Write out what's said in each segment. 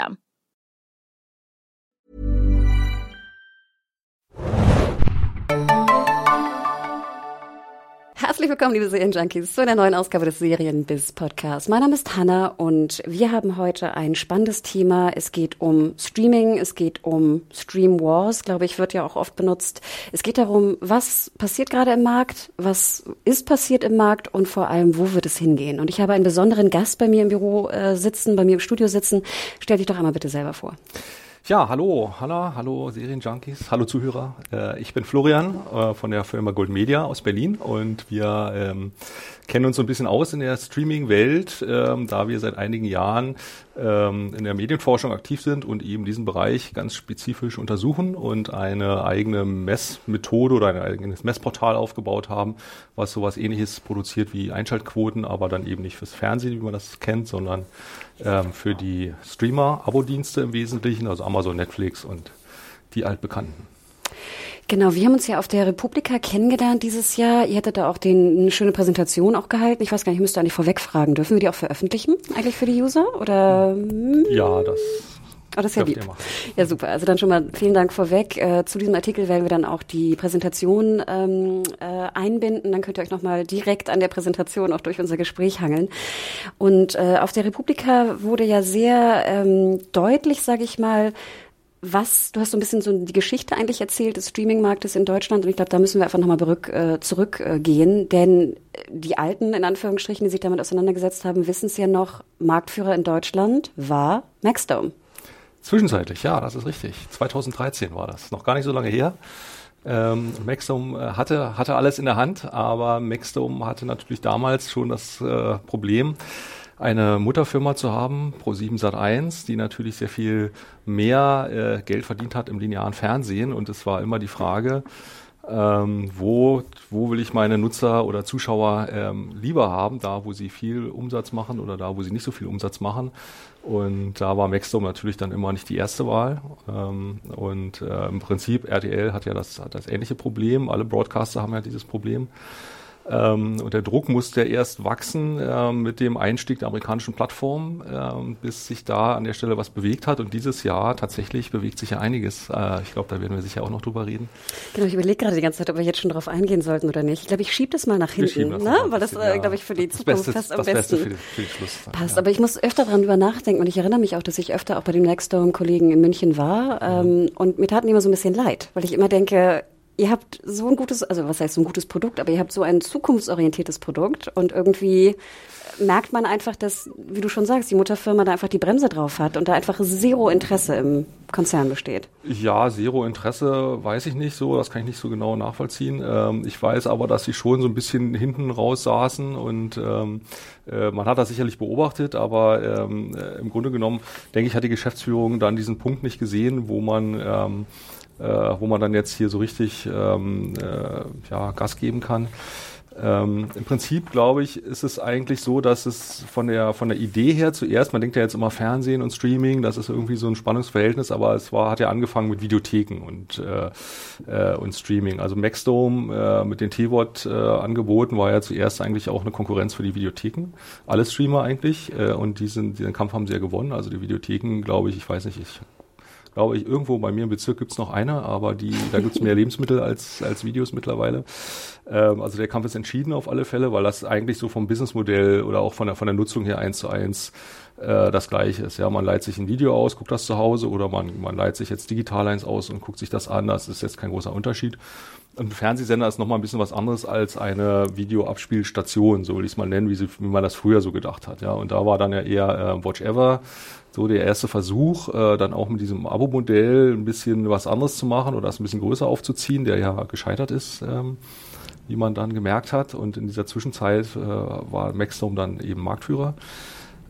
system. Herzlich willkommen, liebe Serienjunkies, zu einer neuen Ausgabe des Serienbiz Podcasts. Mein Name ist Hanna und wir haben heute ein spannendes Thema. Es geht um Streaming, es geht um Stream Wars, glaube ich, wird ja auch oft benutzt. Es geht darum, was passiert gerade im Markt, was ist passiert im Markt und vor allem, wo wird es hingehen. Und ich habe einen besonderen Gast bei mir im Büro äh, sitzen, bei mir im Studio sitzen. Stell dich doch einmal bitte selber vor. Ja, hallo Hanna, hallo Serienjunkies, hallo Zuhörer. Äh, ich bin Florian äh, von der Firma Gold Media aus Berlin und wir ähm, kennen uns so ein bisschen aus in der Streaming-Welt, ähm, da wir seit einigen Jahren ähm, in der Medienforschung aktiv sind und eben diesen Bereich ganz spezifisch untersuchen und eine eigene Messmethode oder ein eigenes Messportal aufgebaut haben, was sowas ähnliches produziert wie Einschaltquoten, aber dann eben nicht fürs Fernsehen, wie man das kennt, sondern ähm, für die Streamer-Abo-Dienste im Wesentlichen, also Amazon, Netflix und die altbekannten. Genau, wir haben uns ja auf der Republika kennengelernt dieses Jahr. Ihr hättet da auch den, eine schöne Präsentation auch gehalten. Ich weiß gar nicht, ich müsste eigentlich vorweg fragen. Dürfen wir die auch veröffentlichen, eigentlich für die User? Oder? Ja, das Oh, das ist ja lieb. Ja, super. Also dann schon mal vielen Dank vorweg. Äh, zu diesem Artikel werden wir dann auch die Präsentation ähm, äh, einbinden. Dann könnt ihr euch nochmal direkt an der Präsentation auch durch unser Gespräch hangeln. Und äh, auf der Republika wurde ja sehr ähm, deutlich, sage ich mal, was, du hast so ein bisschen so die Geschichte eigentlich erzählt des Streaming-Marktes in Deutschland und ich glaube, da müssen wir einfach nochmal äh, zurückgehen, äh, denn die Alten, in Anführungsstrichen, die sich damit auseinandergesetzt haben, wissen es ja noch, Marktführer in Deutschland war Maxdome. Zwischenzeitlich, ja, das ist richtig. 2013 war das, noch gar nicht so lange her. Ähm, Maxdome äh, hatte, hatte alles in der Hand, aber Maxdome hatte natürlich damals schon das äh, Problem, eine Mutterfirma zu haben, Pro7 Sat1, die natürlich sehr viel mehr äh, Geld verdient hat im linearen Fernsehen. Und es war immer die Frage, ähm, wo, wo will ich meine Nutzer oder Zuschauer ähm, lieber haben, da wo sie viel Umsatz machen oder da wo sie nicht so viel Umsatz machen. Und da war Maxdome natürlich dann immer nicht die erste Wahl. Ähm, und äh, im Prinzip RTL hat ja das, hat das ähnliche Problem. Alle Broadcaster haben ja dieses Problem. Ähm, und der Druck musste erst wachsen äh, mit dem Einstieg der amerikanischen Plattform, äh, bis sich da an der Stelle was bewegt hat. Und dieses Jahr tatsächlich bewegt sich ja einiges. Äh, ich glaube, da werden wir sicher auch noch drüber reden. Genau, ich überlege gerade die ganze Zeit, ob wir jetzt schon drauf eingehen sollten oder nicht. Ich glaube, ich schiebe das mal nach hinten, ne? weil das, äh, glaube ich, für die das Zukunft Beste, fast am das besten Beste für, für den Schluss. Dann, passt. ja. Aber ich muss öfter dran drüber nachdenken und ich erinnere mich auch, dass ich öfter auch bei den Nextdome-Kollegen in München war ähm, und mir taten immer so ein bisschen leid, weil ich immer denke, ihr habt so ein gutes, also was heißt so ein gutes Produkt, aber ihr habt so ein zukunftsorientiertes Produkt und irgendwie merkt man einfach, dass, wie du schon sagst, die Mutterfirma da einfach die Bremse drauf hat und da einfach zero Interesse im Konzern besteht. Ja, Zero Interesse weiß ich nicht so, das kann ich nicht so genau nachvollziehen. Ähm, ich weiß aber, dass sie schon so ein bisschen hinten raus saßen und ähm, äh, man hat das sicherlich beobachtet, aber ähm, äh, im Grunde genommen, denke ich, hat die Geschäftsführung dann diesen Punkt nicht gesehen, wo man ähm, äh, wo man dann jetzt hier so richtig ähm, äh, ja, Gas geben kann. Ähm, Im Prinzip, glaube ich, ist es eigentlich so, dass es von der, von der Idee her zuerst, man denkt ja jetzt immer Fernsehen und Streaming, das ist irgendwie so ein Spannungsverhältnis, aber es war, hat ja angefangen mit Videotheken und, äh, äh, und Streaming. Also Maxdome äh, mit den T-Wort-Angeboten war ja zuerst eigentlich auch eine Konkurrenz für die Videotheken. Alle Streamer eigentlich äh, und diesen, diesen Kampf haben sie ja gewonnen. Also die Videotheken, glaube ich, ich weiß nicht, ich glaube ich, irgendwo bei mir im Bezirk gibt's noch eine, aber die, da gibt's mehr Lebensmittel als, als Videos mittlerweile. Ähm, also der Kampf ist entschieden auf alle Fälle, weil das eigentlich so vom Businessmodell oder auch von der, von der Nutzung her eins zu eins äh, das gleiche ist. Ja, man leiht sich ein Video aus, guckt das zu Hause oder man, man leiht sich jetzt digital eins aus und guckt sich das an. Das ist jetzt kein großer Unterschied. ein Fernsehsender ist nochmal ein bisschen was anderes als eine Videoabspielstation, so will ich es mal nennen, wie, sie, wie man das früher so gedacht hat. Ja, und da war dann ja eher äh, Watch Ever so der erste Versuch, äh, dann auch mit diesem Abo-Modell ein bisschen was anderes zu machen oder das ein bisschen größer aufzuziehen, der ja gescheitert ist, ähm, wie man dann gemerkt hat. Und in dieser Zwischenzeit äh, war Maxdome dann eben Marktführer.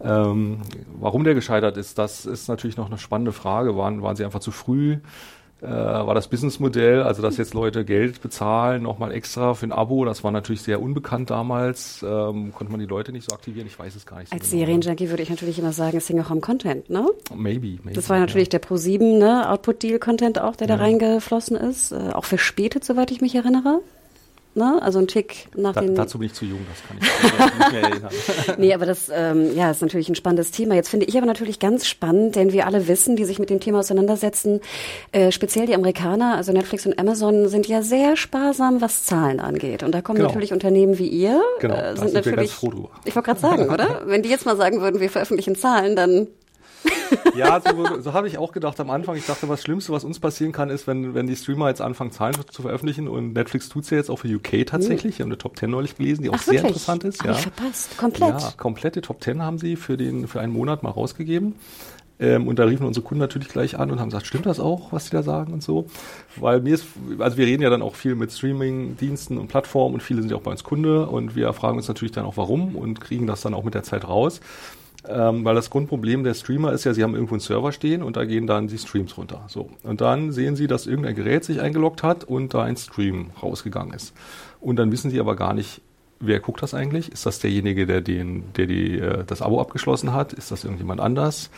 Ähm, warum der gescheitert ist, das ist natürlich noch eine spannende Frage. Waren, waren sie einfach zu früh? Äh, war das Businessmodell, also dass jetzt Leute Geld bezahlen, nochmal extra für ein Abo, das war natürlich sehr unbekannt damals, ähm, konnte man die Leute nicht so aktivieren, ich weiß es gar nicht. So Als genau. Serienjunkie würde ich natürlich immer sagen, es hing auch am Content, ne? Maybe, maybe. Das war natürlich ja. der Pro7, ne, Output-Deal-Content auch, der ja. da reingeflossen ist, äh, auch verspätet, soweit ich mich erinnere. Ne? Also ein Tick nach da, den. Dazu bin ich zu jung, das kann ich nicht mehr erinnern. nee, aber das ähm, ja, ist natürlich ein spannendes Thema. Jetzt finde ich aber natürlich ganz spannend, denn wir alle wissen, die sich mit dem Thema auseinandersetzen, äh, speziell die Amerikaner, also Netflix und Amazon, sind ja sehr sparsam, was Zahlen angeht. Und da kommen genau. natürlich Unternehmen wie ihr. Genau, äh, sind, sind natürlich, wir ganz froh drüber. Ich wollte gerade sagen, oder? Wenn die jetzt mal sagen würden, wir veröffentlichen Zahlen, dann ja, so, so habe ich auch gedacht am Anfang. Ich dachte, was Schlimmste, was uns passieren kann, ist, wenn, wenn die Streamer jetzt anfangen, Zahlen zu veröffentlichen. Und Netflix tut es ja jetzt auch für UK tatsächlich. Wir haben eine Top 10 neulich gelesen, die auch Ach, sehr wirklich? interessant ist. Ja. verpasst. Komplett. Ja, komplette Top 10 haben sie für, den, für einen Monat mal rausgegeben. Ähm, und da riefen unsere Kunden natürlich gleich an und haben gesagt, stimmt das auch, was die da sagen und so? Weil mir ist, also wir reden ja dann auch viel mit Streaming-Diensten und Plattformen und viele sind ja auch bei uns Kunde und wir fragen uns natürlich dann auch warum und kriegen das dann auch mit der Zeit raus. Ähm, weil das Grundproblem der Streamer ist ja, sie haben irgendwo einen Server stehen und da gehen dann die Streams runter. So. Und dann sehen sie, dass irgendein Gerät sich eingeloggt hat und da ein Stream rausgegangen ist. Und dann wissen sie aber gar nicht, wer guckt das eigentlich? Ist das derjenige, der den, der die, äh, das Abo abgeschlossen hat? Ist das irgendjemand anders?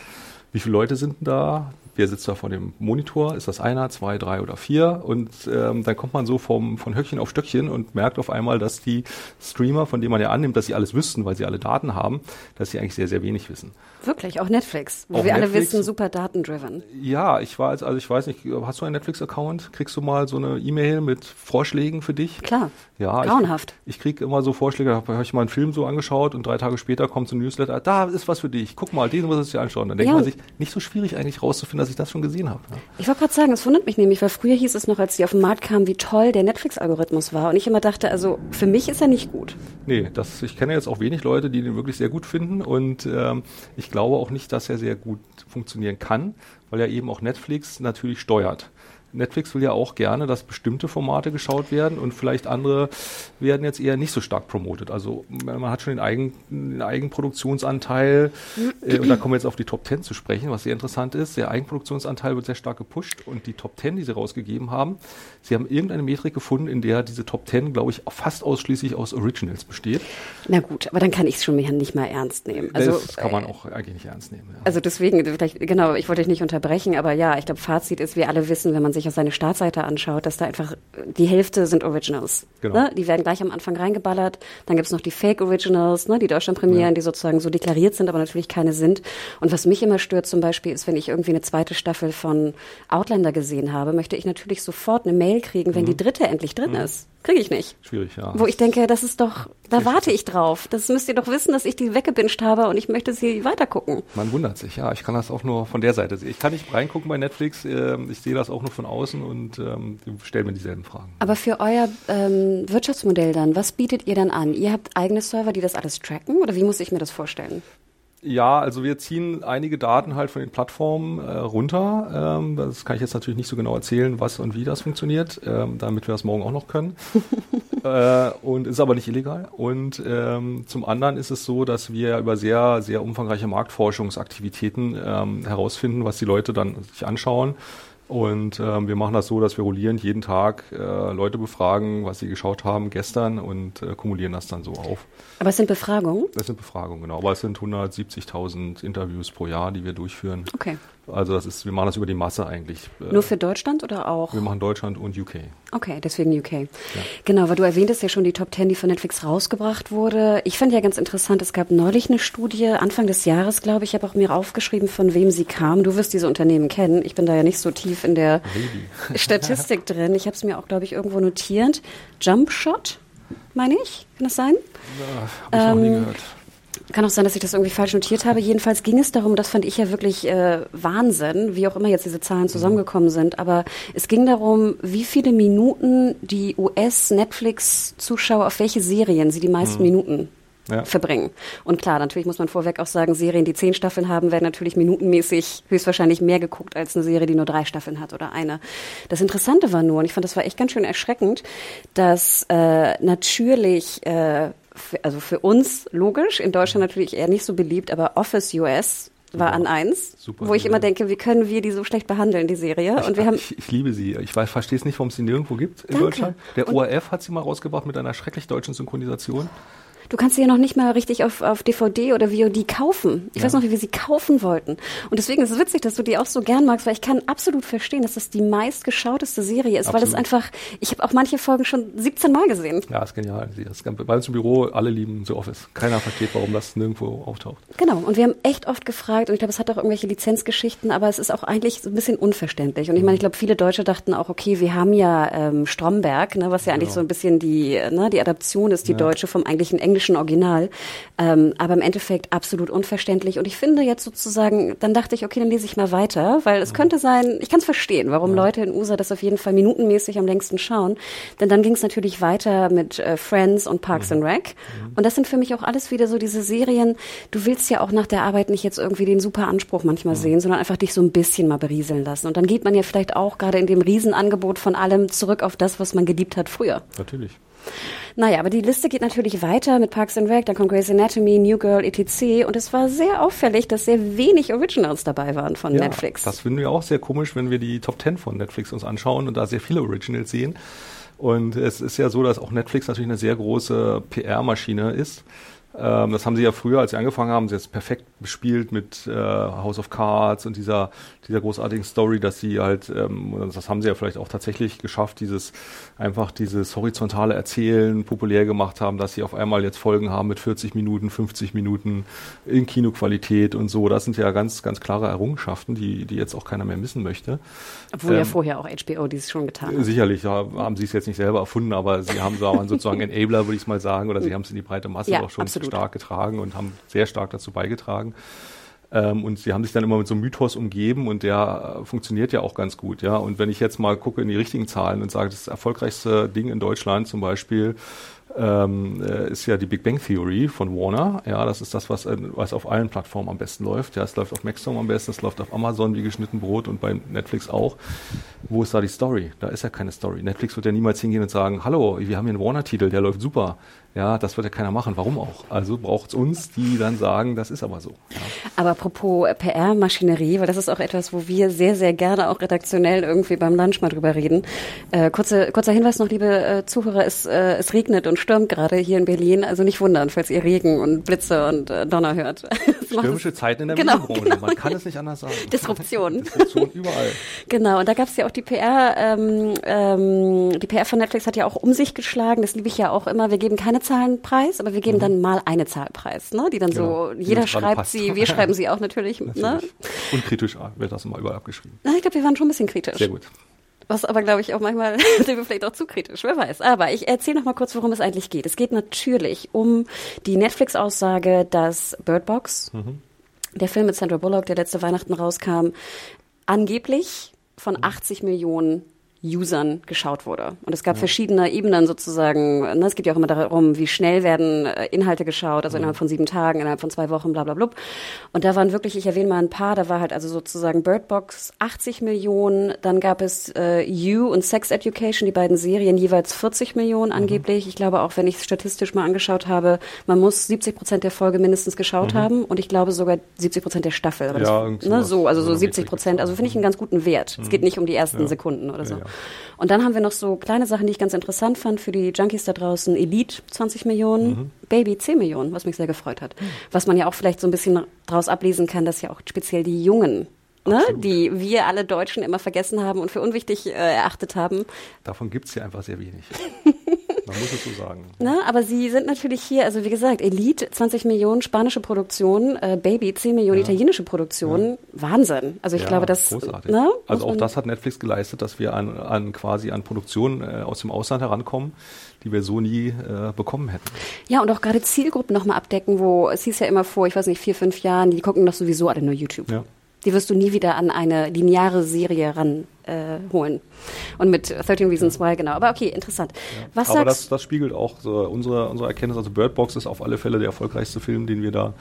Wie viele Leute sind da? Wer sitzt da vor dem Monitor? Ist das einer, zwei, drei oder vier? Und ähm, dann kommt man so vom, von Höckchen auf Stöckchen und merkt auf einmal, dass die Streamer, von denen man ja annimmt, dass sie alles wüssten, weil sie alle Daten haben, dass sie eigentlich sehr, sehr wenig wissen. Wirklich, auch Netflix, wo auch wir Netflix, alle wissen, super datendriven. Ja, ich war also ich weiß nicht, hast du einen Netflix-Account? Kriegst du mal so eine E-Mail mit Vorschlägen für dich? Klar. Ja, grauenhaft. Ich, ich kriege immer so Vorschläge, da habe ich mal einen Film so angeschaut und drei Tage später kommt so ein Newsletter, da ist was für dich, guck mal, diesen muss ich dir anschauen. Dann denkt ja. man sich, nicht so schwierig eigentlich rauszufinden, dass ich das schon gesehen habe. Ja. Ich wollte gerade sagen, es wundert mich nämlich, weil früher hieß es noch, als die auf den Markt kamen, wie toll der Netflix-Algorithmus war. Und ich immer dachte, also für mich ist er nicht gut. Nee, das, ich kenne jetzt auch wenig Leute, die den wirklich sehr gut finden und ähm, ich glaube auch nicht, dass er sehr gut funktionieren kann, weil er eben auch Netflix natürlich steuert. Netflix will ja auch gerne, dass bestimmte Formate geschaut werden und vielleicht andere werden jetzt eher nicht so stark promotet. Also man hat schon den, Eigen, den Eigenproduktionsanteil äh, und da kommen wir jetzt auf die Top 10 zu sprechen, was sehr interessant ist. Der Eigenproduktionsanteil wird sehr stark gepusht und die Top 10, die sie rausgegeben haben, sie haben irgendeine Metrik gefunden, in der diese Top 10, glaube ich, fast ausschließlich aus Originals besteht. Na gut, aber dann kann ich es schon nicht mal ernst nehmen. Also, das kann man auch eigentlich nicht ernst nehmen. Ja. Also deswegen, vielleicht, genau, ich wollte dich nicht unterbrechen, aber ja, ich glaube, Fazit ist, wir alle wissen, wenn man sich sich auf seine Startseite anschaut, dass da einfach die Hälfte sind Originals. Genau. Ne? Die werden gleich am Anfang reingeballert. Dann gibt's noch die Fake Originals, ne? die Deutschland premieren, ja. die sozusagen so deklariert sind, aber natürlich keine sind. Und was mich immer stört zum Beispiel ist, wenn ich irgendwie eine zweite Staffel von Outlander gesehen habe, möchte ich natürlich sofort eine Mail kriegen, wenn mhm. die dritte endlich drin mhm. ist. Kriege ich nicht. Schwierig, ja. Wo ich denke, das ist doch, da warte ich drauf. Das müsst ihr doch wissen, dass ich die weggebinged habe und ich möchte sie weitergucken. Man wundert sich, ja. Ich kann das auch nur von der Seite sehen. Ich kann nicht reingucken bei Netflix. Ähm, ich sehe das auch nur von außen und ähm, stelle mir dieselben Fragen. Aber für euer ähm, Wirtschaftsmodell dann, was bietet ihr dann an? Ihr habt eigene Server, die das alles tracken oder wie muss ich mir das vorstellen? Ja, also wir ziehen einige Daten halt von den Plattformen äh, runter. Ähm, das kann ich jetzt natürlich nicht so genau erzählen, was und wie das funktioniert, ähm, damit wir das morgen auch noch können. äh, und ist aber nicht illegal. Und ähm, zum anderen ist es so, dass wir über sehr, sehr umfangreiche Marktforschungsaktivitäten ähm, herausfinden, was die Leute dann sich anschauen und ähm, wir machen das so, dass wir rollierend jeden Tag äh, Leute befragen, was sie geschaut haben gestern und äh, kumulieren das dann so auf. Aber es sind Befragungen? Das sind Befragungen, genau. Aber es sind 170.000 Interviews pro Jahr, die wir durchführen. Okay. Also das ist, wir machen das über die Masse eigentlich. Nur für Deutschland oder auch? Wir machen Deutschland und UK. Okay, deswegen UK. Ja. Genau, weil du erwähntest ja schon die Top 10, die von Netflix rausgebracht wurde. Ich fand ja ganz interessant, es gab neulich eine Studie, Anfang des Jahres, glaube ich, habe auch mir aufgeschrieben, von wem sie kam. Du wirst diese Unternehmen kennen. Ich bin da ja nicht so tief in der Baby. Statistik drin. Ich habe es mir auch, glaube ich, irgendwo notiert. Jumpshot, meine ich, kann das sein? Ja, habe ich ähm, noch nie ähm, gehört. Kann auch sein, dass ich das irgendwie falsch notiert habe. Jedenfalls ging es darum, das fand ich ja wirklich äh, Wahnsinn, wie auch immer jetzt diese Zahlen zusammengekommen sind. Aber es ging darum, wie viele Minuten die US-Netflix-Zuschauer auf welche Serien sie die meisten mhm. Minuten ja. verbringen. Und klar, natürlich muss man vorweg auch sagen, Serien, die zehn Staffeln haben, werden natürlich minutenmäßig höchstwahrscheinlich mehr geguckt als eine Serie, die nur drei Staffeln hat oder eine. Das Interessante war nur, und ich fand, das war echt ganz schön erschreckend, dass äh, natürlich äh, also für uns logisch, in Deutschland natürlich eher nicht so beliebt, aber Office US war an eins, Super wo ich immer denke, wie können wir die so schlecht behandeln, die Serie? Ich, und wir haben ich, ich liebe sie. Ich verstehe es nicht, warum es sie nirgendwo gibt in Danke. Deutschland. Der und ORF hat sie mal rausgebracht mit einer schrecklich deutschen Synchronisation. Du kannst sie ja noch nicht mal richtig auf, auf DVD oder VOD kaufen. Ich ja. weiß noch, wie wir sie kaufen wollten. Und deswegen ist es witzig, dass du die auch so gern magst, weil ich kann absolut verstehen, dass das die meistgeschauteste Serie ist, absolut. weil es einfach, ich habe auch manche Folgen schon 17 Mal gesehen. Ja, ist genial. Das ist, bei uns im Büro, alle lieben The Office. Keiner versteht, warum das nirgendwo auftaucht. Genau. Und wir haben echt oft gefragt, und ich glaube, es hat auch irgendwelche Lizenzgeschichten, aber es ist auch eigentlich so ein bisschen unverständlich. Und ich meine, ich glaube, viele Deutsche dachten auch, okay, wir haben ja ähm, Stromberg, ne, was ja eigentlich genau. so ein bisschen die, ne, die Adaption ist, die ja. deutsche vom eigentlichen englischen Original. Ähm, aber im Endeffekt absolut unverständlich. Und ich finde jetzt sozusagen, dann dachte ich, okay, dann lese ich mal weiter, weil es könnte sein, ich kann es verstehen, warum ja. Leute in USA das auf jeden Fall minutenmäßig am längsten schauen. Denn dann ging es natürlich weiter mit äh, Friends und Parks mhm. and Rec. Und das sind für mich auch alles wieder so diese Serien. Du willst ja auch nach der Arbeit nicht jetzt irgendwie den super Anspruch manchmal sehen, sondern einfach dich so ein bisschen mal berieseln lassen. Und dann geht man ja vielleicht auch gerade in dem Riesenangebot von allem zurück auf das, was man geliebt hat früher. Natürlich. Naja, aber die Liste geht natürlich weiter mit Parks and Rec, dann kommt Grey's Anatomy, New Girl, etc. Und es war sehr auffällig, dass sehr wenig Originals dabei waren von ja, Netflix. Das finden wir auch sehr komisch, wenn wir die Top Ten von Netflix uns anschauen und da sehr viele Originals sehen. Und es ist ja so, dass auch Netflix natürlich eine sehr große PR-Maschine ist. Ähm, das haben sie ja früher, als sie angefangen haben, sie jetzt perfekt bespielt mit äh, House of Cards und dieser, dieser großartigen Story, dass sie halt, ähm, das haben sie ja vielleicht auch tatsächlich geschafft, dieses einfach dieses horizontale Erzählen populär gemacht haben, dass sie auf einmal jetzt Folgen haben mit 40 Minuten, 50 Minuten in Kinoqualität und so. Das sind ja ganz, ganz klare Errungenschaften, die, die jetzt auch keiner mehr missen möchte. Obwohl ähm, ja vorher auch HBO dies schon getan hat. Sicherlich, ja, haben sie es jetzt nicht selber erfunden, aber sie haben so sozusagen Enabler, würde ich mal sagen, oder sie haben es in die breite Masse ja, auch schon absolut absolut. stark getragen und haben sehr stark dazu beigetragen. Ähm, und sie haben sich dann immer mit so einem Mythos umgeben und der äh, funktioniert ja auch ganz gut, ja. Und wenn ich jetzt mal gucke in die richtigen Zahlen und sage, das erfolgreichste Ding in Deutschland zum Beispiel ähm, äh, ist ja die Big Bang Theory von Warner. Ja, das ist das, was, äh, was auf allen Plattformen am besten läuft. Ja, es läuft auf Maxdome am besten, es läuft auf Amazon wie geschnitten Brot und bei Netflix auch. Wo ist da die Story? Da ist ja keine Story. Netflix wird ja niemals hingehen und sagen, hallo, wir haben hier einen Warner-Titel, der läuft super. Ja, das wird ja keiner machen. Warum auch? Also braucht es uns, die dann sagen, das ist aber so. Ja. Aber apropos PR-Maschinerie, weil das ist auch etwas, wo wir sehr, sehr gerne auch redaktionell irgendwie beim Lunch mal drüber reden. Äh, kurze, kurzer Hinweis noch, liebe äh, Zuhörer, es, äh, es regnet und stürmt gerade hier in Berlin. Also nicht wundern, falls ihr Regen und Blitze und äh, Donner hört. Stürmische Zeiten in der genau, Genau. Man kann es nicht anders sagen. Disruption. Disruption überall. Genau, und da gab es ja auch die PR, ähm, ähm, die PR von Netflix hat ja auch um sich geschlagen. Das liebe ich ja auch immer. Wir geben keine Zahlen preis, aber wir geben mhm. dann mal eine Zahl preis, ne? die dann genau. so, jeder schreibt passt. sie, wir schreiben sie auch natürlich. Ne? natürlich. Ne? Und kritisch wird das immer überall abgeschrieben. Na, ich glaube, wir waren schon ein bisschen kritisch. Sehr gut. Was aber, glaube ich, auch manchmal sind wir vielleicht auch zu kritisch, wer weiß. Aber ich erzähle noch mal kurz, worum es eigentlich geht. Es geht natürlich um die Netflix-Aussage, dass Bird Box, mhm. der Film mit Sandra Bullock, der letzte Weihnachten rauskam, angeblich von 80 Millionen Usern geschaut wurde. Und es gab ja. verschiedene Ebenen sozusagen. Ne? Es geht ja auch immer darum, wie schnell werden äh, Inhalte geschaut, also ja. innerhalb von sieben Tagen, innerhalb von zwei Wochen, bla bla bla. Und da waren wirklich, ich erwähne mal ein paar, da war halt also sozusagen Birdbox 80 Millionen, dann gab es äh, You und Sex Education, die beiden Serien, jeweils 40 Millionen mhm. angeblich. Mhm. Ich glaube auch, wenn ich es statistisch mal angeschaut habe, man muss 70 Prozent der Folge mindestens geschaut mhm. haben und ich glaube sogar 70 Prozent der Staffel. Aber ja, das, ne, so, also so 70 Prozent. Also finde ich einen ganz guten Wert. Mhm. Es geht nicht um die ersten Sekunden oder so. Und dann haben wir noch so kleine Sachen, die ich ganz interessant fand für die Junkies da draußen. Elite 20 Millionen, mhm. Baby 10 Millionen, was mich sehr gefreut hat. Mhm. Was man ja auch vielleicht so ein bisschen daraus ablesen kann, dass ja auch speziell die Jungen Ne, die wir alle Deutschen immer vergessen haben und für unwichtig äh, erachtet haben. Davon gibt's hier einfach sehr wenig. Man muss es so sagen. Na, aber sie sind natürlich hier, also wie gesagt, Elite, 20 Millionen spanische Produktion, äh, Baby, 10 Millionen ja. italienische Produktion. Ja. Wahnsinn. Also ich ja, glaube, das. Großartig. Na, also auch das hat Netflix geleistet, dass wir an, an quasi an Produktionen äh, aus dem Ausland herankommen, die wir so nie äh, bekommen hätten. Ja, und auch gerade Zielgruppen nochmal abdecken, wo es hieß ja immer vor, ich weiß nicht, vier, fünf Jahren, die gucken doch sowieso alle nur YouTube. Ja. Die wirst du nie wieder an eine lineare Serie ranholen. Äh, holen. Und mit 13 Reasons Why, genau. Aber okay, interessant. Ja. Was Aber das, das spiegelt auch so unsere, unsere Erkenntnis. Also Bird Box ist auf alle Fälle der erfolgreichste Film, den wir da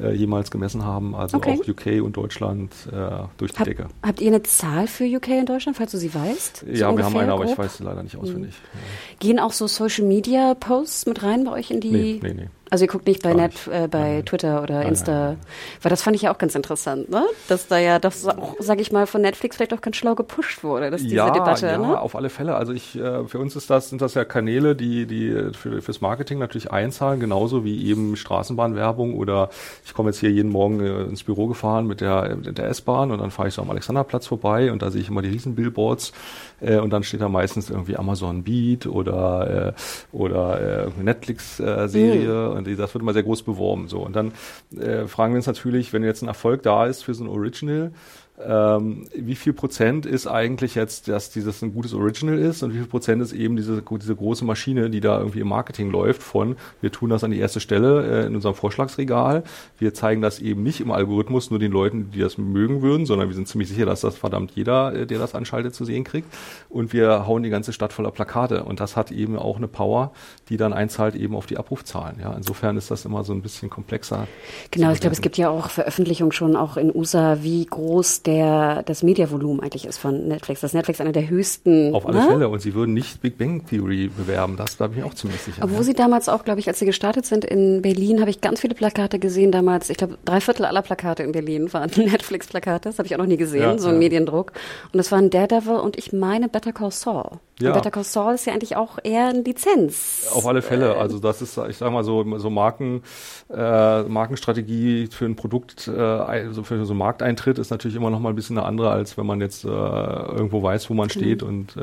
äh, jemals gemessen haben. Also okay. auch UK und Deutschland äh, durch die Hab, Decke. Habt ihr eine Zahl für UK und Deutschland, falls du sie weißt? Ja, so wir haben eine, aber ich weiß sie leider nicht auswendig. Mhm. Gehen auch so Social Media Posts mit rein bei euch in die? Nee, nee, nee. Also ihr guckt nicht bei Net, äh, bei nein. Twitter oder nein, Insta, nein, weil das fand ich ja auch ganz interessant, ne? Dass da ja das auch, sag ich mal, von Netflix vielleicht auch ganz schlau gepusht wurde, dass diese ja, Debatte. Ja, ne? auf alle Fälle. Also ich, äh, für uns ist das, sind das ja Kanäle, die, die für, fürs Marketing natürlich einzahlen, genauso wie eben Straßenbahnwerbung oder ich komme jetzt hier jeden Morgen äh, ins Büro gefahren mit der, mit der S-Bahn und dann fahre ich so am Alexanderplatz vorbei und da sehe ich immer die riesen Billboards äh, und dann steht da meistens irgendwie Amazon Beat oder, äh, oder äh, Netflix-Serie mhm. und das wird immer sehr groß beworben. So. Und dann äh, fragen wir uns natürlich, wenn jetzt ein Erfolg da ist für so ein Original, ähm, wie viel Prozent ist eigentlich jetzt, dass dieses ein gutes Original ist und wie viel Prozent ist eben diese, diese große Maschine, die da irgendwie im Marketing läuft von, wir tun das an die erste Stelle äh, in unserem Vorschlagsregal, wir zeigen das eben nicht im Algorithmus nur den Leuten, die das mögen würden, sondern wir sind ziemlich sicher, dass das verdammt jeder, äh, der das anschaltet, zu sehen kriegt und wir hauen die ganze Stadt voller Plakate und das hat eben auch eine Power, die dann einzahlt eben auf die Abrufzahlen. Ja, insofern ist das immer so ein bisschen komplexer. Genau, ich glaube, es gibt ja auch Veröffentlichungen schon auch in USA, wie groß der, das Mediavolumen eigentlich ist von Netflix. Das Netflix einer der höchsten. Auf alle ne? Fälle. Und sie würden nicht Big Bang Theory bewerben. Das glaube ich auch ziemlich sicher. Obwohl ja. sie damals auch, glaube ich, als sie gestartet sind in Berlin, habe ich ganz viele Plakate gesehen damals. Ich glaube, drei Viertel aller Plakate in Berlin waren Netflix-Plakate. Das habe ich auch noch nie gesehen, ja, so ein ja. Mediendruck. Und das waren Daredevil und ich meine Better Call Saul. Ja. Und Better Call Saul ist ja eigentlich auch eher eine Lizenz. Auf alle Fälle. Also das ist, ich sage mal so, so Marken, äh, Markenstrategie für ein Produkt, äh, also für so einen Markteintritt ist natürlich immer noch mal ein bisschen eine andere, als wenn man jetzt äh, irgendwo weiß, wo man mhm. steht mhm. und, äh,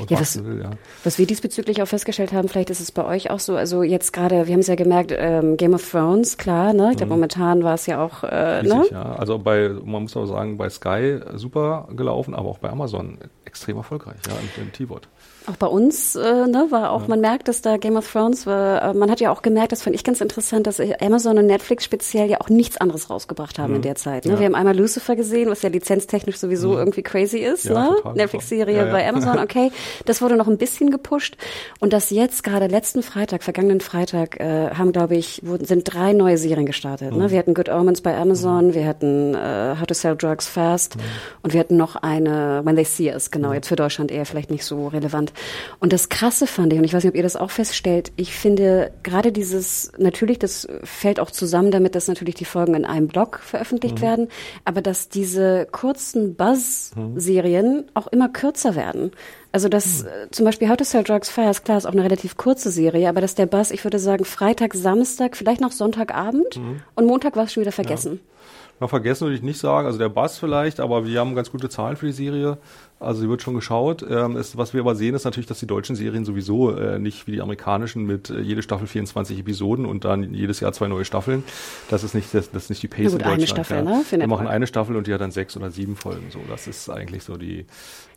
und ja, was, will. Ja. Was wir diesbezüglich auch festgestellt haben, vielleicht ist es bei euch auch so, also jetzt gerade, wir haben es ja gemerkt, ähm, Game of Thrones, klar, ne? Ich glaube, mhm. momentan war es ja auch, äh, Richtig, ne? ja. Also bei, man muss auch sagen, bei Sky super gelaufen, aber auch bei Amazon extrem erfolgreich, ja, im, im T-Wort. Auch bei uns äh, ne, war auch, ja. man merkt, dass da Game of Thrones war, äh, man hat ja auch gemerkt, das fand ich ganz interessant, dass Amazon und Netflix speziell ja auch nichts anderes rausgebracht haben mhm. in der Zeit. Ne? Ja. Wir haben einmal Lucifer gesehen, was ja lizenztechnisch sowieso mhm. irgendwie crazy ist, ja, ne? Netflix-Serie bei Amazon, okay. Das wurde noch ein bisschen gepusht. Und das jetzt gerade letzten Freitag, vergangenen Freitag, äh, haben, glaube ich, wurden, sind drei neue Serien gestartet. Ne? Mhm. Ne? Wir hatten Good Omens bei Amazon, mhm. wir hatten äh, How to Sell Drugs Fast mhm. und wir hatten noch eine When They See Us, genau, jetzt für Deutschland eher vielleicht nicht so relevant. Und das Krasse fand ich, und ich weiß nicht, ob ihr das auch feststellt, ich finde gerade dieses, natürlich, das fällt auch zusammen damit, dass natürlich die Folgen in einem Blog veröffentlicht mhm. werden, aber dass diese kurzen Buzz-Serien mhm. auch immer kürzer werden. Also dass mhm. Äh, zum Beispiel How to Sell Drugs Fast, klar, ist auch eine relativ kurze Serie, aber dass der Buzz, ich würde sagen, Freitag, Samstag, vielleicht noch Sonntagabend mhm. und Montag war es schon wieder vergessen. Ja. Noch vergessen würde ich nicht sagen, also der Bass vielleicht, aber wir haben ganz gute Zahlen für die Serie. Also sie wird schon geschaut. Ähm, ist, was wir aber sehen, ist natürlich, dass die deutschen Serien sowieso äh, nicht wie die amerikanischen mit äh, jede Staffel 24 Episoden und dann jedes Jahr zwei neue Staffeln. Das ist nicht das, das ist nicht die Pace gut, in Deutschland. Eine Staffel, ja. ne? Wir machen eine Staffel und die hat dann sechs oder sieben Folgen. So, das ist eigentlich so die,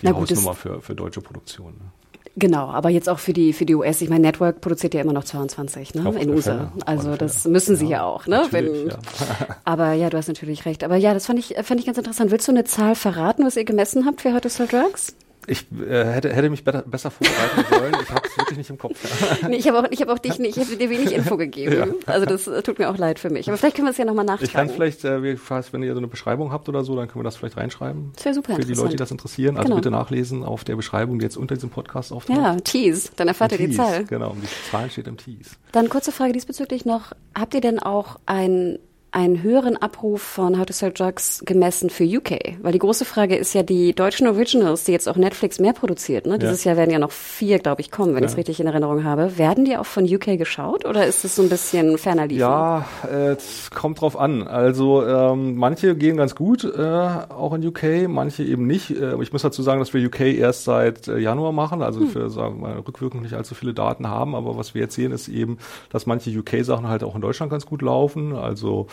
die Hausnummer für, für deutsche Produktion. Ne? Genau, aber jetzt auch für die für die US. Ich meine, Network produziert ja immer noch 22 ne, in USA. Also das müssen sie ja, ja auch. Ne? Wenn, ja. aber ja, du hast natürlich recht. Aber ja, das fand ich fand ich ganz interessant. Willst du eine Zahl verraten, was ihr gemessen habt für Heute Drugs? Ich äh, hätte, hätte mich better, besser vorbereiten sollen. Ich habe es wirklich nicht im Kopf. nee, ich habe auch, ich hab auch dich nicht, ich habe dir wenig Info gegeben. Ja. Also das äh, tut mir auch leid für mich. Aber vielleicht können wir es ja nochmal nachtragen. Ich kann vielleicht, äh, wenn ihr so eine Beschreibung habt oder so, dann können wir das vielleicht reinschreiben. Das wäre super Für die Leute, die das interessieren. Also genau. bitte nachlesen auf der Beschreibung, die jetzt unter diesem Podcast auftaucht. Ja, Tease. Dann erfahrt ihr die Zahl. Genau, die Zahl steht im Tease. Dann kurze Frage diesbezüglich noch. Habt ihr denn auch ein einen höheren Abruf von How to Sell Drugs gemessen für UK? Weil die große Frage ist ja, die deutschen Originals, die jetzt auch Netflix mehr produziert, ne? dieses ja. Jahr werden ja noch vier, glaube ich, kommen, wenn ja. ich es richtig in Erinnerung habe. Werden die auch von UK geschaut oder ist es so ein bisschen ferner liefen? Ja, äh, es kommt drauf an. Also ähm, manche gehen ganz gut, äh, auch in UK, manche eben nicht. Äh, ich muss dazu sagen, dass wir UK erst seit äh, Januar machen, also hm. für sagen wir mal, rückwirkend nicht allzu viele Daten haben, aber was wir jetzt sehen, ist eben, dass manche UK-Sachen halt auch in Deutschland ganz gut laufen. Also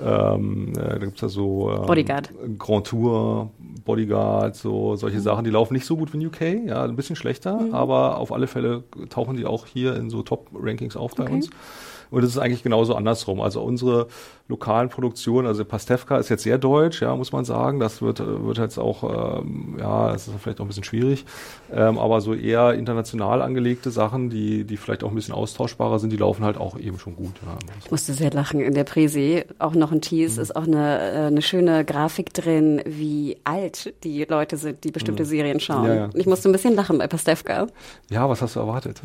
ähm, äh, da gibt's ja so ähm, Bodyguard. Grand Tour, Bodyguard, so solche mhm. Sachen, die laufen nicht so gut wie in UK, ja, ein bisschen schlechter, mhm. aber auf alle Fälle tauchen die auch hier in so Top-Rankings auf bei okay. uns. Und es ist eigentlich genauso andersrum. Also unsere lokalen Produktionen, also Pastewka ist jetzt sehr deutsch, ja, muss man sagen. Das wird, wird jetzt auch, ähm, ja, das ist vielleicht auch ein bisschen schwierig. Ähm, aber so eher international angelegte Sachen, die, die vielleicht auch ein bisschen austauschbarer sind, die laufen halt auch eben schon gut. Ja. Ich musste sehr lachen. In der Präsi, auch noch ein Tease, mhm. ist auch eine, äh, eine schöne Grafik drin, wie alt die Leute sind, die bestimmte mhm. Serien schauen. Ja, ja. Ich musste ein bisschen lachen bei Pastewka. Ja, was hast du erwartet?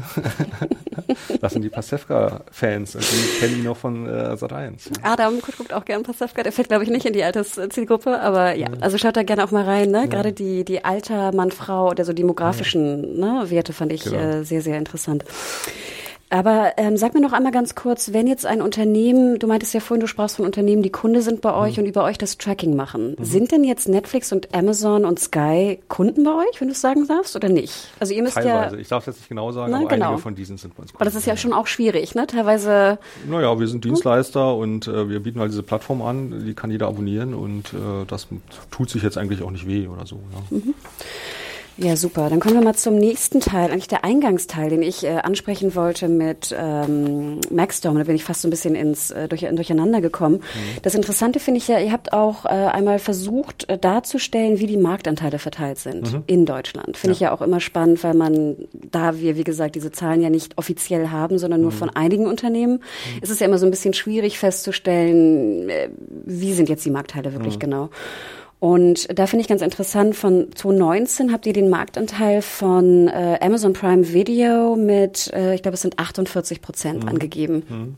das sind die Pastewka-Fans die kennen ihn noch von äh, Sat 1. Adam guckt auch gern Pasewka. Der fällt, glaube ich, nicht in die Alterszielgruppe, aber ja, also schaut da gerne auch mal rein. Ne? Gerade die, die Alter, Mann, Frau oder so demografischen ne, Werte fand ich genau. äh, sehr, sehr interessant. Aber ähm, sag mir noch einmal ganz kurz, wenn jetzt ein Unternehmen, du meintest ja vorhin, du sprachst von Unternehmen, die Kunde sind bei euch mhm. und über euch das Tracking machen. Mhm. Sind denn jetzt Netflix und Amazon und Sky Kunden bei euch, wenn du es sagen darfst, oder nicht? Also ihr müsst Teilweise. ja. Ich darf es jetzt nicht genau sagen, na, aber genau. einige von diesen sind bei uns Kunden. Aber das ist ja schon auch schwierig, ne? Teilweise. Naja, wir sind Dienstleister und äh, wir bieten halt diese Plattform an, die kann jeder abonnieren und äh, das tut sich jetzt eigentlich auch nicht weh oder so. Ja. Ja, super. Dann kommen wir mal zum nächsten Teil, eigentlich der Eingangsteil, den ich äh, ansprechen wollte mit ähm, Maxstorm. Da bin ich fast so ein bisschen ins äh, durch, Durcheinander gekommen. Mhm. Das Interessante finde ich ja, ihr habt auch äh, einmal versucht äh, darzustellen, wie die Marktanteile verteilt sind mhm. in Deutschland. Finde ja. ich ja auch immer spannend, weil man, da wir, wie gesagt, diese Zahlen ja nicht offiziell haben, sondern nur mhm. von einigen Unternehmen, mhm. ist es ja immer so ein bisschen schwierig festzustellen, äh, wie sind jetzt die Marktteile wirklich mhm. genau. Und da finde ich ganz interessant, von 2019 habt ihr den Marktanteil von äh, Amazon Prime Video mit, äh, ich glaube, es sind 48 Prozent mhm. angegeben. Mhm.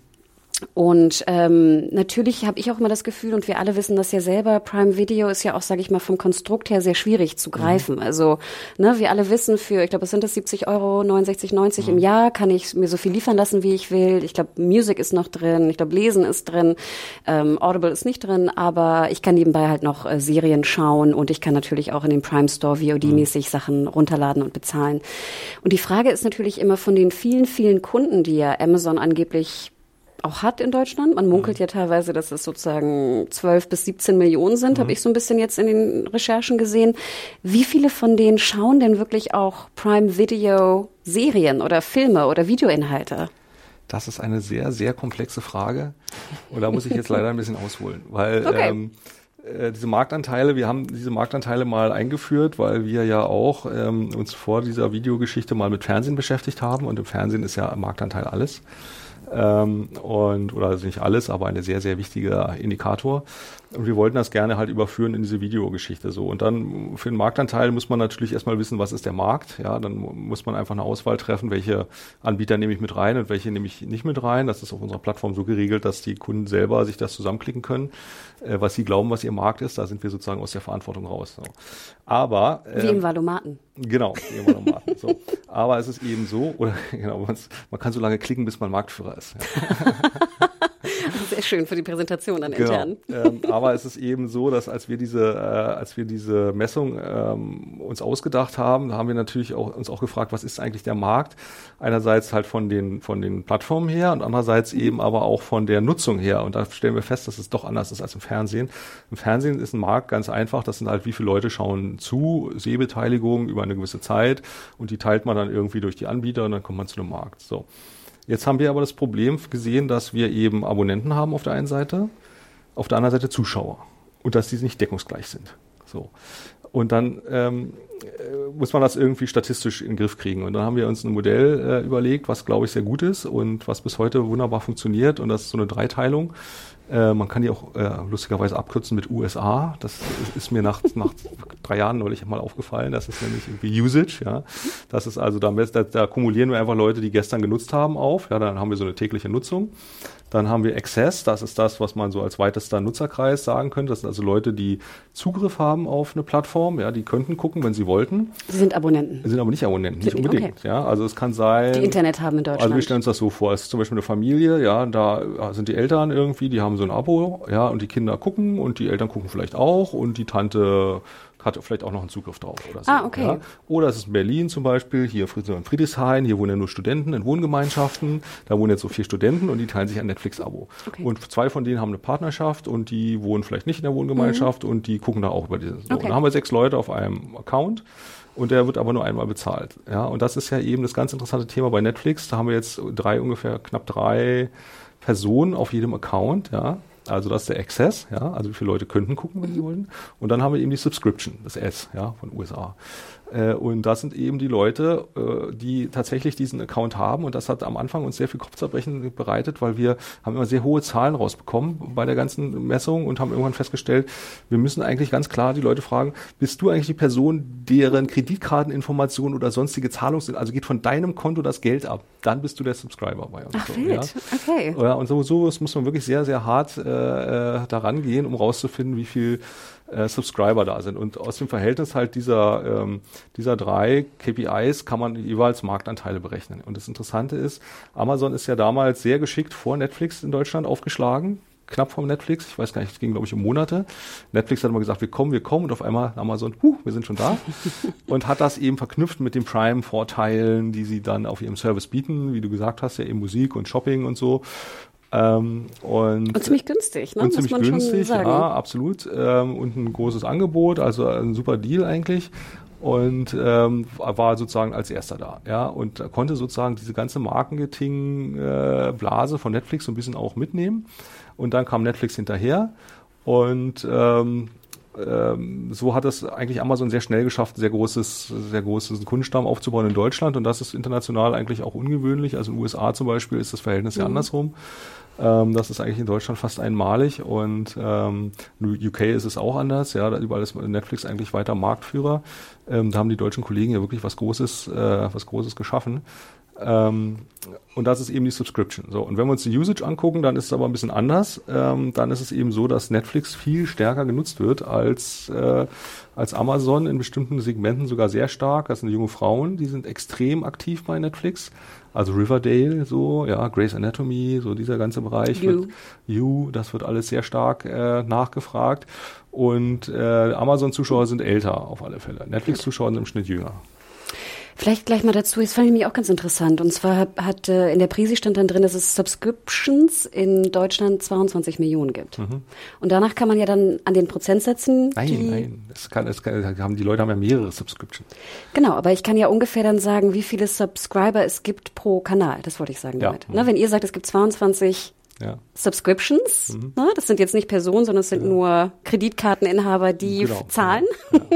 Und ähm, natürlich habe ich auch immer das Gefühl, und wir alle wissen das ja selber, Prime Video ist ja auch, sage ich mal, vom Konstrukt her sehr schwierig zu greifen. Mhm. Also, ne, wir alle wissen, für, ich glaube, es sind das 70 Euro, 69, 90 mhm. im Jahr, kann ich mir so viel liefern lassen, wie ich will. Ich glaube, Music ist noch drin, ich glaube, Lesen ist drin, ähm, Audible ist nicht drin, aber ich kann nebenbei halt noch äh, Serien schauen und ich kann natürlich auch in den Prime Store VOD-mäßig mhm. Sachen runterladen und bezahlen. Und die Frage ist natürlich immer von den vielen, vielen Kunden, die ja Amazon angeblich auch hat in Deutschland. Man munkelt mhm. ja teilweise, dass es sozusagen 12 bis 17 Millionen sind, mhm. habe ich so ein bisschen jetzt in den Recherchen gesehen. Wie viele von denen schauen denn wirklich auch Prime Video Serien oder Filme oder Videoinhalte? Das ist eine sehr, sehr komplexe Frage. Und da muss ich jetzt leider ein bisschen ausholen, weil okay. ähm, äh, diese Marktanteile, wir haben diese Marktanteile mal eingeführt, weil wir ja auch ähm, uns vor dieser Videogeschichte mal mit Fernsehen beschäftigt haben und im Fernsehen ist ja Marktanteil alles ähm, und oder also nicht alles, aber ein sehr, sehr wichtiger Indikator. Und wir wollten das gerne halt überführen in diese Videogeschichte so. Und dann für den Marktanteil muss man natürlich erstmal wissen, was ist der Markt. Ja, dann muss man einfach eine Auswahl treffen, welche Anbieter nehme ich mit rein und welche nehme ich nicht mit rein. Das ist auf unserer Plattform so geregelt, dass die Kunden selber sich das zusammenklicken können, äh, was sie glauben, was ihr Markt ist. Da sind wir sozusagen aus der Verantwortung raus. So. Aber äh, wie im Valomaten. Genau, wie im Valomaten. so. Aber es ist eben so, oder genau, man kann so lange klicken, bis man Marktführer ist. Ja. Sehr schön für die Präsentation dann genau. intern. Ähm, aber es ist eben so, dass als wir diese, äh, als wir diese Messung ähm, uns ausgedacht haben, haben wir natürlich auch, uns auch gefragt, was ist eigentlich der Markt? Einerseits halt von den, von den Plattformen her und andererseits eben aber auch von der Nutzung her. Und da stellen wir fest, dass es doch anders ist als im Fernsehen. Im Fernsehen ist ein Markt ganz einfach. Das sind halt, wie viele Leute schauen zu, Sehbeteiligung über eine gewisse Zeit und die teilt man dann irgendwie durch die Anbieter und dann kommt man zu einem Markt. So. Jetzt haben wir aber das Problem gesehen, dass wir eben Abonnenten haben auf der einen Seite, auf der anderen Seite Zuschauer und dass diese nicht deckungsgleich sind. So. Und dann ähm, äh, muss man das irgendwie statistisch in den Griff kriegen. Und dann haben wir uns ein Modell äh, überlegt, was glaube ich sehr gut ist und was bis heute wunderbar funktioniert. Und das ist so eine Dreiteilung. Äh, man kann die auch äh, lustigerweise abkürzen mit USA. Das ist, ist mir nach, nach drei Jahren neulich mal aufgefallen. Das ist nämlich irgendwie Usage, ja. Das ist also, da, da, da kumulieren wir einfach Leute, die gestern genutzt haben, auf. Ja, dann haben wir so eine tägliche Nutzung. Dann haben wir Access, das ist das, was man so als weitester Nutzerkreis sagen könnte. Das sind also Leute, die Zugriff haben auf eine Plattform, ja, die könnten gucken, wenn sie wollten. Sie sind Abonnenten. Sie sind aber nicht Abonnenten, nicht unbedingt. Okay. Ja, also es kann sein. Die Internet haben in Deutschland. Also wir stellen uns das so vor, es ist zum Beispiel eine Familie, ja, da sind die Eltern irgendwie, die haben so ein Abo, ja, und die Kinder gucken und die Eltern gucken vielleicht auch und die Tante hat vielleicht auch noch einen Zugriff drauf oder so. Ah, okay. Ja. Oder es ist in Berlin zum Beispiel, hier in Friedrichshain, hier wohnen ja nur Studenten in Wohngemeinschaften, da wohnen jetzt so vier Studenten und die teilen sich ein Netflix-Abo. Okay. Und zwei von denen haben eine Partnerschaft und die wohnen vielleicht nicht in der Wohngemeinschaft mhm. und die gucken da auch über diese. So. Okay. Und da haben wir sechs Leute auf einem Account und der wird aber nur einmal bezahlt. Ja, und das ist ja eben das ganz interessante Thema bei Netflix. Da haben wir jetzt drei ungefähr knapp drei Personen auf jedem Account, ja, also das ist der Access, ja, also wie viele Leute könnten gucken, wenn sie wollen. Und dann haben wir eben die Subscription, das S, ja, von USA. Äh, und das sind eben die Leute, äh, die tatsächlich diesen Account haben. Und das hat am Anfang uns sehr viel Kopfzerbrechen bereitet, weil wir haben immer sehr hohe Zahlen rausbekommen bei der ganzen Messung und haben irgendwann festgestellt, wir müssen eigentlich ganz klar die Leute fragen, bist du eigentlich die Person, deren Kreditkarteninformationen oder sonstige Zahlungs, also geht von deinem Konto das Geld ab, dann bist du der Subscriber bei uns. Ach, so. Ja. okay. Ja, und so, so muss man wirklich sehr, sehr hart äh, äh daran gehen, um rauszufinden, wie viel äh, Subscriber da sind. Und aus dem Verhältnis halt dieser, ähm, dieser drei KPIs kann man jeweils Marktanteile berechnen. Und das Interessante ist, Amazon ist ja damals sehr geschickt vor Netflix in Deutschland aufgeschlagen knapp vom Netflix. Ich weiß gar nicht, es ging, glaube ich, um Monate. Netflix hat immer gesagt, wir kommen, wir kommen. Und auf einmal Amazon, huh, wir sind schon da. und hat das eben verknüpft mit den Prime-Vorteilen, die sie dann auf ihrem Service bieten. Wie du gesagt hast, ja eben Musik und Shopping und so. Ähm, und, und, ziemlich günstig, ne? Und ziemlich günstig, ja, absolut. Ähm, und ein großes Angebot, also ein super Deal eigentlich. Und ähm, war sozusagen als erster da, ja, und konnte sozusagen diese ganze Marketing-Blase äh, von Netflix so ein bisschen auch mitnehmen. Und dann kam Netflix hinterher und ähm, ähm, so hat es eigentlich Amazon sehr schnell geschafft, sehr großes, sehr großes Kundenstamm aufzubauen in Deutschland und das ist international eigentlich auch ungewöhnlich. Also in den USA zum Beispiel ist das Verhältnis mhm. ja andersrum. Ähm, das ist eigentlich in Deutschland fast einmalig und ähm, UK ist es auch anders. Ja, überall ist Netflix eigentlich weiter Marktführer. Ähm, da haben die deutschen Kollegen ja wirklich was Großes, äh, was Großes geschaffen. Ähm, und das ist eben die Subscription. So, und wenn wir uns die Usage angucken, dann ist es aber ein bisschen anders. Ähm, dann ist es eben so, dass Netflix viel stärker genutzt wird als, äh, als Amazon in bestimmten Segmenten sogar sehr stark. Das sind junge Frauen, die sind extrem aktiv bei Netflix. Also Riverdale, so, ja, Grey's Anatomy, so dieser ganze Bereich. You, wird, you das wird alles sehr stark äh, nachgefragt. Und äh, Amazon-Zuschauer sind älter auf alle Fälle. Netflix-Zuschauer sind im Schnitt jünger. Vielleicht gleich mal dazu, das fand ich mich auch ganz interessant. Und zwar hat äh, in der Prise stand dann drin, dass es Subscriptions in Deutschland 22 Millionen gibt. Mhm. Und danach kann man ja dann an den Prozentsätzen. Nein, nein, das kann, das kann, haben, die Leute haben ja mehrere Subscriptions. Genau, aber ich kann ja ungefähr dann sagen, wie viele Subscriber es gibt pro Kanal. Das wollte ich sagen ja. damit. Ne, wenn ihr sagt, es gibt 22 ja. Subscriptions. Mhm. Ne? Das sind jetzt nicht Personen, sondern es sind ja. nur Kreditkarteninhaber, die genau. zahlen. Ja.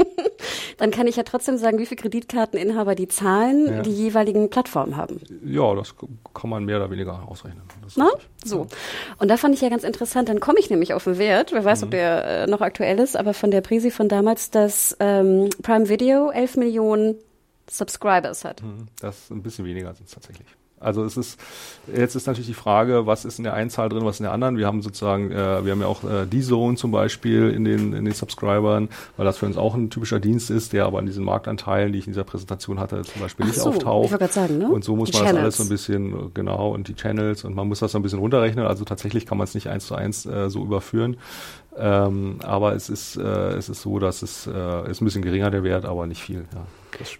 Dann kann ich ja trotzdem sagen, wie viele Kreditkarteninhaber die zahlen, die jeweiligen Plattformen haben. Ja, das kann man mehr oder weniger ausrechnen. Na? So. Und da fand ich ja ganz interessant, dann komme ich nämlich auf den Wert, wer weiß, mhm. ob der äh, noch aktuell ist, aber von der Prisi von damals, dass ähm, Prime Video 11 Millionen Subscribers hat. Mhm. Das ist ein bisschen weniger sind es tatsächlich. Also es ist, jetzt ist natürlich die Frage, was ist in der einen Zahl drin, was in der anderen. Wir haben sozusagen, äh, wir haben ja auch äh, D-Zone zum Beispiel in den, in den Subscribern, weil das für uns auch ein typischer Dienst ist, der aber an diesen Marktanteilen, die ich in dieser Präsentation hatte, zum Beispiel Ach nicht so, auftaucht. Ich sagen, ne? Und so muss die man Channels. das alles so ein bisschen, genau, und die Channels und man muss das so ein bisschen runterrechnen. Also tatsächlich kann man es nicht eins zu eins äh, so überführen. Ähm, aber es ist, äh, es ist so, dass es äh, ist ein bisschen geringer der Wert, aber nicht viel. Ja.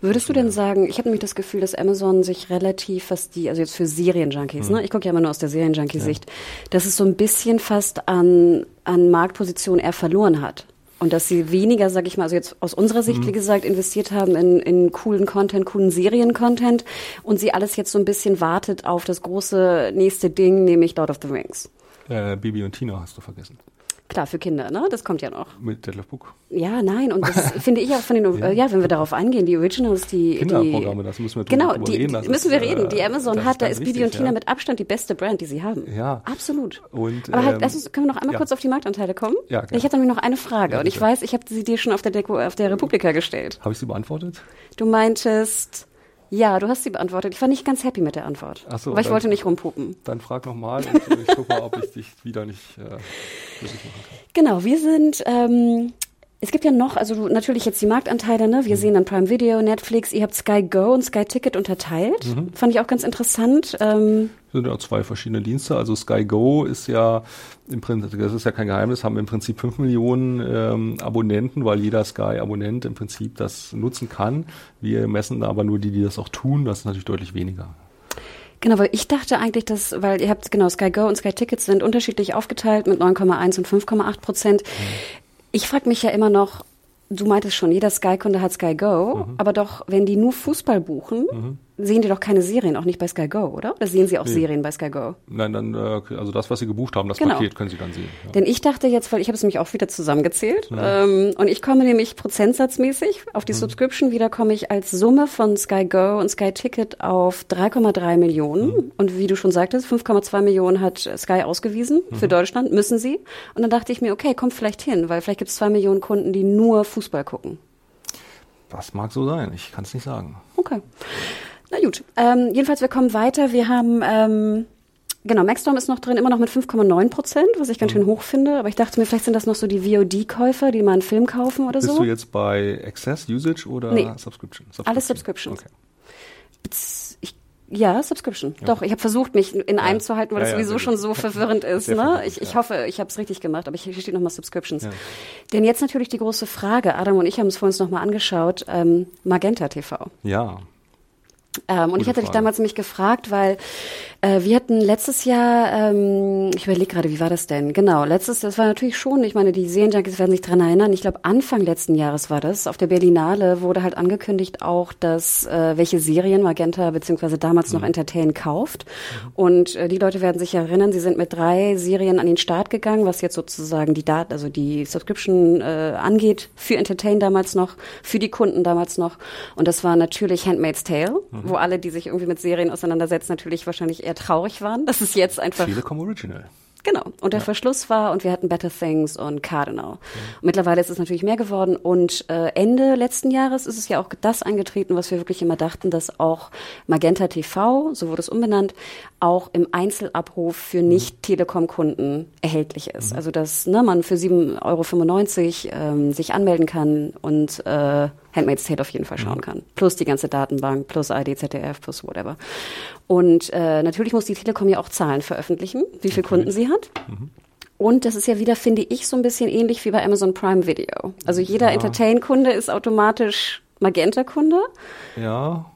Würdest du denn sagen, ich habe nämlich das Gefühl, dass Amazon sich relativ, was die, also jetzt für Serienjunkies, mhm. ne? ich gucke ja immer nur aus der Serienjunkie-Sicht, ja. dass es so ein bisschen fast an, an Marktposition eher verloren hat. Und dass sie weniger, sag ich mal, also jetzt aus unserer Sicht, mhm. wie gesagt, investiert haben in, in coolen Content, coolen Serien-Content und sie alles jetzt so ein bisschen wartet auf das große nächste Ding, nämlich Lord of the Rings. Äh, Bibi und Tina hast du vergessen. Klar, für Kinder, ne? Das kommt ja noch. Mit Detlef Book. Ja, nein, und das finde ich auch von den, ja. ja. wenn wir darauf eingehen, die Originals, die. Kinderprogramme, das müssen wir Genau, die, reden, die müssen wir reden. Die Amazon hat, da ist Bibi und Tina ja. mit Abstand die beste Brand, die sie haben. Ja. Absolut. Und, Aber halt, ähm, lass uns, können wir noch einmal ja. kurz auf die Marktanteile kommen? Ja, gerne. Ich habe nämlich noch eine Frage und ich weiß, ich habe sie dir schon auf der Deko, auf der Republika gestellt. Habe ich sie beantwortet? Du meintest, ja, du hast sie beantwortet. Ich war nicht ganz happy mit der Antwort. Ach so, aber ich wollte nicht rumpupen. Dann frag nochmal und ich gucke mal, ob ich dich wieder nicht äh, machen kann. Genau, wir sind ähm, es gibt ja noch, also natürlich jetzt die Marktanteile, ne? Wir mhm. sehen dann Prime Video, Netflix, ihr habt Sky Go und Sky Ticket unterteilt. Mhm. Fand ich auch ganz interessant. Ähm, das sind ja zwei verschiedene Dienste. Also Sky Go ist ja im Prinzip, das ist ja kein Geheimnis, haben im Prinzip fünf Millionen ähm, Abonnenten, weil jeder Sky-Abonnent im Prinzip das nutzen kann. Wir messen aber nur die, die das auch tun. Das ist natürlich deutlich weniger. Genau, weil ich dachte eigentlich, dass, weil ihr habt, genau, Sky Go und Sky Tickets sind unterschiedlich aufgeteilt mit 9,1 und 5,8 Prozent. Mhm. Ich frage mich ja immer noch, du meintest schon, jeder Sky-Kunde hat Sky Go, mhm. aber doch, wenn die nur Fußball buchen, mhm sehen die doch keine Serien, auch nicht bei Sky Go, oder? Oder sehen sie auch nee. Serien bei Sky Go? Nein, dann, äh, also das, was sie gebucht haben, das genau. Paket können sie dann sehen. Ja. Denn ich dachte jetzt, weil ich habe es nämlich auch wieder zusammengezählt, ja. ähm, und ich komme nämlich prozentsatzmäßig auf die mhm. Subscription wieder, komme ich als Summe von Sky Go und Sky Ticket auf 3,3 Millionen. Mhm. Und wie du schon sagtest, 5,2 Millionen hat Sky ausgewiesen mhm. für Deutschland, müssen sie. Und dann dachte ich mir, okay, kommt vielleicht hin, weil vielleicht gibt es zwei Millionen Kunden, die nur Fußball gucken. Das mag so sein, ich kann es nicht sagen. Okay. Na gut, ähm, jedenfalls wir kommen weiter. Wir haben ähm, Genau, Maxstorm ist noch drin, immer noch mit 5,9 Prozent, was ich ganz mhm. schön hoch finde. Aber ich dachte mir, vielleicht sind das noch so die VOD-Käufer, die mal einen Film kaufen oder Bist so. Bist du jetzt bei Access, Usage oder nee. Subscription? Subscription? Alles Subscription. Okay. Ich, ja, Subscription. Ja. Doch, ich habe versucht, mich in einem zu halten, weil ja, das sowieso schon so verwirrend ist. Ne? Ich, ich hoffe, ich habe es richtig gemacht, aber hier steht nochmal Subscriptions. Denn jetzt natürlich die große Frage, Adam und ich haben es vorhin nochmal angeschaut, ähm, Magenta TV. Ja. Ähm, und ich hatte Frage. dich damals nämlich gefragt, weil äh, wir hatten letztes Jahr, ähm, ich überlege gerade, wie war das denn? Genau, letztes, das war natürlich schon, ich meine, die Serienjunkies werden sich dran erinnern. Ich glaube, Anfang letzten Jahres war das. Auf der Berlinale wurde halt angekündigt auch, dass äh, welche Serien Magenta beziehungsweise damals mhm. noch Entertain kauft. Mhm. Und äh, die Leute werden sich erinnern, sie sind mit drei Serien an den Start gegangen, was jetzt sozusagen die Daten, also die Subscription äh, angeht, für Entertain damals noch, für die Kunden damals noch. Und das war natürlich Handmaid's Tale. Mhm wo alle, die sich irgendwie mit Serien auseinandersetzen, natürlich wahrscheinlich eher traurig waren. Das ist jetzt einfach. Telekom Original. Genau. Und der ja. Verschluss war und wir hatten Better Things und Cardinal. Ja. Mittlerweile ist es natürlich mehr geworden und äh, Ende letzten Jahres ist es ja auch das eingetreten, was wir wirklich immer dachten, dass auch Magenta TV, so wurde es umbenannt, auch im Einzelabruf für mhm. Nicht-Telekom-Kunden erhältlich ist. Mhm. Also dass ne, man für 7,95 Euro ähm, sich anmelden kann und äh, Handmaid's Tale auf jeden Fall schauen mhm. kann. Plus die ganze Datenbank, plus ID, ZDF, plus whatever. Und äh, natürlich muss die Telekom ja auch Zahlen veröffentlichen, wie viele Kunden sie hat. Mhm. Und das ist ja wieder, finde ich, so ein bisschen ähnlich wie bei Amazon Prime Video. Also jeder ja. Entertain-Kunde ist automatisch Magenta-Kunde. Ja,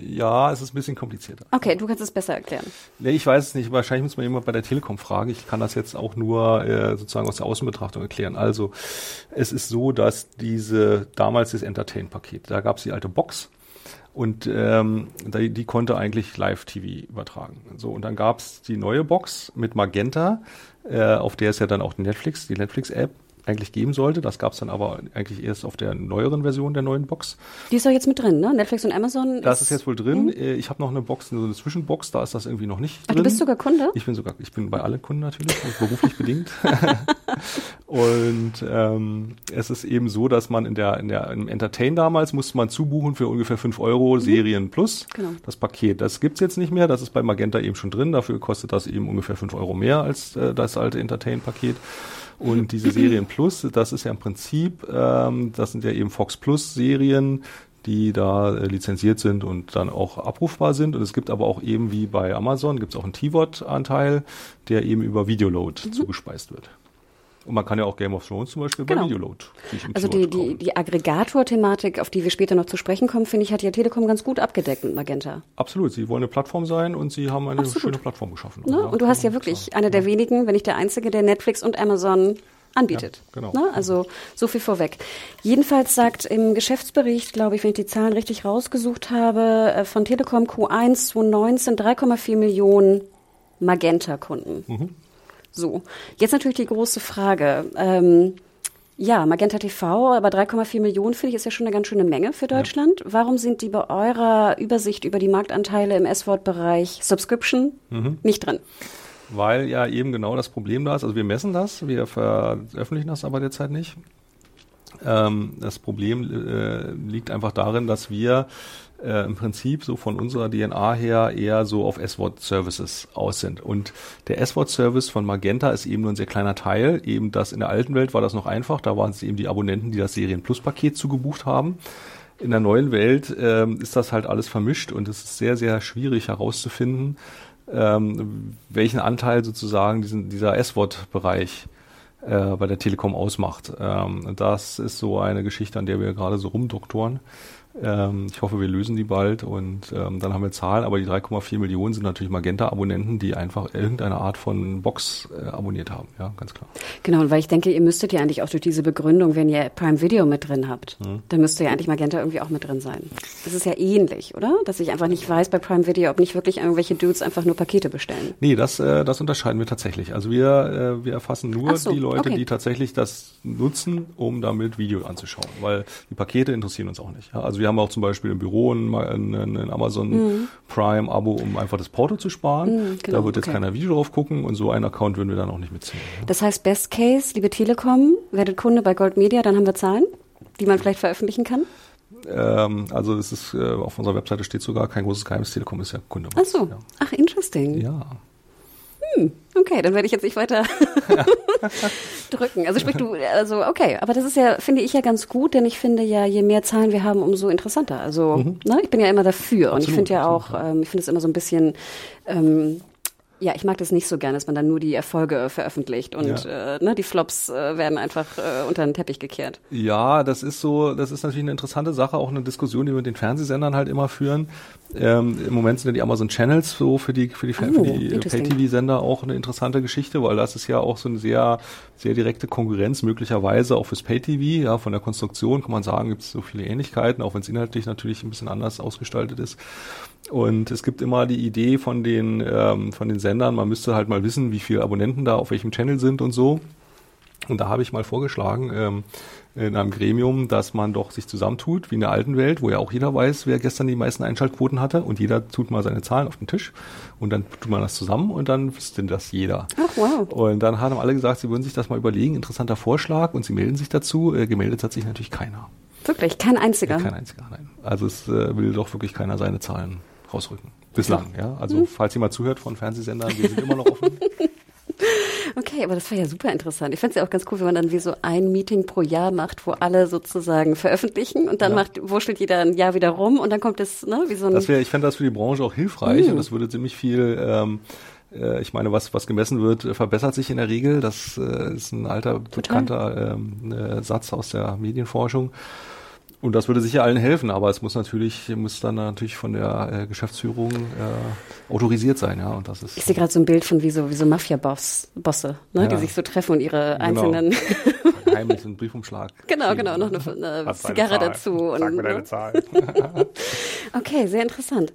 ja, es ist ein bisschen komplizierter. Okay, du kannst es besser erklären. Nee, ich weiß es nicht. Wahrscheinlich muss man immer bei der Telekom fragen. Ich kann das jetzt auch nur äh, sozusagen aus der Außenbetrachtung erklären. Also, es ist so, dass diese damals das Entertain-Paket, da gab es die alte Box und ähm, die, die konnte eigentlich Live-TV übertragen. So und dann gab es die neue Box mit Magenta, äh, auf der ist ja dann auch die Netflix, die Netflix-App eigentlich geben sollte. Das gab es dann aber eigentlich erst auf der neueren Version der neuen Box. Die ist doch jetzt mit drin, ne? Netflix und Amazon. Das ist, ist jetzt wohl drin. Mhm. Äh, ich habe noch eine Box, so eine Zwischenbox, da ist das irgendwie noch nicht Ach, drin. Du bist sogar Kunde? Ich bin sogar, ich bin bei allen Kunden natürlich, beruflich bedingt. und ähm, es ist eben so, dass man in der, in der im Entertain damals musste man zubuchen für ungefähr 5 Euro mhm. Serien Plus. Genau. Das Paket. Das gibt's jetzt nicht mehr. Das ist bei Magenta eben schon drin. Dafür kostet das eben ungefähr 5 Euro mehr als äh, das alte Entertain-Paket. Und diese Serien Plus, das ist ja im Prinzip, ähm, das sind ja eben Fox Plus Serien, die da äh, lizenziert sind und dann auch abrufbar sind. Und es gibt aber auch eben wie bei Amazon, gibt es auch einen T-Wort-Anteil, der eben über Videoload mhm. zugespeist wird. Und man kann ja auch Game of Thrones zum Beispiel genau. bei Videoload. Also die, die, die Aggregator-Thematik, auf die wir später noch zu sprechen kommen, finde ich, hat ja Telekom ganz gut abgedeckt mit Magenta. Absolut. Sie wollen eine Plattform sein und sie haben eine Absolut. schöne Plattform geschaffen. Ne? Und du hast ja wirklich sagen. einer der wenigen, wenn nicht der einzige, der Netflix und Amazon anbietet. Ja, genau. Ne? Also so viel vorweg. Jedenfalls sagt im Geschäftsbericht, glaube ich, wenn ich die Zahlen richtig rausgesucht habe, äh, von Telekom Q1 2019 3,4 Millionen Magenta-Kunden. Mhm. So, jetzt natürlich die große Frage. Ähm, ja, Magenta TV, aber 3,4 Millionen finde ich ist ja schon eine ganz schöne Menge für Deutschland. Ja. Warum sind die bei eurer Übersicht über die Marktanteile im S-Wort-Bereich Subscription mhm. nicht drin? Weil ja eben genau das Problem da ist. Also wir messen das, wir veröffentlichen das aber derzeit nicht. Ähm, das Problem äh, liegt einfach darin, dass wir äh, im Prinzip so von unserer DNA her eher so auf S-Wort-Services aus sind. Und der S-Wort-Service von Magenta ist eben nur ein sehr kleiner Teil. Eben das in der alten Welt war das noch einfach. Da waren es eben die Abonnenten, die das Serien-Plus-Paket zugebucht haben. In der neuen Welt ähm, ist das halt alles vermischt und es ist sehr, sehr schwierig herauszufinden, ähm, welchen Anteil sozusagen diesen, dieser S-Wort-Bereich äh, bei der Telekom ausmacht. Ähm, das ist so eine Geschichte, an der wir gerade so rumdoktoren. Ähm, ich hoffe, wir lösen die bald und ähm, dann haben wir Zahlen, aber die 3,4 Millionen sind natürlich Magenta-Abonnenten, die einfach irgendeine Art von Box äh, abonniert haben, ja, ganz klar. Genau, und weil ich denke, ihr müsstet ja eigentlich auch durch diese Begründung, wenn ihr Prime Video mit drin habt, hm. dann müsste ja eigentlich Magenta irgendwie auch mit drin sein. Das ist ja ähnlich, oder? Dass ich einfach nicht weiß bei Prime Video, ob nicht wirklich irgendwelche Dudes einfach nur Pakete bestellen. Nee, das, äh, das unterscheiden wir tatsächlich. Also wir, äh, wir erfassen nur so, die Leute, okay. die tatsächlich das nutzen, um damit Video anzuschauen, weil die Pakete interessieren uns auch nicht. Ja? Also wir haben auch zum Beispiel im Büro ein, ein, ein Amazon mhm. Prime-Abo, um einfach das Porto zu sparen. Mhm, genau, da wird jetzt okay. keiner Video drauf gucken und so einen Account würden wir dann auch nicht mitziehen. Ja. Das heißt, Best Case, liebe Telekom, werdet Kunde bei Gold Media, dann haben wir Zahlen, die man vielleicht veröffentlichen kann? Ähm, also es ist äh, auf unserer Webseite steht sogar kein großes Geheimnis, Telekom ist ja Kunde. Ach so, ja. ach interesting. Ja. Hm, okay, dann werde ich jetzt nicht weiter drücken. Also sprich du, also okay, aber das ist ja, finde ich ja ganz gut, denn ich finde ja, je mehr Zahlen wir haben, umso interessanter. Also mhm. ne, ich bin ja immer dafür und ich finde ja auch, ähm, ich finde es immer so ein bisschen ähm, ja, ich mag das nicht so gerne, dass man dann nur die Erfolge veröffentlicht und ja. äh, ne, die Flops äh, werden einfach äh, unter den Teppich gekehrt. Ja, das ist so, das ist natürlich eine interessante Sache, auch eine Diskussion, die wir mit den Fernsehsendern halt immer führen. Ähm, Im Moment sind ja die Amazon Channels so für die für die, oh, die Pay-TV-Sender auch eine interessante Geschichte, weil das ist ja auch so eine sehr sehr direkte Konkurrenz möglicherweise auch fürs Pay-TV. Ja, von der Konstruktion kann man sagen, gibt es so viele Ähnlichkeiten, auch wenn es inhaltlich natürlich ein bisschen anders ausgestaltet ist. Und es gibt immer die Idee von den, ähm, von den Sendern, man müsste halt mal wissen, wie viele Abonnenten da auf welchem Channel sind und so. Und da habe ich mal vorgeschlagen, ähm, in einem Gremium, dass man doch sich zusammentut, wie in der alten Welt, wo ja auch jeder weiß, wer gestern die meisten Einschaltquoten hatte und jeder tut mal seine Zahlen auf den Tisch und dann tut man das zusammen und dann wüsste das jeder. Ach, wow. Und dann haben alle gesagt, sie würden sich das mal überlegen, interessanter Vorschlag und sie melden sich dazu. Äh, gemeldet hat sich natürlich keiner. Wirklich, kein einziger? Kein einziger, nein. Also es äh, will doch wirklich keiner seine Zahlen rausrücken. Bislang, ja. Also mhm. falls jemand zuhört von Fernsehsendern, wir sind immer noch offen. Okay, aber das war ja super interessant. Ich fände es ja auch ganz cool, wenn man dann wie so ein Meeting pro Jahr macht, wo alle sozusagen veröffentlichen und dann ja. macht, wurschtelt jeder ein Jahr wieder rum und dann kommt es, ne, wie so ein. Das wäre, ich fände das für die Branche auch hilfreich mhm. und das würde ziemlich viel, ähm, äh, ich meine, was, was gemessen wird, verbessert sich in der Regel. Das äh, ist ein alter, bekannter ähm, äh, Satz aus der Medienforschung. Und das würde sicher allen helfen, aber es muss natürlich, muss dann natürlich von der äh, Geschäftsführung äh, autorisiert sein, ja. Und das ist. Ich sehe gerade so ein Bild von wie so wie so Mafia-Bosse, Bosse, ne, ja. die sich so treffen und ihre genau. heimlich einen Briefumschlag. Genau, genau, noch eine, eine Zigarre dazu. Und, Sag mir deine ne? Zahl. okay, sehr interessant.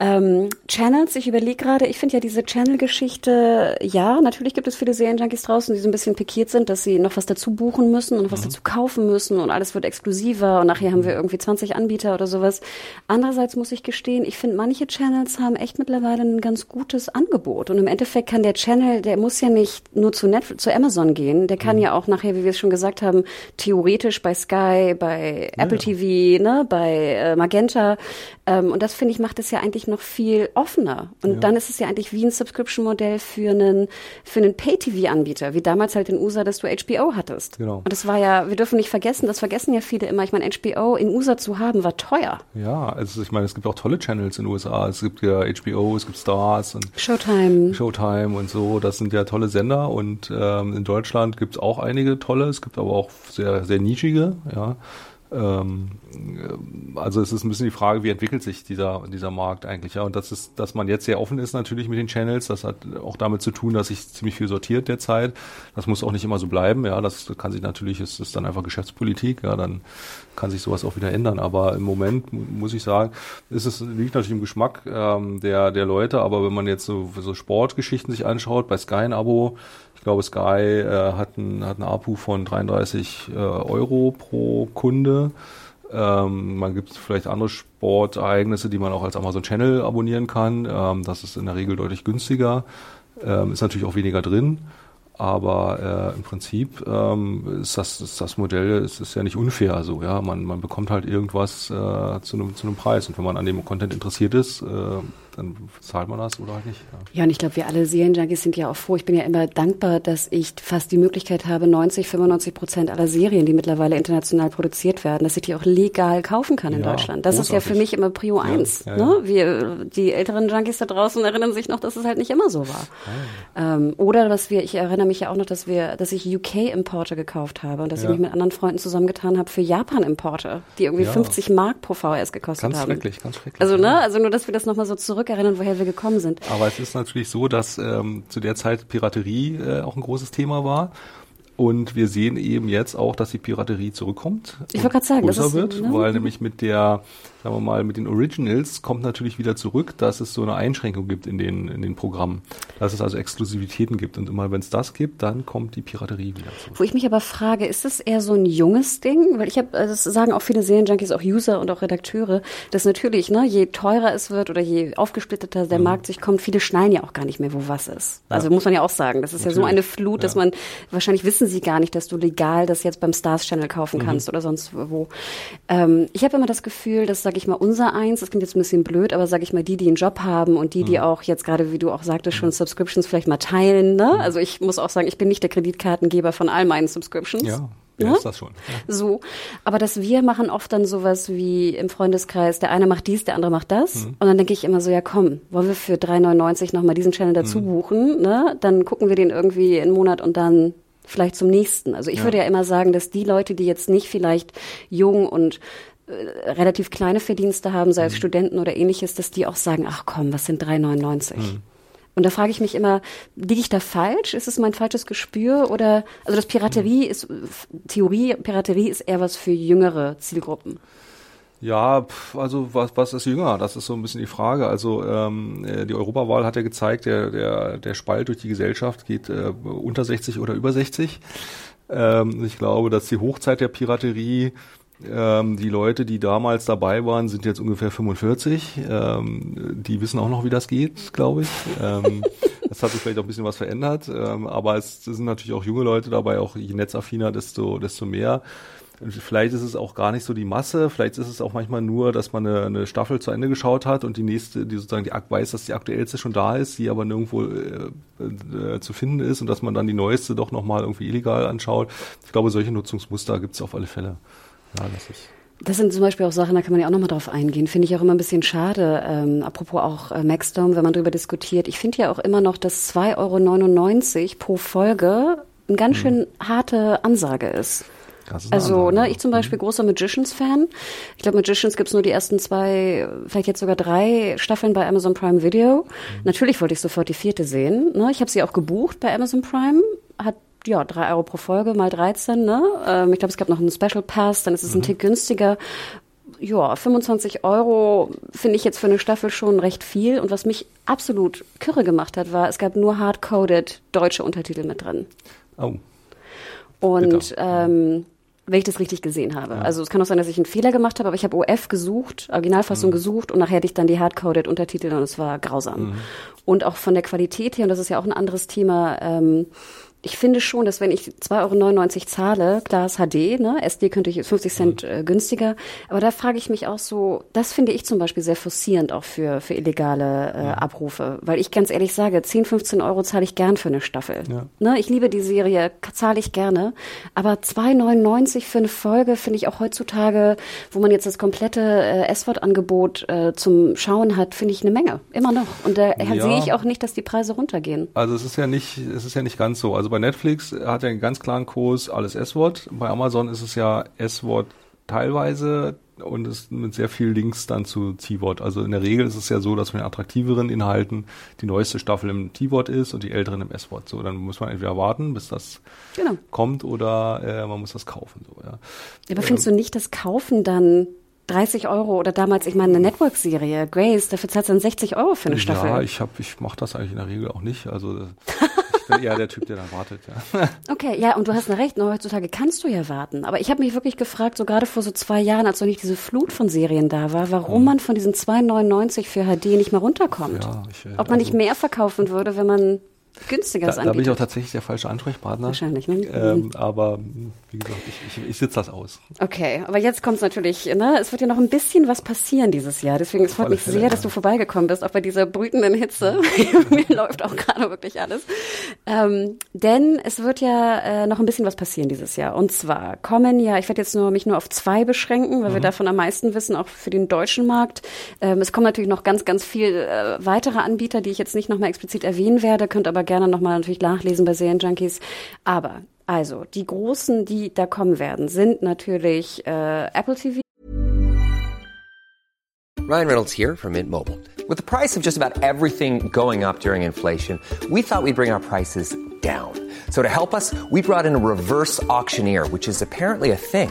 Ähm, Channels, ich überlege gerade, ich finde ja diese Channel-Geschichte, ja, natürlich gibt es viele Serienjunkies draußen, die so ein bisschen pikiert sind, dass sie noch was dazu buchen müssen und noch was mhm. dazu kaufen müssen und alles wird exklusiver und nachher haben wir irgendwie 20 Anbieter oder sowas. Andererseits muss ich gestehen, ich finde, manche Channels haben echt mittlerweile ein ganz gutes Angebot und im Endeffekt kann der Channel, der muss ja nicht nur zu Netflix, zu Amazon gehen, der kann mhm. ja auch nachher, wie wir es schon gesagt haben, theoretisch bei Sky, bei ja. Apple TV, ne, bei äh, Magenta ähm, und das finde ich macht es ja eigentlich noch viel offener. Und ja. dann ist es ja eigentlich wie ein Subscription-Modell für einen, für einen Pay-TV-Anbieter, wie damals halt in USA, dass du HBO hattest. Genau. Und das war ja, wir dürfen nicht vergessen, das vergessen ja viele immer. Ich meine, HBO in USA zu haben, war teuer. Ja, also ich meine, es gibt auch tolle Channels in den USA. Es gibt ja HBO, es gibt Stars und Showtime. Showtime und so. Das sind ja tolle Sender und ähm, in Deutschland gibt es auch einige tolle. Es gibt aber auch sehr, sehr nischige, ja. Ähm, also es ist ein bisschen die Frage, wie entwickelt sich dieser, dieser Markt eigentlich, ja. Und das ist, dass man jetzt sehr offen ist natürlich mit den Channels, das hat auch damit zu tun, dass sich ziemlich viel sortiert derzeit. Das muss auch nicht immer so bleiben, ja. Das kann sich natürlich, es ist dann einfach Geschäftspolitik, ja, dann kann sich sowas auch wieder ändern. Aber im Moment muss ich sagen, ist es liegt natürlich im Geschmack ähm, der, der Leute, aber wenn man jetzt so, so Sportgeschichten sich anschaut, bei Sky ein Abo, Ich glaube, Sky äh, hat ein, hat APU von 33 äh, Euro pro Kunde. Ähm, man gibt vielleicht andere Sportereignisse, die man auch als Amazon Channel abonnieren kann. Ähm, das ist in der Regel deutlich günstiger. Ähm, ist natürlich auch weniger drin. Aber äh, im Prinzip ähm, ist, das, ist das Modell ist, ist ja nicht unfair so, ja. Man, man bekommt halt irgendwas äh, zu einem zu Preis. Und wenn man an dem Content interessiert ist, äh, dann zahlt man das oder halt nicht. Ja, ja und ich glaube, wir alle Serienjunkies sind ja auch froh. Ich bin ja immer dankbar, dass ich fast die Möglichkeit habe, 90, 95 Prozent aller Serien, die mittlerweile international produziert werden, dass ich die auch legal kaufen kann in ja, Deutschland. Das großartig. ist ja für mich immer Prio ja, eins. Ja, ne? Wir, die älteren Junkies da draußen erinnern sich noch, dass es halt nicht immer so war. Ähm, oder dass wir, ich erinnere mich ja auch noch, dass wir, dass ich UK-Importe gekauft habe und dass ich mich mit anderen Freunden zusammengetan habe für Japan-Importe, die irgendwie 50 Mark pro VHS gekostet ganz haben. Ganz schrecklich, ganz schrecklich. Also, ne, also nur, dass wir das nochmal so zurück zurückerinnern, woher wir gekommen sind. Aber es ist natürlich so, dass ähm, zu der Zeit Piraterie äh, auch ein großes Thema war. Und wir sehen eben jetzt auch, dass die Piraterie zurückkommt. Ich wollte gerade sagen, größer das ist, wird, ne? weil nämlich mit der sagen wir mal, mit den Originals kommt natürlich wieder zurück, dass es so eine Einschränkung gibt in den, in den Programmen. Dass es also Exklusivitäten gibt. Und immer wenn es das gibt, dann kommt die Piraterie wieder zurück. Wo ich mich aber frage, ist das eher so ein junges Ding? Weil ich habe, das sagen auch viele Serienjunkies, auch User und auch Redakteure, dass natürlich, ne, je teurer es wird oder je aufgesplitterter der mhm. Markt sich kommt, viele schnallen ja auch gar nicht mehr, wo was ist. Ja. Also muss man ja auch sagen. Das ist natürlich. ja so eine Flut, dass ja. man, wahrscheinlich wissen sie gar nicht, dass du legal das jetzt beim Stars Channel kaufen mhm. kannst mhm. oder sonst wo. Ähm, ich habe immer das Gefühl, dass sage ich mal, unser eins, das klingt jetzt ein bisschen blöd, aber sage ich mal, die, die einen Job haben und die, die mhm. auch jetzt gerade, wie du auch sagtest, schon Subscriptions vielleicht mal teilen. Ne? Mhm. Also ich muss auch sagen, ich bin nicht der Kreditkartengeber von all meinen Subscriptions. Ja. Ja, ne? ist das schon. Ja. So. Aber dass wir machen oft dann sowas wie im Freundeskreis, der eine macht dies, der andere macht das. Mhm. Und dann denke ich immer so, ja komm, wollen wir für 3,99 nochmal diesen Channel dazu mhm. buchen? Ne? Dann gucken wir den irgendwie einen Monat und dann vielleicht zum nächsten. Also ich ja. würde ja immer sagen, dass die Leute, die jetzt nicht vielleicht jung und relativ kleine Verdienste haben, sei es mhm. Studenten oder ähnliches, dass die auch sagen, ach komm, was sind 3,99? Mhm. Und da frage ich mich immer, liege ich da falsch? Ist es mein falsches Gespür? Oder also das Piraterie mhm. ist Theorie, Piraterie ist eher was für jüngere Zielgruppen. Ja, also was, was ist jünger? Das ist so ein bisschen die Frage. Also ähm, äh, die Europawahl hat ja gezeigt, der, der, der Spalt durch die Gesellschaft geht äh, unter 60 oder über 60. Ähm, ich glaube, dass die Hochzeit der Piraterie ähm, die Leute, die damals dabei waren, sind jetzt ungefähr 45. Ähm, die wissen auch noch, wie das geht, glaube ich. Ähm, das hat sich vielleicht auch ein bisschen was verändert. Ähm, aber es, es sind natürlich auch junge Leute dabei, auch je netzaffiner, desto, desto mehr. Vielleicht ist es auch gar nicht so die Masse, vielleicht ist es auch manchmal nur, dass man eine, eine Staffel zu Ende geschaut hat und die nächste, die sozusagen die weiß, dass die aktuellste schon da ist, die aber nirgendwo äh, äh, zu finden ist und dass man dann die neueste doch nochmal irgendwie illegal anschaut. Ich glaube, solche Nutzungsmuster gibt es auf alle Fälle. Ja, das ist. Das sind zum Beispiel auch Sachen, da kann man ja auch nochmal drauf eingehen. Finde ich auch immer ein bisschen schade. Ähm, apropos auch äh, Maxdome, wenn man darüber diskutiert. Ich finde ja auch immer noch, dass 2,99 Euro pro Folge eine ganz hm. schön harte Ansage ist. ist also, Ansage, ne, ich zum Beispiel mhm. großer Magicians-Fan. Ich glaube, Magicians gibt's nur die ersten zwei, vielleicht jetzt sogar drei Staffeln bei Amazon Prime Video. Mhm. Natürlich wollte ich sofort die vierte sehen. Ne? Ich habe sie auch gebucht bei Amazon Prime. Hat ja, drei Euro pro Folge mal 13, ne? Ähm, ich glaube, es gab noch einen Special Pass, dann ist es mhm. ein Tick günstiger. Ja, 25 Euro finde ich jetzt für eine Staffel schon recht viel. Und was mich absolut kirre gemacht hat, war, es gab nur hard-coded deutsche Untertitel mit drin. Oh. Und ähm, wenn ich das richtig gesehen habe. Ja. Also es kann auch sein, dass ich einen Fehler gemacht habe, aber ich habe OF gesucht, Originalfassung mhm. gesucht und nachher hatte ich dann die hard-coded Untertitel und es war grausam. Mhm. Und auch von der Qualität her, und das ist ja auch ein anderes Thema, ähm, ich finde schon, dass wenn ich 2,99 Euro zahle, klar ist HD, ne? SD könnte ich 50 Cent mhm. äh, günstiger, aber da frage ich mich auch so, das finde ich zum Beispiel sehr forcierend auch für, für illegale äh, Abrufe, weil ich ganz ehrlich sage, 10, 15 Euro zahle ich gern für eine Staffel. Ja. Ne? Ich liebe die Serie, zahle ich gerne, aber 2,99 für eine Folge finde ich auch heutzutage, wo man jetzt das komplette äh, S-Wort-Angebot äh, zum Schauen hat, finde ich eine Menge, immer noch. Und da ja. sehe ich auch nicht, dass die Preise runtergehen. Also es ist ja nicht, es ist ja nicht ganz so. Also also bei Netflix hat er einen ganz klaren Kurs, alles S-Wort. Bei Amazon ist es ja S-Wort teilweise und ist mit sehr vielen Links dann zu T-Wort. Also in der Regel ist es ja so, dass von den attraktiveren Inhalten die neueste Staffel im T-Wort ist und die älteren im S-Wort. So, dann muss man entweder warten, bis das genau. kommt oder äh, man muss das kaufen. So, ja. Aber findest du nicht das Kaufen dann 30 Euro oder damals, ich meine, eine Network-Serie, Grace, dafür zahlst du dann 60 Euro für eine Staffel. Ja, ich hab, ich mache das eigentlich in der Regel auch nicht. Also bin eher der Typ, der dann wartet, ja. Okay, ja, und du hast recht, nur heutzutage kannst du ja warten. Aber ich habe mich wirklich gefragt, so gerade vor so zwei Jahren, als noch nicht diese Flut von Serien da war, warum mhm. man von diesen 2,99 für HD nicht mehr runterkommt. Ja, ich, Ob man also, nicht mehr verkaufen würde, wenn man günstiger da, da bin ich auch tatsächlich der falsche Ansprechpartner. Wahrscheinlich, ne? Ähm, mhm. aber wie gesagt, ich, ich, ich sitze das aus. Okay, aber jetzt kommt es natürlich, ne, es wird ja noch ein bisschen was passieren dieses Jahr. Deswegen es freut mich sehr, ja. dass du vorbeigekommen bist, auch bei dieser brütenden Hitze. Mir läuft auch gerade wirklich alles. Ähm, denn es wird ja äh, noch ein bisschen was passieren dieses Jahr. Und zwar kommen ja, ich werde jetzt nur mich nur auf zwei beschränken, weil mhm. wir davon am meisten wissen, auch für den deutschen Markt. Ähm, es kommen natürlich noch ganz, ganz viel äh, weitere Anbieter, die ich jetzt nicht nochmal explizit erwähnen werde, könnt aber gerne nochmal natürlich nachlesen bei Serienjunkies. Aber also die großen, die da kommen werden, sind natürlich äh, Apple TV. Ryan Reynolds here from Mint Mobile. With the price of just about everything going up during inflation, we thought we'd bring our prices down. So to help us, we brought in a reverse auctioneer, which is apparently a thing.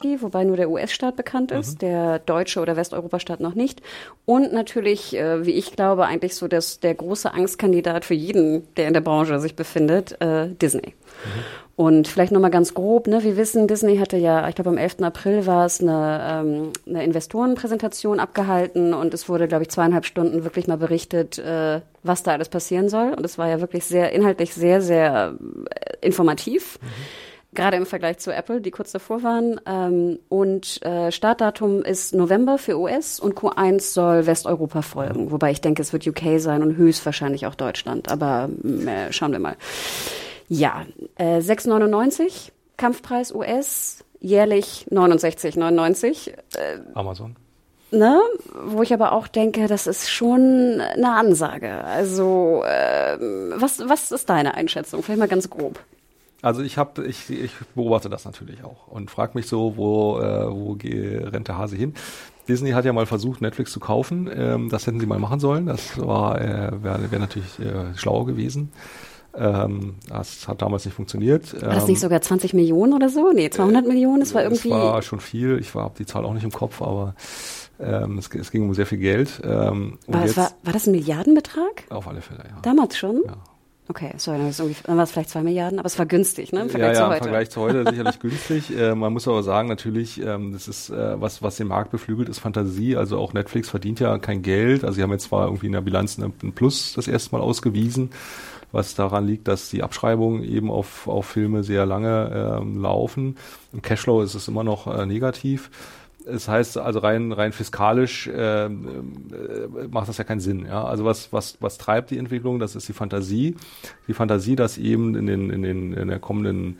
wobei nur der US-Staat bekannt ist, mhm. der deutsche oder Westeuropa-Staat noch nicht. Und natürlich, äh, wie ich glaube, eigentlich so dass der große Angstkandidat für jeden, der in der Branche sich befindet, äh, Disney. Mhm. Und vielleicht nochmal ganz grob, ne, wir wissen, Disney hatte ja, ich glaube am 11. April war es eine, ähm, eine Investorenpräsentation abgehalten und es wurde, glaube ich, zweieinhalb Stunden wirklich mal berichtet, äh, was da alles passieren soll. Und es war ja wirklich sehr, inhaltlich sehr, sehr äh, informativ. Mhm gerade im Vergleich zu Apple, die kurz davor waren. Ähm, und äh, Startdatum ist November für US und Q1 soll Westeuropa folgen. Wobei ich denke, es wird UK sein und höchstwahrscheinlich auch Deutschland. Aber äh, schauen wir mal. Ja, äh, 6,99 Kampfpreis US, jährlich 69,99. Äh, Amazon. Ne? Wo ich aber auch denke, das ist schon eine Ansage. Also, äh, was, was ist deine Einschätzung? Vielleicht mal ganz grob. Also ich habe, ich, ich beobachte das natürlich auch und frage mich so, wo, äh, wo rennt der Hase hin? Disney hat ja mal versucht, Netflix zu kaufen. Ähm, das hätten sie mal machen sollen. Das war äh, wäre wär natürlich äh, schlauer gewesen. Ähm, das hat damals nicht funktioniert. War das nicht ähm, sogar 20 Millionen oder so? Nee, 200 äh, Millionen, das war irgendwie... Das war schon viel. Ich habe die Zahl auch nicht im Kopf, aber ähm, es, es, ging um sehr viel Geld. Ähm, war, jetzt, war, war das ein Milliardenbetrag? Auf alle Fälle, ja. Damals schon? Ja. Okay, sorry, dann war es vielleicht zwei Milliarden, aber es war günstig, ne? Im Vergleich ja, ja, zu heute. Im Vergleich zu heute sicherlich günstig. Äh, man muss aber sagen, natürlich, ähm, das ist, äh, was, was den Markt beflügelt, ist Fantasie. Also auch Netflix verdient ja kein Geld. Also sie haben jetzt zwar irgendwie in der Bilanz ein Plus das erste Mal ausgewiesen, was daran liegt, dass die Abschreibungen eben auf, auf Filme sehr lange ähm, laufen. Im Cashflow ist es immer noch äh, negativ es heißt also rein rein fiskalisch äh, äh, macht das ja keinen Sinn. Ja? Also was was was treibt die Entwicklung? Das ist die Fantasie, die Fantasie, dass eben in den in den in der kommenden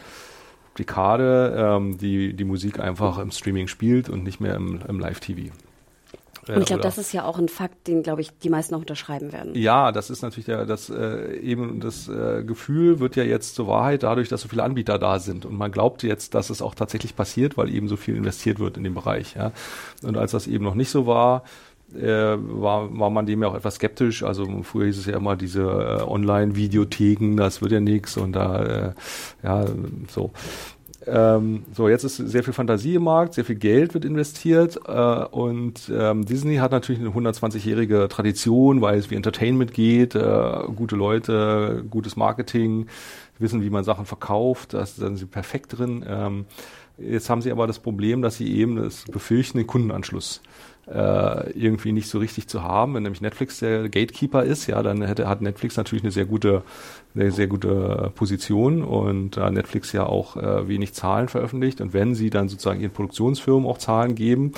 Dekade ähm, die die Musik einfach im Streaming spielt und nicht mehr im, im Live-TV. Und ich glaube, das ist ja auch ein Fakt, den, glaube ich, die meisten auch unterschreiben werden. Ja, das ist natürlich der, das äh, eben das äh, Gefühl wird ja jetzt zur Wahrheit dadurch, dass so viele Anbieter da sind. Und man glaubt jetzt, dass es auch tatsächlich passiert, weil eben so viel investiert wird in dem Bereich. Ja. Und als das eben noch nicht so war, äh, war, war man dem ja auch etwas skeptisch. Also früher hieß es ja immer diese äh, Online-Videotheken, das wird ja nichts und da äh, ja so. Ähm, so, jetzt ist sehr viel Fantasie im Markt, sehr viel Geld wird investiert äh, und ähm, Disney hat natürlich eine 120-jährige Tradition, weil es wie Entertainment geht, äh, gute Leute, gutes Marketing, wissen, wie man Sachen verkauft, da sind sie perfekt drin. Ähm, jetzt haben sie aber das Problem, dass sie eben das befürchten, den Kundenanschluss äh, irgendwie nicht so richtig zu haben. Wenn nämlich Netflix der Gatekeeper ist, ja, dann hätte, hat Netflix natürlich eine sehr gute, eine sehr gute Position und da Netflix ja auch äh, wenig Zahlen veröffentlicht und wenn sie dann sozusagen ihren Produktionsfirmen auch Zahlen geben,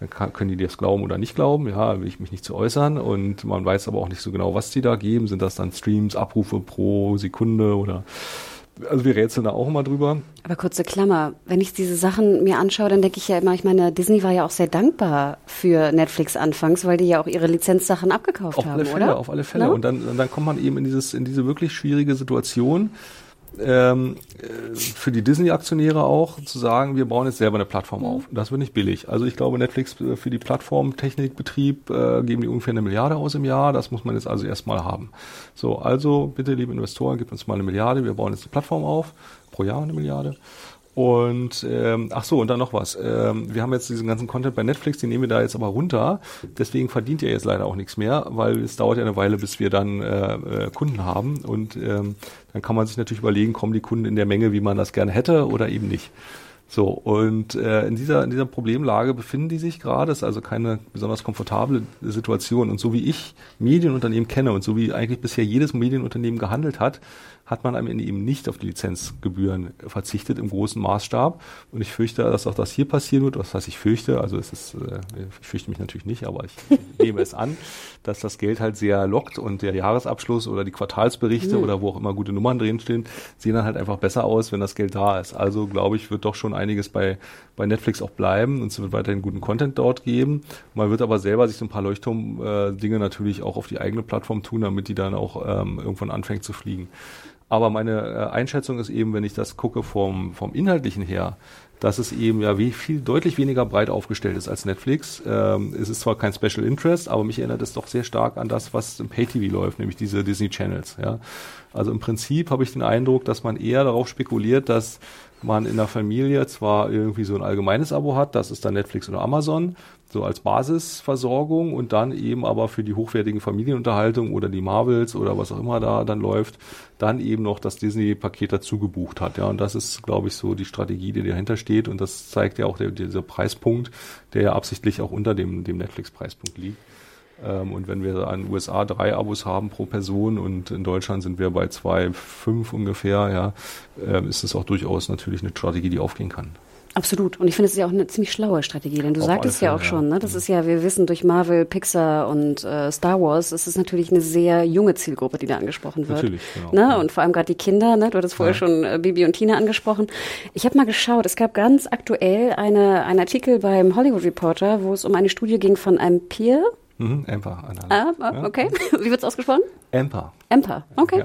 dann kann, können die das glauben oder nicht glauben, ja, will ich mich nicht zu äußern und man weiß aber auch nicht so genau, was die da geben. Sind das dann Streams, Abrufe pro Sekunde oder also wir rätseln da auch immer drüber. Aber kurze Klammer, wenn ich diese Sachen mir anschaue, dann denke ich ja immer, ich meine, Disney war ja auch sehr dankbar für Netflix anfangs, weil die ja auch ihre Lizenzsachen abgekauft auf haben, alle Fälle, oder? Auf alle Fälle. No? Und dann, dann kommt man eben in dieses, in diese wirklich schwierige Situation, ähm, äh, für die Disney-Aktionäre auch zu sagen, wir bauen jetzt selber eine Plattform auf. Das wird nicht billig. Also ich glaube, Netflix äh, für die Plattformtechnikbetrieb äh, geben die ungefähr eine Milliarde aus im Jahr. Das muss man jetzt also erstmal haben. So, also bitte, liebe Investoren, gebt uns mal eine Milliarde. Wir bauen jetzt eine Plattform auf. Pro Jahr eine Milliarde. Und ähm, ach so, und dann noch was. Ähm, wir haben jetzt diesen ganzen Content bei Netflix, den nehmen wir da jetzt aber runter. Deswegen verdient ihr jetzt leider auch nichts mehr, weil es dauert ja eine Weile, bis wir dann äh, äh, Kunden haben. Und ähm, dann kann man sich natürlich überlegen, kommen die Kunden in der Menge, wie man das gerne hätte oder eben nicht. So, und äh, in, dieser, in dieser Problemlage befinden die sich gerade. Es ist also keine besonders komfortable Situation. Und so wie ich Medienunternehmen kenne und so wie eigentlich bisher jedes Medienunternehmen gehandelt hat, hat man am Ende eben nicht auf die Lizenzgebühren verzichtet im großen Maßstab. Und ich fürchte, dass auch das hier passieren wird. Was heißt ich fürchte? Also es ist, äh, ich fürchte mich natürlich nicht, aber ich nehme es an, dass das Geld halt sehr lockt und der Jahresabschluss oder die Quartalsberichte mhm. oder wo auch immer gute Nummern drinstehen, sehen dann halt einfach besser aus, wenn das Geld da ist. Also glaube ich, wird doch schon einiges bei, bei Netflix auch bleiben und es wird weiterhin guten Content dort geben. Man wird aber selber sich so ein paar Leuchtturm-Dinge äh, natürlich auch auf die eigene Plattform tun, damit die dann auch ähm, irgendwann anfängt zu fliegen. Aber meine äh, Einschätzung ist eben, wenn ich das gucke vom, vom Inhaltlichen her, dass es eben ja wie viel deutlich weniger breit aufgestellt ist als Netflix. Ähm, es ist zwar kein Special Interest, aber mich erinnert es doch sehr stark an das, was im Pay-TV läuft, nämlich diese Disney Channels. Ja. Also im Prinzip habe ich den Eindruck, dass man eher darauf spekuliert, dass man in der Familie zwar irgendwie so ein allgemeines Abo hat, das ist dann Netflix oder Amazon, so als Basisversorgung und dann eben aber für die hochwertigen Familienunterhaltung oder die Marvels oder was auch immer da dann läuft, dann eben noch das Disney-Paket dazu gebucht hat. Ja, und das ist, glaube ich, so die Strategie, die dahinter steht und das zeigt ja auch der, dieser Preispunkt, der ja absichtlich auch unter dem, dem Netflix-Preispunkt liegt. Ähm, und wenn wir den USA drei Abos haben pro Person und in Deutschland sind wir bei zwei, fünf ungefähr, ja, äh, ist es auch durchaus natürlich eine Strategie, die aufgehen kann. Absolut. Und ich finde, es ist ja auch eine ziemlich schlaue Strategie, denn du Auf sagtest ja auch schon, ne? Das mhm. ist ja, wir wissen durch Marvel, Pixar und äh, Star Wars, es ist natürlich eine sehr junge Zielgruppe, die da angesprochen wird. Natürlich, genau. Ne? Und vor allem gerade die Kinder, ne? Du hattest vorher ja. schon äh, Bibi und Tina angesprochen. Ich habe mal geschaut, es gab ganz aktuell eine, einen Artikel beim Hollywood Reporter, wo es um eine Studie ging von einem Peer, Mhm, Emper. Ah, okay. Ja. Wie wird's ausgesprochen? Emper. Emper, okay.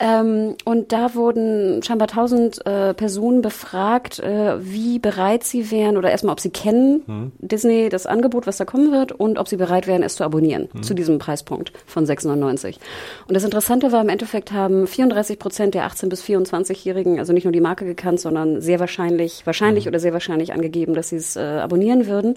Ja. Ähm, und da wurden scheinbar tausend äh, Personen befragt, äh, wie bereit sie wären oder erstmal, ob sie kennen mhm. Disney, das Angebot, was da kommen wird und ob sie bereit wären, es zu abonnieren mhm. zu diesem Preispunkt von 6,99. Und das Interessante war, im Endeffekt haben 34 Prozent der 18- bis 24-Jährigen also nicht nur die Marke gekannt, sondern sehr wahrscheinlich, wahrscheinlich mhm. oder sehr wahrscheinlich angegeben, dass sie es äh, abonnieren würden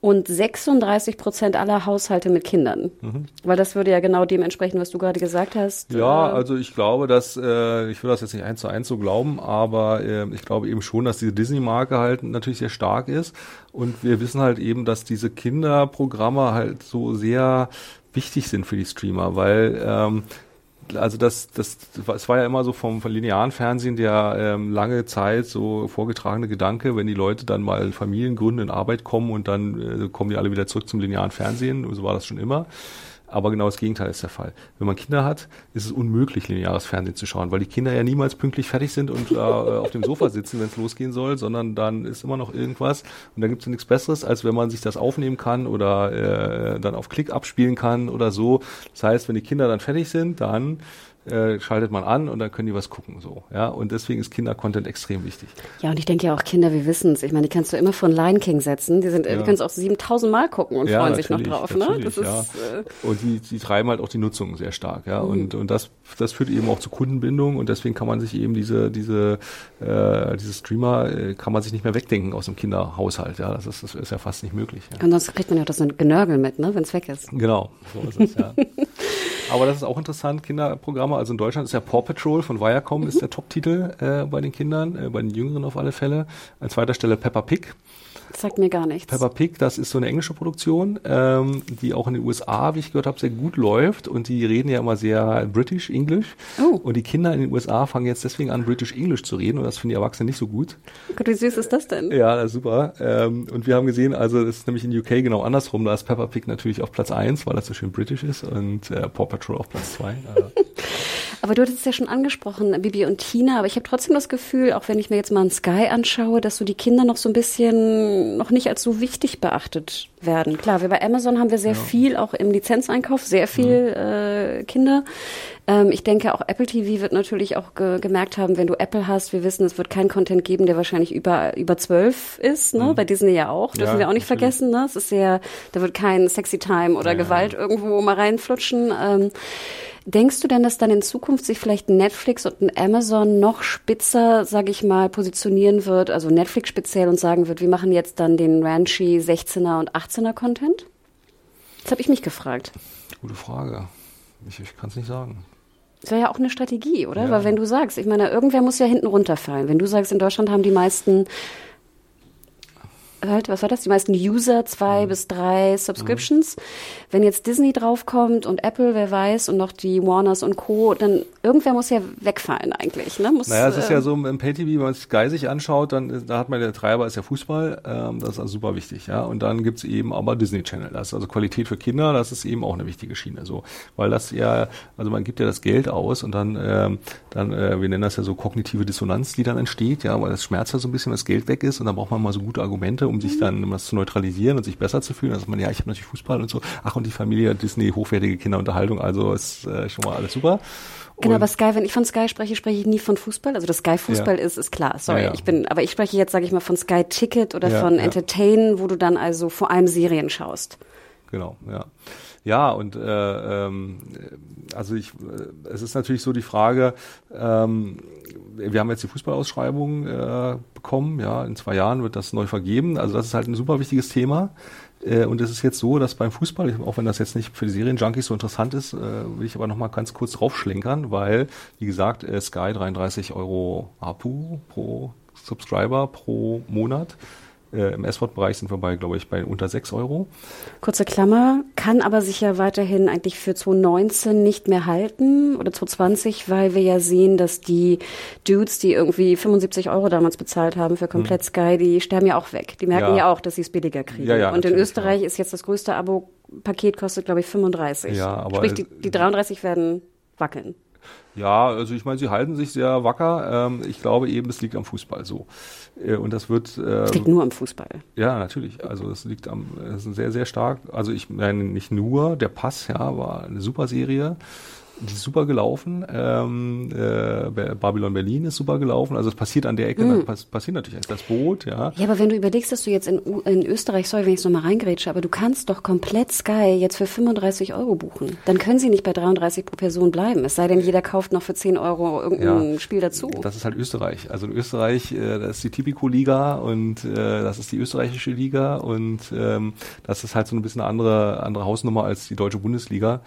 und 36 Prozent aller Haushalte mit Kindern. Mhm. Weil das würde ja genau dem entsprechen, was du gerade gesagt hast. Ja, äh, also ich glaube, dass, äh, ich will das jetzt nicht eins zu eins so glauben, aber äh, ich glaube eben schon, dass diese Disney-Marke halt natürlich sehr stark ist. Und wir wissen halt eben, dass diese Kinderprogramme halt so sehr wichtig sind für die Streamer, weil ähm, also das, das, es war ja immer so vom, vom linearen Fernsehen der ähm, lange Zeit so vorgetragene Gedanke, wenn die Leute dann mal Familiengründen in Arbeit kommen und dann äh, kommen die alle wieder zurück zum linearen Fernsehen. So war das schon immer. Aber genau das Gegenteil ist der Fall. Wenn man Kinder hat, ist es unmöglich, lineares Fernsehen zu schauen, weil die Kinder ja niemals pünktlich fertig sind und äh, auf dem Sofa sitzen, wenn es losgehen soll, sondern dann ist immer noch irgendwas. Und da gibt es nichts Besseres, als wenn man sich das aufnehmen kann oder äh, dann auf Klick abspielen kann oder so. Das heißt, wenn die Kinder dann fertig sind, dann äh, schaltet man an und dann können die was gucken. So, ja? Und deswegen ist Kinder-Content extrem wichtig. Ja, und ich denke ja auch Kinder, wir wissen es. Ich meine, die kannst du immer von Lion King setzen. Die sind, ja. die können es auch 7000 Mal gucken und ja, freuen sich noch drauf. Ne? Das ja. ist, äh und die, die treiben halt auch die Nutzung sehr stark. Ja? Mhm. Und, und das, das führt eben auch zu Kundenbindung und deswegen kann man sich eben diese, diese, äh, diese Streamer äh, kann man sich nicht mehr wegdenken aus dem Kinderhaushalt. Ja? Das, ist, das ist ja fast nicht möglich. Ja? Und sonst kriegt man ja auch das Genörgel mit, ne? wenn es weg ist. Genau, so ist es, ja. Aber das ist auch interessant, Kinderprogramme. Also in Deutschland ist ja Paw Patrol von Viacom mhm. ist der Top-Titel äh, bei den Kindern, äh, bei den Jüngeren auf alle Fälle. An zweiter Stelle Peppa Pig. Das sagt mir gar nichts. Peppa Pig, das ist so eine englische Produktion, ähm, die auch in den USA, wie ich gehört habe, sehr gut läuft. Und die reden ja immer sehr British English. Oh. Und die Kinder in den USA fangen jetzt deswegen an, British English zu reden. Und das finden die Erwachsenen nicht so gut. Gott, wie süß ist das denn? Ja, das super. Ähm, und wir haben gesehen, also das ist nämlich in UK genau andersrum. Da ist Peppa Pig natürlich auf Platz eins, weil das so schön british ist. Und äh, Paw Patrol auf Platz zwei. Aber du hattest es ja schon angesprochen, Bibi und Tina, aber ich habe trotzdem das Gefühl, auch wenn ich mir jetzt mal ein Sky anschaue, dass so die Kinder noch so ein bisschen noch nicht als so wichtig beachtet werden. Klar, wir bei Amazon haben wir sehr ja. viel auch im Lizenzeinkauf, sehr viel mhm. äh, Kinder. Ähm, ich denke, auch Apple TV wird natürlich auch ge gemerkt haben, wenn du Apple hast, wir wissen, es wird keinen Content geben, der wahrscheinlich über über zwölf ist. Ne? Mhm. Bei Disney ja auch, dürfen ja, wir auch nicht natürlich. vergessen. Ne? Es ist sehr, da wird kein Sexy Time oder ja, Gewalt irgendwo mal reinflutschen. Ähm, Denkst du denn, dass dann in Zukunft sich vielleicht Netflix und ein Amazon noch spitzer, sage ich mal, positionieren wird, also Netflix speziell und sagen wird, wir machen jetzt dann den Ranchy 16er und 18er Content? Das habe ich mich gefragt. Gute Frage. Ich, ich kann es nicht sagen. Das wäre ja auch eine Strategie, oder? Ja. Weil wenn du sagst, ich meine, irgendwer muss ja hinten runterfallen. Wenn du sagst, in Deutschland haben die meisten halt, was war das? Die meisten User, zwei mhm. bis drei Subscriptions. Mhm. Wenn jetzt Disney draufkommt und Apple, wer weiß, und noch die Warners und Co., dann irgendwer muss ja wegfallen eigentlich. Ne? Muss, naja, es ist ja ähm, so im Pay-TV, wenn man sich Sky sich anschaut, dann da hat man der Treiber ist ja Fußball, ähm, das ist also super wichtig, ja. Und dann gibt's eben aber Disney Channel. Das ist also Qualität für Kinder, das ist eben auch eine wichtige Schiene. So, weil das ja, also man gibt ja das Geld aus und dann, ähm, dann, äh, wir nennen das ja so kognitive Dissonanz, die dann entsteht, ja, weil das schmerzt ja so ein bisschen, wenn das Geld weg ist und dann braucht man mal so gute Argumente, um sich mhm. dann was zu neutralisieren und sich besser zu fühlen. Also man, ja, ich habe natürlich Fußball und so, ach und die Familie Disney, hochwertige Kinderunterhaltung, also ist äh, schon mal alles super. Genau, aber Sky, wenn ich von Sky spreche, spreche ich nie von Fußball. Also dass Sky Fußball ja. ist, ist klar. Sorry, ja, ja. ich bin, aber ich spreche jetzt, sage ich mal, von Sky Ticket oder von Entertain, wo du dann also vor allem Serien schaust. Genau, ja. Ja, und äh, ähm, also ich, äh, es ist natürlich so die Frage, ähm, wir haben jetzt die Fußballausschreibung äh, bekommen, ja, in zwei Jahren wird das neu vergeben. Also das ist halt ein super wichtiges Thema. Äh, und es ist jetzt so, dass beim Fußball, auch wenn das jetzt nicht für die Serienjunkies so interessant ist, äh, will ich aber noch mal ganz kurz draufschlenkern, weil, wie gesagt, äh, Sky 33 Euro APU pro Subscriber pro Monat. Äh, Im S-Wort-Bereich sind wir bei, glaube ich, bei unter 6 Euro. Kurze Klammer, kann aber sich ja weiterhin eigentlich für 2019 nicht mehr halten oder 2020, weil wir ja sehen, dass die Dudes, die irgendwie 75 Euro damals bezahlt haben für komplett hm. Sky, die sterben ja auch weg. Die merken ja, ja auch, dass sie es billiger kriegen. Ja, ja, Und in Österreich ist jetzt das größte Abo-Paket kostet, glaube ich, 35. Ja, aber Sprich, die, die 33 werden wackeln. Ja, also ich meine, sie halten sich sehr wacker. Ähm, ich glaube eben, es liegt am Fußball so. Äh, und das wird. Äh, es liegt nur am Fußball. Ja, natürlich. Also es liegt am, es ist sehr, sehr stark. Also ich meine nicht nur, der Pass, ja, war eine super Serie. Super gelaufen. Ähm, äh, Babylon Berlin ist super gelaufen. Also es passiert an der Ecke, mm. pass, passiert natürlich das Boot, ja. Ja, aber wenn du überlegst, dass du jetzt in, in Österreich, sorry, wenn ich es nochmal reingrätsche, aber du kannst doch komplett Sky jetzt für 35 Euro buchen. Dann können sie nicht bei 33 pro Person bleiben. Es sei denn, jeder kauft noch für 10 Euro irgendein ja, Spiel dazu. Das ist halt Österreich. Also in Österreich, äh, das ist die Tipico-Liga und äh, das ist die österreichische Liga und ähm, das ist halt so ein bisschen eine andere, andere Hausnummer als die deutsche Bundesliga.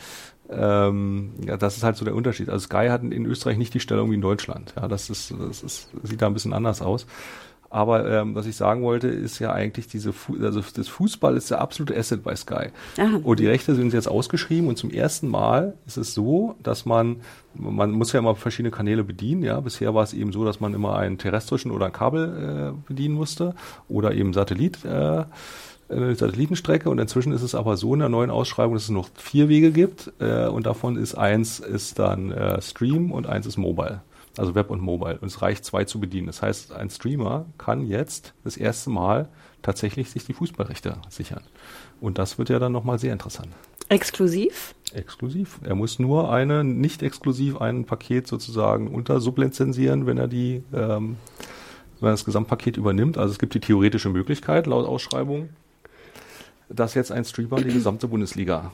Ähm, ja, das ist halt so der Unterschied. Also Sky hat in Österreich nicht die Stellung wie in Deutschland. Ja, das ist, das ist, sieht da ein bisschen anders aus. Aber ähm, was ich sagen wollte, ist ja eigentlich diese, Fu also das Fußball ist der absolute Asset bei Sky. Aha. Und die Rechte sind jetzt ausgeschrieben und zum ersten Mal ist es so, dass man, man muss ja immer verschiedene Kanäle bedienen. Ja, bisher war es eben so, dass man immer einen terrestrischen oder ein Kabel äh, bedienen musste oder eben Satellit. Äh, eine Satellitenstrecke und inzwischen ist es aber so in der neuen Ausschreibung, dass es noch vier Wege gibt äh, und davon ist eins ist dann äh, Stream und eins ist Mobile. Also Web und Mobile. Und es reicht zwei zu bedienen. Das heißt, ein Streamer kann jetzt das erste Mal tatsächlich sich die Fußballrechte sichern. Und das wird ja dann nochmal sehr interessant. Exklusiv? Exklusiv. Er muss nur eine, nicht exklusiv ein Paket sozusagen unter sublizenzieren, wenn er die, ähm, wenn er das Gesamtpaket übernimmt. Also es gibt die theoretische Möglichkeit laut Ausschreibung, dass jetzt ein Streamer die gesamte Bundesliga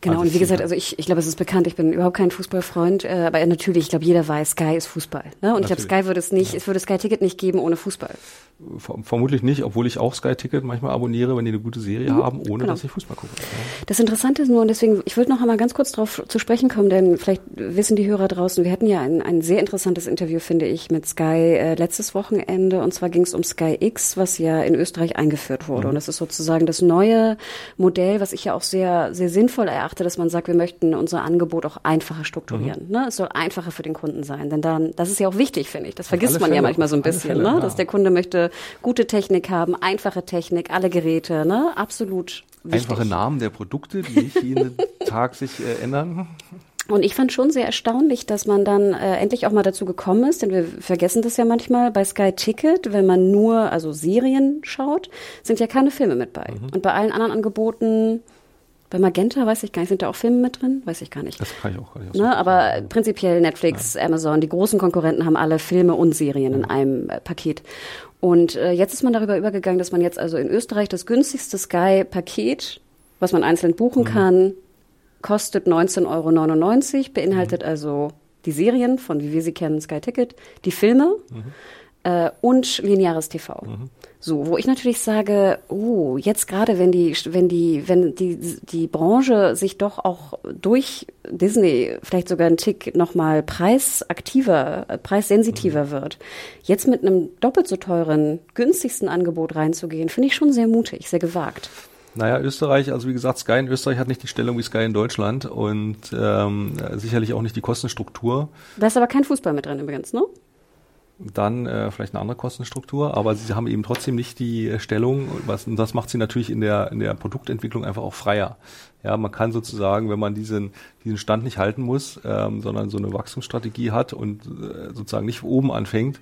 Genau, und wie gesagt, also ich, ich glaube, es ist bekannt, ich bin überhaupt kein Fußballfreund, äh, aber natürlich, ich glaube, jeder weiß, Sky ist Fußball. Ne? Und natürlich. ich glaube, Sky würde es nicht, ja. es würde Sky Ticket nicht geben ohne Fußball. Vermutlich nicht, obwohl ich auch Sky Ticket manchmal abonniere, wenn die eine gute Serie mhm, haben, ohne genau. dass ich Fußball gucke. Ja. Das Interessante ist nur, und deswegen, ich würde noch einmal ganz kurz darauf zu sprechen kommen, denn vielleicht wissen die Hörer draußen, wir hatten ja ein, ein sehr interessantes Interview, finde ich, mit Sky äh, letztes Wochenende, und zwar ging es um Sky X, was ja in Österreich eingeführt wurde. Mhm. Und das ist sozusagen das neue Modell, was ich ja auch sehr, sehr sinnvoll erachte, dass man sagt, wir möchten unser Angebot auch einfacher strukturieren. Mhm. Ne? Es soll einfacher für den Kunden sein, denn dann, das ist ja auch wichtig, finde ich. Das vergisst man ja manchmal so ein bisschen, Fälle, ne? Ja. dass der Kunde möchte gute Technik haben, einfache Technik, alle Geräte, ne? Absolut wichtig. Einfache Namen der Produkte, die nicht jeden Tag sich äh, ändern. Und ich fand schon sehr erstaunlich, dass man dann äh, endlich auch mal dazu gekommen ist, denn wir vergessen das ja manchmal bei Sky Ticket, wenn man nur also Serien schaut, sind ja keine Filme mit bei. Mhm. Und bei allen anderen Angeboten, bei Magenta weiß ich gar nicht, sind da auch Filme mit drin? Weiß ich gar nicht. Das kann ich auch gar nicht. Ne, aber prinzipiell Netflix, ja. Amazon, die großen Konkurrenten haben alle Filme und Serien in einem äh, Paket. Und äh, jetzt ist man darüber übergegangen, dass man jetzt also in Österreich das günstigste Sky-Paket, was man einzeln buchen mhm. kann, kostet 19,99 Euro, beinhaltet mhm. also die Serien von, wie wir sie kennen, Sky Ticket, die Filme mhm. Äh, und lineares TV. Mhm. So, wo ich natürlich sage, oh, jetzt gerade, wenn die, wenn die, wenn die, die Branche sich doch auch durch Disney vielleicht sogar einen Tick nochmal preisaktiver, preissensitiver mhm. wird, jetzt mit einem doppelt so teuren, günstigsten Angebot reinzugehen, finde ich schon sehr mutig, sehr gewagt. Naja, Österreich, also wie gesagt, Sky in Österreich hat nicht die Stellung wie Sky in Deutschland und ähm, sicherlich auch nicht die Kostenstruktur. Da ist aber kein Fußball mit drin übrigens, ne? Dann äh, vielleicht eine andere Kostenstruktur, aber sie haben eben trotzdem nicht die Stellung, was, und das macht sie natürlich in der, in der Produktentwicklung einfach auch freier. Ja, man kann sozusagen, wenn man diesen, diesen Stand nicht halten muss, ähm, sondern so eine Wachstumsstrategie hat und äh, sozusagen nicht oben anfängt,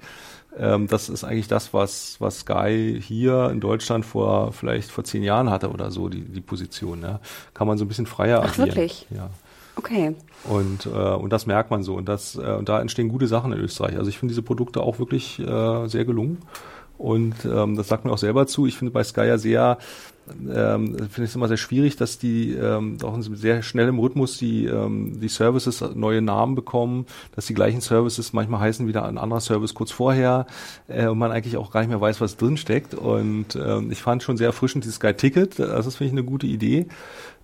ähm, das ist eigentlich das, was, was Sky hier in Deutschland vor vielleicht vor zehn Jahren hatte oder so, die, die Position. Ja. Kann man so ein bisschen freier Ach, agieren. wirklich? Ja. Okay. Und, äh, und das merkt man so. Und, das, äh, und da entstehen gute Sachen in Österreich. Also ich finde diese Produkte auch wirklich äh, sehr gelungen. Und ähm, das sagt mir auch selber zu. Ich finde bei Sky ja sehr ähm, finde ich es immer sehr schwierig, dass die ähm, auch in sehr schnellem Rhythmus die, ähm, die Services neue Namen bekommen, dass die gleichen Services manchmal heißen wieder ein anderer Service kurz vorher äh, und man eigentlich auch gar nicht mehr weiß, was drin steckt. Und ähm, ich fand schon sehr erfrischend dieses Sky Ticket. Das ist, finde ich, eine gute Idee.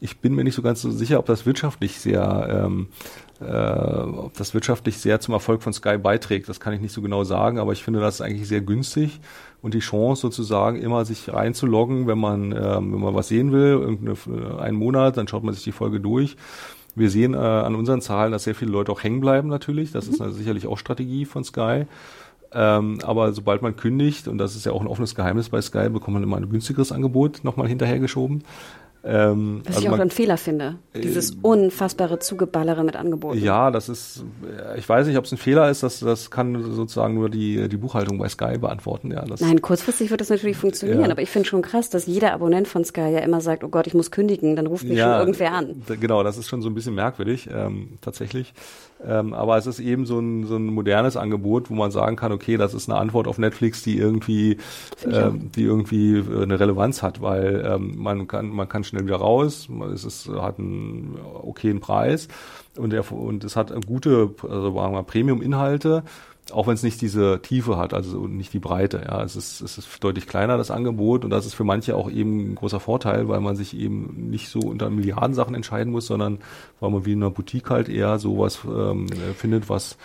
Ich bin mir nicht so ganz so sicher, ob das wirtschaftlich sehr ähm, äh, ob das wirtschaftlich sehr zum Erfolg von Sky beiträgt, das kann ich nicht so genau sagen, aber ich finde das ist eigentlich sehr günstig und die Chance sozusagen immer sich reinzuloggen, wenn man, ähm, wenn man was sehen will, irgendeine, einen Monat, dann schaut man sich die Folge durch. Wir sehen äh, an unseren Zahlen, dass sehr viele Leute auch hängen bleiben natürlich. Das ist sicherlich auch Strategie von Sky. Ähm, aber sobald man kündigt, und das ist ja auch ein offenes Geheimnis bei Sky, bekommt man immer ein günstigeres Angebot nochmal hinterhergeschoben. Ähm, Was also ich auch einen Fehler finde. Dieses äh, unfassbare Zugeballere mit Angeboten. Ja, das ist, ich weiß nicht, ob es ein Fehler ist, das, das kann sozusagen nur die, die Buchhaltung bei Sky beantworten. Ja, Nein, kurzfristig wird das natürlich funktionieren, ja. aber ich finde schon krass, dass jeder Abonnent von Sky ja immer sagt, oh Gott, ich muss kündigen, dann ruft mich ja, schon irgendwer an. Genau, das ist schon so ein bisschen merkwürdig, ähm, tatsächlich. Ähm, aber es ist eben so ein, so ein modernes Angebot, wo man sagen kann, okay, das ist eine Antwort auf Netflix, die irgendwie, ähm, die irgendwie äh, eine Relevanz hat, weil ähm, man kann, man kann schnell wieder raus, es ist, hat einen okayen Preis und, der, und es hat gute, also sagen wir Premium-Inhalte auch wenn es nicht diese Tiefe hat, also nicht die Breite. Ja, es ist, es ist deutlich kleiner das Angebot und das ist für manche auch eben ein großer Vorteil, weil man sich eben nicht so unter Milliardensachen entscheiden muss, sondern weil man wie in einer Boutique halt eher sowas ähm, findet, was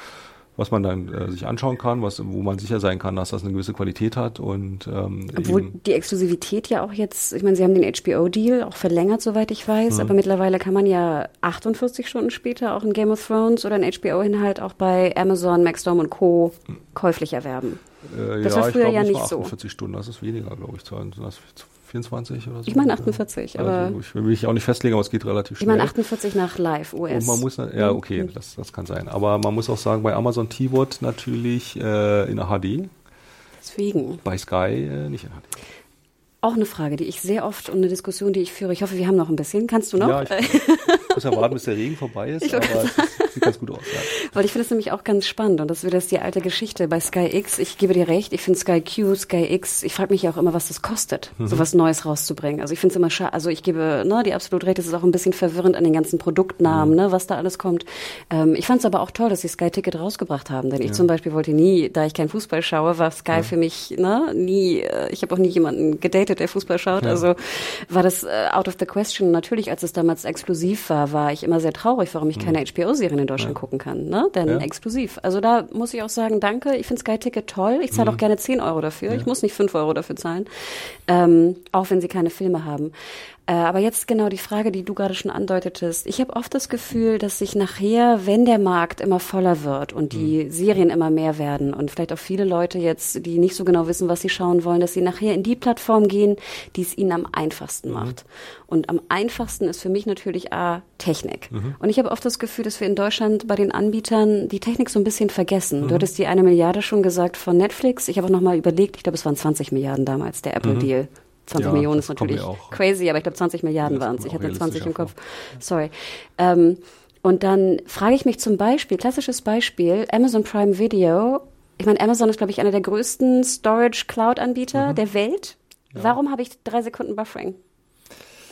was man dann äh, sich anschauen kann, was, wo man sicher sein kann, dass das eine gewisse Qualität hat und ähm, obwohl die Exklusivität ja auch jetzt, ich meine, Sie haben den HBO-Deal auch verlängert, soweit ich weiß, mhm. aber mittlerweile kann man ja 48 Stunden später auch ein Game of Thrones oder ein HBO-Inhalt auch bei Amazon, Maxdome und Co. käuflich erwerben. Äh, das ja, war früher glaub, ja nicht 48 so. Stunden, das ist weniger, glaube ich, 24 oder so. Ich meine 48, aber. Also ich will mich auch nicht festlegen, aber es geht relativ schnell. Ich meine 48 nach Live US. Und man muss, ja, okay, mhm. das, das kann sein. Aber man muss auch sagen, bei Amazon T-Wort natürlich äh, in HD. Deswegen. Bei Sky äh, nicht in HD. Auch eine Frage, die ich sehr oft und eine Diskussion, die ich führe. Ich hoffe, wir haben noch ein bisschen. Kannst du noch? Ja, ich muss ja warten, bis der Regen vorbei ist, aber es sieht ganz gut aus. Ja. Weil ich finde es nämlich auch ganz spannend und das wird jetzt die alte Geschichte bei Sky X. Ich gebe dir recht, ich finde Sky Q, Sky X, ich frage mich ja auch immer, was das kostet, mhm. so was Neues rauszubringen. Also ich finde es immer schade, also ich gebe ne, die absolut recht, es ist auch ein bisschen verwirrend an den ganzen Produktnamen, mhm. ne, was da alles kommt. Ähm, ich fand es aber auch toll, dass sie Sky Ticket rausgebracht haben, denn ich ja. zum Beispiel wollte nie, da ich kein Fußball schaue, war Sky ja. für mich ne, nie, äh, ich habe auch nie jemanden gedatet, der Fußball schaut. Also war das äh, out of the question. Natürlich, als es damals exklusiv war, war ich immer sehr traurig, warum ich mhm. keine HBO-Serien in Deutschland ja. gucken kann. Ne? Denn ja. exklusiv. Also da muss ich auch sagen, danke. Ich finde Sky Ticket toll. Ich zahle mhm. auch gerne 10 Euro dafür. Ich muss nicht 5 Euro dafür zahlen. Ähm, auch wenn sie keine Filme haben. Äh, aber jetzt genau die Frage, die du gerade schon andeutetest. Ich habe oft das Gefühl, dass sich nachher, wenn der Markt immer voller wird und die mhm. Serien immer mehr werden und vielleicht auch viele Leute jetzt, die nicht so genau wissen, was sie schauen wollen, dass sie nachher in die Plattform gehen, die es ihnen am einfachsten mhm. macht. Und am einfachsten ist für mich natürlich A, Technik. Mhm. Und ich habe oft das Gefühl, dass wir in Deutschland bei den Anbietern die Technik so ein bisschen vergessen. Mhm. Du hattest die eine Milliarde schon gesagt von Netflix. Ich habe auch nochmal überlegt, ich glaube, es waren 20 Milliarden damals, der Apple-Deal. Mhm. 20 ja, Millionen ist natürlich crazy, aber ich glaube 20 Milliarden waren es. Ich hatte 20 im Kopf. Sorry. Ähm, und dann frage ich mich zum Beispiel, klassisches Beispiel, Amazon Prime Video. Ich meine, Amazon ist, glaube ich, einer der größten Storage Cloud-Anbieter mhm. der Welt. Ja. Warum habe ich drei Sekunden Buffering?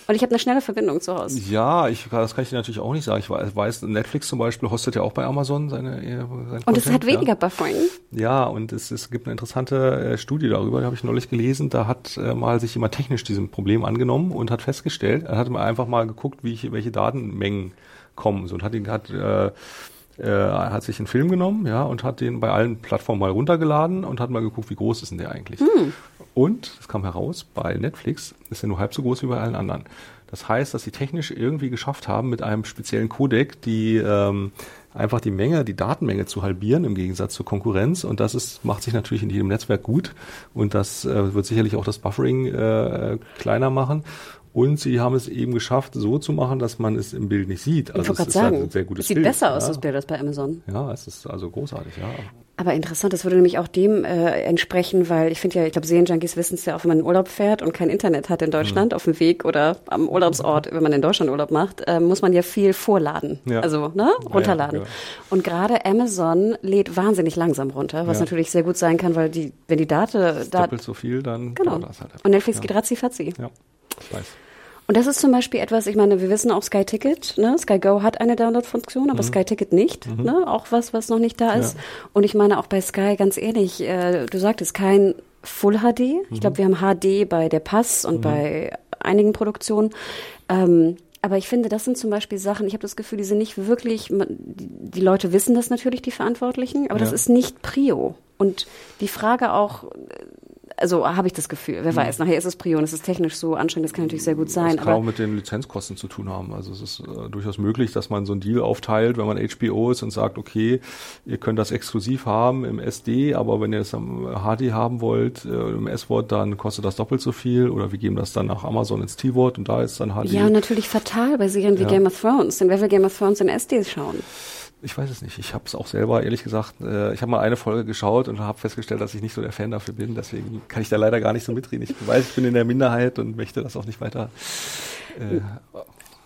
Und ich habe eine schnelle Verbindung zu Hause. Ja, ich, das kann ich dir natürlich auch nicht sagen. Ich weiß, Netflix zum Beispiel hostet ja auch bei Amazon seine. seine und es hat weniger ja. Buffering. Ja, und es, es gibt eine interessante äh, Studie darüber, die habe ich neulich gelesen. Da hat äh, mal sich jemand technisch diesem Problem angenommen und hat festgestellt, er hat mal einfach mal geguckt, wie ich, welche Datenmengen kommen. So, und hat, hat äh, äh, hat sich einen Film genommen, ja, und hat den bei allen Plattformen mal runtergeladen und hat mal geguckt, wie groß ist denn der eigentlich. Hm. Und, das kam heraus, bei Netflix ist er nur halb so groß wie bei allen anderen. Das heißt, dass sie technisch irgendwie geschafft haben, mit einem speziellen Codec die ähm, einfach die Menge, die Datenmenge zu halbieren im Gegensatz zur Konkurrenz. Und das ist, macht sich natürlich in jedem Netzwerk gut. Und das äh, wird sicherlich auch das Buffering äh, kleiner machen. Und sie haben es eben geschafft, so zu machen, dass man es im Bild nicht sieht. Also ich wollte gerade sagen, ein sehr gutes es sieht Bild, besser aus, das Bild, als bei Amazon. Ja, es ist also großartig, ja. Aber interessant, das würde nämlich auch dem äh, entsprechen, weil ich finde ja, ich glaube, Serienjunkies wissen es ja auch, wenn man in Urlaub fährt und kein Internet hat in Deutschland mhm. auf dem Weg oder am Urlaubsort, wenn man in Deutschland Urlaub macht, äh, muss man ja viel vorladen, ja. also ne, runterladen. Ja, ja, und gerade Amazon lädt wahnsinnig langsam runter, was natürlich sehr gut sein kann, weil die, wenn die Daten da doppelt so viel, dann genau. Halt und Netflix geht ratzi fatzi. Ja, ich weiß. Und das ist zum Beispiel etwas, ich meine, wir wissen auch Sky Ticket, ne? Sky Go hat eine Download-Funktion, aber mhm. Sky Ticket nicht, mhm. ne? Auch was, was noch nicht da ist. Ja. Und ich meine auch bei Sky, ganz ehrlich, äh, du sagtest kein Full HD. Mhm. Ich glaube, wir haben HD bei der Pass und mhm. bei einigen Produktionen. Ähm, aber ich finde, das sind zum Beispiel Sachen, ich habe das Gefühl, die sind nicht wirklich, die Leute wissen das natürlich, die Verantwortlichen, aber ja. das ist nicht Prio. Und die Frage auch, also habe ich das Gefühl. Wer mhm. weiß, nachher ist es Prion, es ist technisch so anstrengend, das kann natürlich sehr gut sein. Das kann auch mit den Lizenzkosten zu tun haben. Also es ist äh, durchaus möglich, dass man so einen Deal aufteilt, wenn man HBO ist und sagt, okay, ihr könnt das exklusiv haben im SD, aber wenn ihr es am HD haben wollt, äh, im S-Wort, dann kostet das doppelt so viel oder wir geben das dann nach Amazon ins T-Wort und da ist dann HD. Ja, und natürlich fatal bei Serien wie ja. Game of Thrones, denn wer will Game of Thrones in SD schauen? Ich weiß es nicht. Ich habe es auch selber, ehrlich gesagt, äh, ich habe mal eine Folge geschaut und habe festgestellt, dass ich nicht so der Fan dafür bin. Deswegen kann ich da leider gar nicht so mitreden. Ich weiß, ich bin in der Minderheit und möchte das auch nicht weiter äh,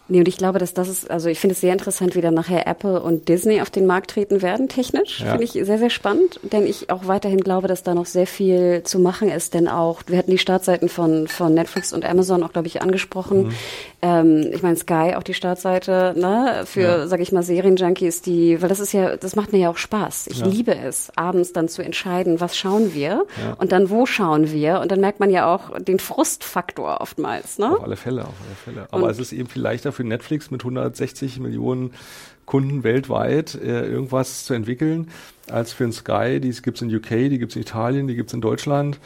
Nee, und ich glaube, dass das ist, also ich finde es sehr interessant, wie dann nachher Apple und Disney auf den Markt treten werden, technisch. Ja. Finde ich sehr, sehr spannend, denn ich auch weiterhin glaube, dass da noch sehr viel zu machen ist, denn auch, wir hatten die Startseiten von, von Netflix und Amazon auch, glaube ich, angesprochen. Mhm. Ähm, ich meine, Sky, auch die Startseite, ne, für, ja. sag ich mal, Serienjunkies, die, weil das ist ja, das macht mir ja auch Spaß. Ich ja. liebe es, abends dann zu entscheiden, was schauen wir ja. und dann wo schauen wir und dann merkt man ja auch den Frustfaktor oftmals, ne? Auf alle Fälle, auf alle Fälle. Aber und, es ist eben viel leichter für Netflix mit 160 Millionen Kunden weltweit äh, irgendwas zu entwickeln, als für ein Sky. Die gibt es in UK, die gibt es in Italien, die gibt es in Deutschland.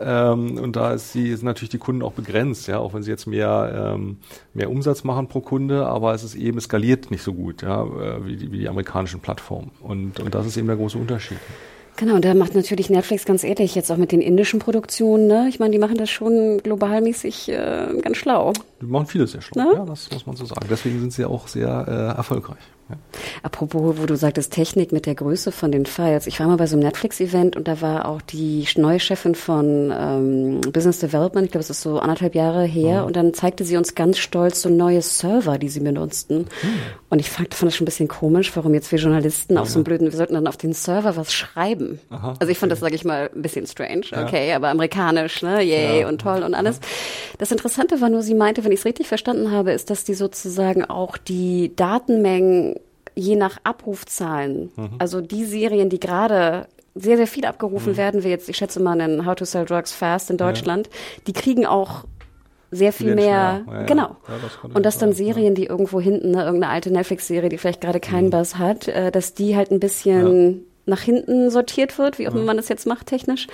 Ähm, und da ist die, sind natürlich die Kunden auch begrenzt, ja, auch wenn sie jetzt mehr, ähm, mehr Umsatz machen pro Kunde, aber es ist eben skaliert nicht so gut, ja, äh, wie die, wie die amerikanischen Plattformen. Und, und das ist eben der große Unterschied. Genau, und da macht natürlich Netflix ganz ehrlich jetzt auch mit den indischen Produktionen, ne? Ich meine, die machen das schon globalmäßig äh, ganz schlau. Die machen vieles sehr schlau, ne? ja, das muss man so sagen. Deswegen sind sie auch sehr äh, erfolgreich. Ja. Apropos, wo du sagtest, Technik mit der Größe von den Files. Ich war mal bei so einem Netflix-Event und da war auch die neue Chefin von ähm, Business Development, ich glaube, es ist so anderthalb Jahre her, mhm. und dann zeigte sie uns ganz stolz so neue Server, die sie benutzten. Mhm. Und ich fand, fand das schon ein bisschen komisch, warum jetzt wir Journalisten ja, auf so einem blöden, wir sollten dann auf den Server was schreiben. Aha, also ich fand okay. das, sage ich mal, ein bisschen strange, okay, ja. aber amerikanisch, ne, yay und toll und alles. Das Interessante war nur, sie meinte, wenn ich es richtig verstanden habe, ist, dass die sozusagen auch die Datenmengen je nach Abrufzahlen, mhm. also die Serien, die gerade sehr, sehr viel abgerufen mhm. werden, wie jetzt, ich schätze mal, in How to Sell Drugs Fast in Deutschland, ja. die kriegen auch sehr viel mehr, ja, genau. Ja, das und dass dann Serien, die irgendwo hinten, ne, irgendeine alte Netflix-Serie, die vielleicht gerade keinen mhm. Buzz hat, äh, dass die halt ein bisschen nach hinten sortiert wird, wie auch immer man das jetzt macht technisch.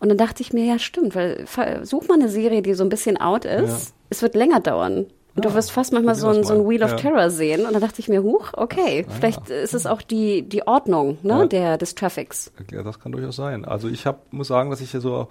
Und dann dachte ich mir, ja stimmt, weil such mal eine Serie, die so ein bisschen out ist es wird länger dauern. Und du wirst fast manchmal so ein, so ein Wheel of ja. Terror sehen. Und dann dachte ich mir, huch, okay, ah, vielleicht ja. ist es auch die, die Ordnung ne, ja. der, des Traffics. Ja, das kann durchaus sein. Also ich hab, muss sagen, dass ich hier so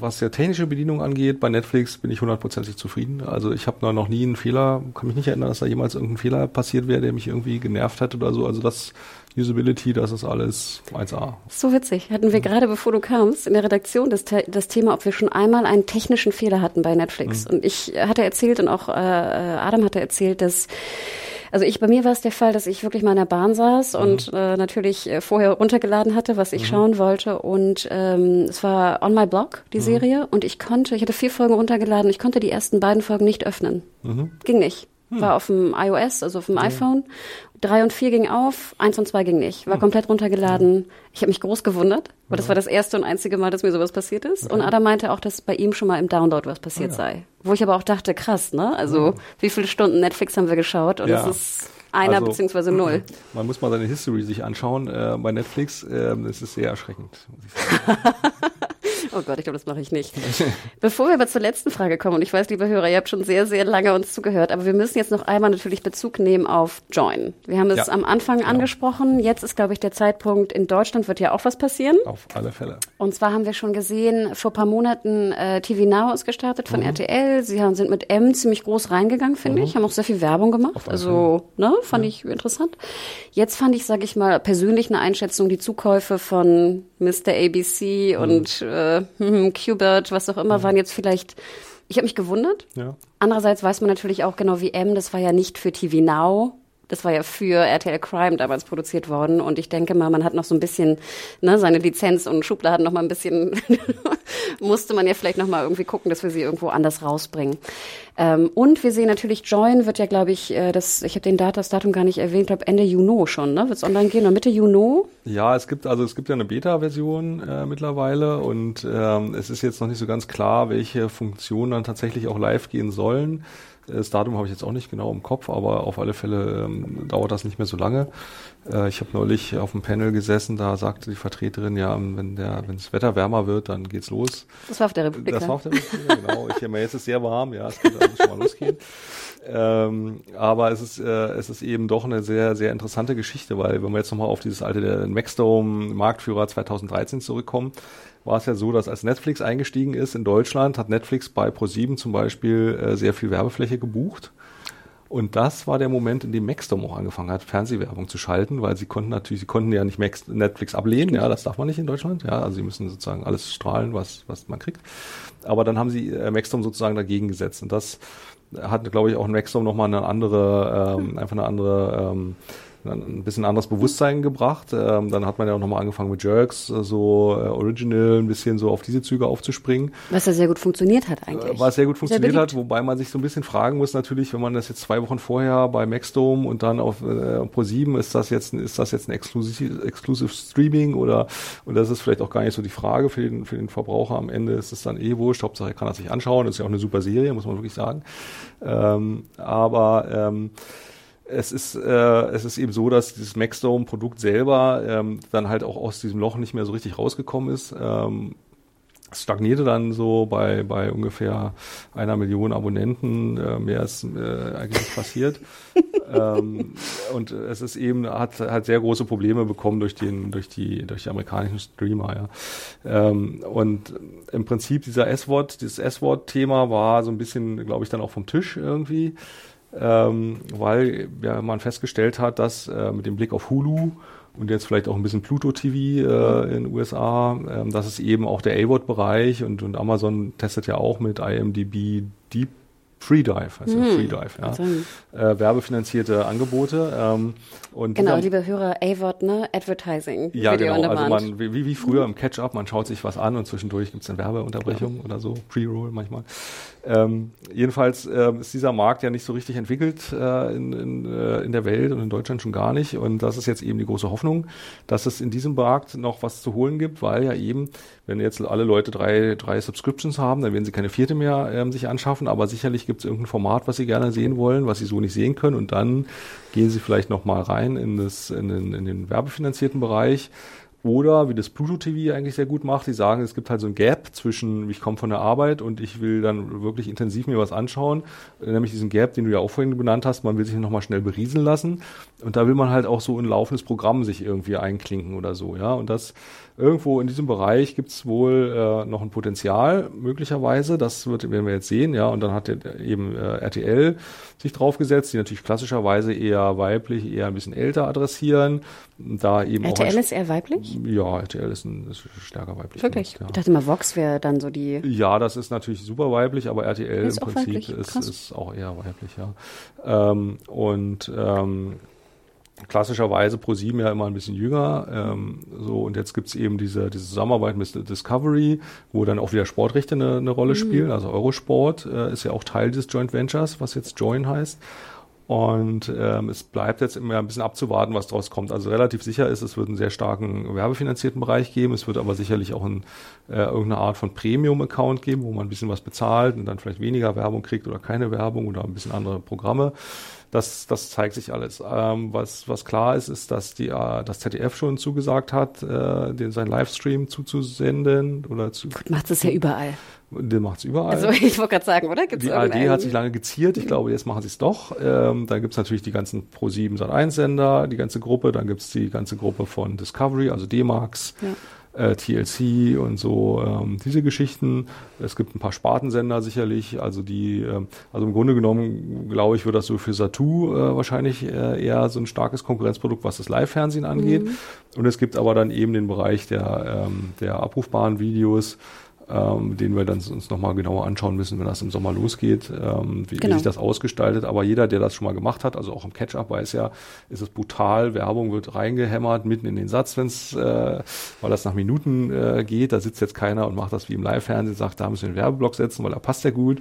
was der technische Bedienung angeht, bei Netflix bin ich hundertprozentig zufrieden. Also ich habe noch nie einen Fehler, kann mich nicht erinnern, dass da jemals irgendein Fehler passiert wäre, der mich irgendwie genervt hat oder so. Also das Usability, das ist alles 1A. So witzig. Hatten wir gerade, bevor du kamst, in der Redaktion das, das Thema, ob wir schon einmal einen technischen Fehler hatten bei Netflix. Mhm. Und ich hatte erzählt und auch äh, Adam hatte erzählt, dass also ich, bei mir war es der Fall, dass ich wirklich mal in der Bahn saß mhm. und äh, natürlich äh, vorher runtergeladen hatte, was ich mhm. schauen wollte. Und ähm, es war On My Blog, die mhm. Serie. Und ich konnte, ich hatte vier Folgen runtergeladen, ich konnte die ersten beiden Folgen nicht öffnen. Mhm. Ging nicht. Hm. War auf dem iOS, also auf dem iPhone. Drei und vier ging auf, eins und zwei ging nicht. War hm. komplett runtergeladen. Ich habe mich groß gewundert, weil das war das erste und einzige Mal, dass mir sowas passiert ist. Okay. Und Adam meinte auch, dass bei ihm schon mal im Download was passiert oh, ja. sei. Wo ich aber auch dachte, krass, ne? Also wie viele Stunden Netflix haben wir geschaut? Und es ist einer also, beziehungsweise null. Man muss mal seine History sich anschauen äh, bei Netflix. Äh, es ist sehr erschreckend. Muss ich sagen. Oh Gott, ich glaube, das mache ich nicht. Bevor wir aber zur letzten Frage kommen, und ich weiß, liebe Hörer, ihr habt schon sehr, sehr lange uns zugehört, aber wir müssen jetzt noch einmal natürlich Bezug nehmen auf Join. Wir haben es ja. am Anfang genau. angesprochen. Jetzt ist, glaube ich, der Zeitpunkt, in Deutschland wird ja auch was passieren. Auf alle Fälle. Und zwar haben wir schon gesehen, vor paar Monaten äh, TV Now ist gestartet von mhm. RTL. Sie haben, sind mit M ziemlich groß reingegangen, finde mhm. ich, haben auch sehr viel Werbung gemacht. Also, ne, fand ja. ich interessant. Jetzt fand ich, sage ich mal, persönlich eine Einschätzung, die Zukäufe von Mr. ABC mhm. und äh, Qbert, was auch immer, mhm. waren jetzt vielleicht ich habe mich gewundert. Ja. Andererseits weiß man natürlich auch genau wie M, das war ja nicht für TV Now das war ja für RTL Crime damals produziert worden. Und ich denke mal, man hat noch so ein bisschen ne, seine Lizenz und Schubladen noch mal ein bisschen, musste man ja vielleicht noch mal irgendwie gucken, dass wir sie irgendwo anders rausbringen. Ähm, und wir sehen natürlich, Join wird ja, glaube ich, äh, das, ich habe den Dat das Datum gar nicht erwähnt, glaube Ende Juni schon, ne? Wird es online gehen oder Mitte Juni? Ja, es gibt also es gibt ja eine Beta-Version äh, mittlerweile und ähm, es ist jetzt noch nicht so ganz klar, welche Funktionen dann tatsächlich auch live gehen sollen. Das Datum habe ich jetzt auch nicht genau im Kopf, aber auf alle Fälle ähm, dauert das nicht mehr so lange. Äh, ich habe neulich auf dem Panel gesessen, da sagte die Vertreterin, ja, wenn der, wenn das Wetter wärmer wird, dann geht's los. Das war auf der Republik. Das ne? war auf der Republik, genau. Ich meine, jetzt ist sehr warm, ja, es könnte also schon mal losgehen. Ähm, aber es ist, äh, es ist eben doch eine sehr, sehr interessante Geschichte, weil wenn wir jetzt nochmal auf dieses alte der Maxdome Marktführer 2013 zurückkommen, war es ja so, dass als Netflix eingestiegen ist in Deutschland, hat Netflix bei ProSieben zum Beispiel äh, sehr viel Werbefläche gebucht. Und das war der Moment, in dem Maxdom auch angefangen hat, Fernsehwerbung zu schalten, weil sie konnten natürlich, sie konnten ja nicht Max, Netflix ablehnen, ja, das darf man nicht in Deutschland, ja, also sie müssen sozusagen alles strahlen, was, was man kriegt. Aber dann haben sie äh, Maxdom sozusagen dagegen gesetzt und das hat, glaube ich, auch Maxdom nochmal eine andere, ähm, einfach eine andere, ähm, ein bisschen anderes Bewusstsein gebracht. Ähm, dann hat man ja auch nochmal angefangen mit Jerks, äh, so äh, Original, ein bisschen so auf diese Züge aufzuspringen. Was ja sehr gut funktioniert hat eigentlich. Äh, was sehr gut funktioniert sehr hat, wobei man sich so ein bisschen fragen muss natürlich, wenn man das jetzt zwei Wochen vorher bei Maxdome und dann auf äh, Pro7, ist das jetzt ist das jetzt ein Exclusive, Exclusive Streaming oder und das ist vielleicht auch gar nicht so die Frage für den für den Verbraucher am Ende ist es dann eh wurscht, Hauptsache er kann das sich anschauen, das ist ja auch eine super Serie, muss man wirklich sagen. Ähm, aber ähm, es ist, äh, es ist eben so, dass dieses Maxdome-Produkt selber ähm, dann halt auch aus diesem Loch nicht mehr so richtig rausgekommen ist. Ähm, es stagnierte dann so bei, bei ungefähr einer Million Abonnenten, äh, mehr ist äh, eigentlich passiert. ähm, und es ist eben, hat, hat sehr große Probleme bekommen durch den, durch die, durch die amerikanischen Streamer, ja. Ähm, und im Prinzip dieser S-Wort, dieses S-Wort-Thema war so ein bisschen, glaube ich, dann auch vom Tisch irgendwie ähm, weil ja, man festgestellt hat, dass äh, mit dem Blick auf Hulu und jetzt vielleicht auch ein bisschen Pluto TV äh, in den USA, äh, dass es eben auch der A-Word-Bereich und, und Amazon testet ja auch mit IMDb Deep Freedive, heißt hm. ja Freedive, ja. Äh, werbefinanzierte Angebote. Ähm, und genau, dieser, liebe Hörer, AVOD, ne? Advertising. Ja, Video genau. Also man, wie, wie früher im Catch-up, man schaut sich was an und zwischendurch gibt es eine Werbeunterbrechung ja. oder so, Pre-Roll manchmal. Ähm, jedenfalls äh, ist dieser Markt ja nicht so richtig entwickelt äh, in, in, äh, in der Welt und in Deutschland schon gar nicht. Und das ist jetzt eben die große Hoffnung, dass es in diesem Markt noch was zu holen gibt, weil ja eben, wenn jetzt alle Leute drei, drei Subscriptions haben, dann werden sie keine vierte mehr ähm, sich anschaffen, aber sicherlich gibt es irgendein Format, was sie gerne sehen wollen, was sie so nicht sehen können? Und dann gehen sie vielleicht nochmal rein in, das, in, den, in den werbefinanzierten Bereich. Oder wie das Pluto TV eigentlich sehr gut macht, die sagen, es gibt halt so ein Gap zwischen, ich komme von der Arbeit und ich will dann wirklich intensiv mir was anschauen, nämlich diesen Gap, den du ja auch vorhin benannt hast, man will sich nochmal schnell berieseln lassen. Und da will man halt auch so ein laufendes Programm sich irgendwie einklinken oder so, ja, und das irgendwo in diesem Bereich gibt es wohl äh, noch ein Potenzial, möglicherweise. Das wird, werden wir jetzt sehen, ja. Und dann hat eben äh, RTL sich draufgesetzt, die natürlich klassischerweise eher weiblich, eher ein bisschen älter adressieren. Da eben RTL auch ist eher weiblich? Ja, RTL ist, ein, ist stärker weiblich. Wirklich? Ja. Ich dachte mal, Vox wäre dann so die. Ja, das ist natürlich super weiblich, aber RTL Ist im auch Prinzip weiblich, ist, ist auch eher weiblich, ja. Ähm, und ähm, klassischerweise pro sieben ja immer ein bisschen jünger. Ähm, so und jetzt gibt's eben diese, diese Zusammenarbeit mit Discovery, wo dann auch wieder Sportrechte eine, eine Rolle spielen. Also Eurosport äh, ist ja auch Teil des Joint Ventures, was jetzt Join heißt. Und ähm, es bleibt jetzt immer ein bisschen abzuwarten, was daraus kommt. Also relativ sicher ist, es wird einen sehr starken werbefinanzierten Bereich geben. Es wird aber sicherlich auch ein, äh, irgendeine Art von Premium-Account geben, wo man ein bisschen was bezahlt und dann vielleicht weniger Werbung kriegt oder keine Werbung oder ein bisschen andere Programme. Das, das zeigt sich alles. Ähm, was, was klar ist, ist, dass die, äh, das ZDF schon zugesagt hat, äh, den seinen Livestream zuzusenden oder zu. Macht es ja überall. Den macht's überall. Also ich wollte gerade sagen, oder? Gibt's Die ARD hat sich lange geziert. Ich glaube, jetzt machen sie es doch. Ähm, dann gibt's natürlich die ganzen Pro7 Sat1 Sender, die ganze Gruppe. Dann gibt's die ganze Gruppe von Discovery, also D-Max, äh, TLC und so ähm, diese Geschichten. Es gibt ein paar Spartensender sicherlich. Also die, ähm, also im Grunde genommen glaube ich, wird das so für Satu äh, wahrscheinlich äh, eher so ein starkes Konkurrenzprodukt, was das Live-Fernsehen angeht. Und es gibt aber dann eben den Bereich der, ähm, der abrufbaren Videos ähm, den wir dann uns nochmal genauer anschauen müssen, wenn das im Sommer losgeht, ähm, wie, Genau. wie sich das ausgestaltet. Aber jeder, der das schon mal gemacht hat, also auch im Catch-up, weiß ja, ist es brutal, Werbung wird reingehämmert mitten in den Satz, wenn's, äh, weil das nach Minuten äh, geht. Da sitzt jetzt keiner und macht das wie im Live-Fernsehen, sagt, da müssen wir einen Werbeblock setzen, weil da passt ja gut.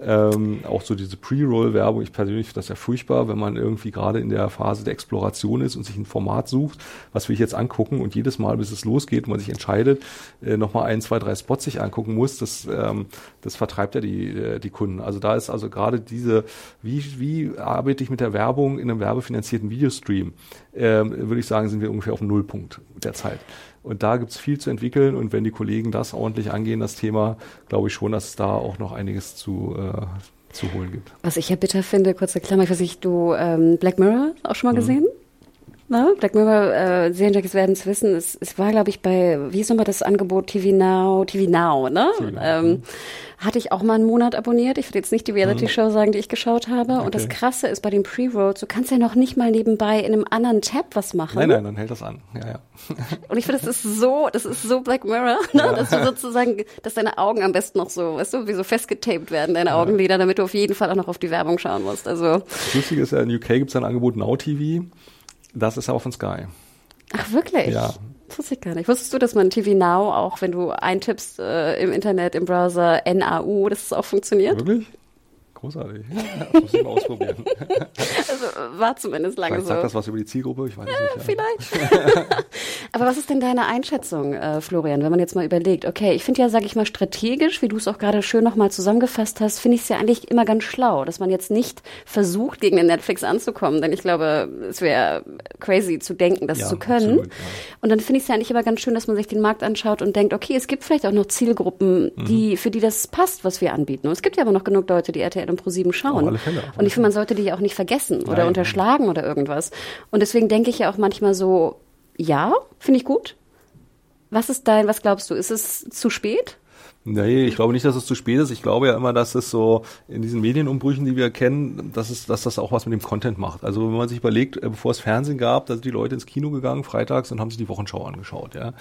Ähm, auch so diese Pre-Roll-Werbung, ich persönlich finde das ja furchtbar, wenn man irgendwie gerade in der Phase der Exploration ist und sich ein Format sucht, was will ich jetzt angucken und jedes Mal, bis es losgeht, man sich entscheidet, äh, nochmal ein, zwei, drei Spots sich angucken muss, das, ähm, das vertreibt ja die, äh, die Kunden. Also da ist also gerade diese, wie, wie arbeite ich mit der Werbung in einem werbefinanzierten Videostream, ähm, würde ich sagen, sind wir ungefähr auf dem Nullpunkt der Zeit. Und da gibt's viel zu entwickeln und wenn die Kollegen das ordentlich angehen, das Thema, glaube ich schon, dass es da auch noch einiges zu, äh, zu holen gibt. Was ich ja bitter finde, kurze Klammer, ich weiß nicht, du ähm, Black Mirror auch schon mal Mhm. gesehen? Na, Black Mirror, äh, Serienjackies werden es wissen, es, es war, glaube ich, bei, wie ist nochmal das Angebot TV Now, TV Now, ne? TV Now, ähm, hatte ich auch mal einen Monat abonniert. Ich würde jetzt nicht die Reality-Show sagen, die ich geschaut habe. Und das Mhm. Okay. Krasse ist bei den Pre-Rolls, du kannst ja noch nicht mal nebenbei in einem anderen Tab was machen. Nein, nein, dann hält das an. Ja, ja. Und ich finde, das ist so, das ist so Black Mirror, ne? dass du sozusagen, dass deine Augen am besten noch so, weißt du, wie so festgetaped werden, deine Augenlider, damit du auf jeden Fall auch noch auf die Werbung schauen musst. Also, Das Lustige ist ja, in UK gibt's ein Angebot Now TV. Das ist aber von Sky. ach wirklich? Ja. Das wusste ich gar nicht. Wusstest du, dass man TV Now auch, wenn du eintippst äh, im Internet, im Browser NAU, dass es auch funktioniert? Wirklich? Großartig. Ja, das muss ich mal ausprobieren. Also äh, war zumindest lange Vielleicht so. sagt das was über die Zielgruppe, ich weiß es nicht. Ja. Vielleicht. Aber was ist denn deine Einschätzung, äh, Florian, wenn man jetzt mal überlegt, okay, ich finde ja, sage ich mal, strategisch, wie du es auch gerade schön nochmal zusammengefasst hast, finde ich es ja eigentlich immer ganz schlau, dass man jetzt nicht versucht, gegen den Netflix anzukommen, denn ich glaube, es wäre crazy zu denken, das Ja, zu können. absolut, ja. Und dann finde ich es ja eigentlich immer ganz schön, dass man sich den Markt anschaut und denkt, okay, es gibt vielleicht auch noch Zielgruppen, Mhm. die, für die das passt, was wir anbieten. Und es gibt ja aber noch genug Leute, die RTL und Pro7 schauen. Auf alle Fälle, und ich finde, man sollte die ja auch nicht vergessen oder Nein. unterschlagen oder irgendwas. Und deswegen denke ich ja auch manchmal so, ja, finde ich gut. Was ist dein, was glaubst du, ist es zu spät? Nee, ich glaube nicht, dass es zu spät ist. Ich glaube ja immer, dass es so in diesen Medienumbrüchen, die wir kennen, dass, es, dass das auch was mit dem Content macht. Also wenn man sich überlegt, äh, bevor es Fernsehen gab, da sind die Leute ins Kino gegangen, freitags, und haben sich die Wochenschau angeschaut. Ja.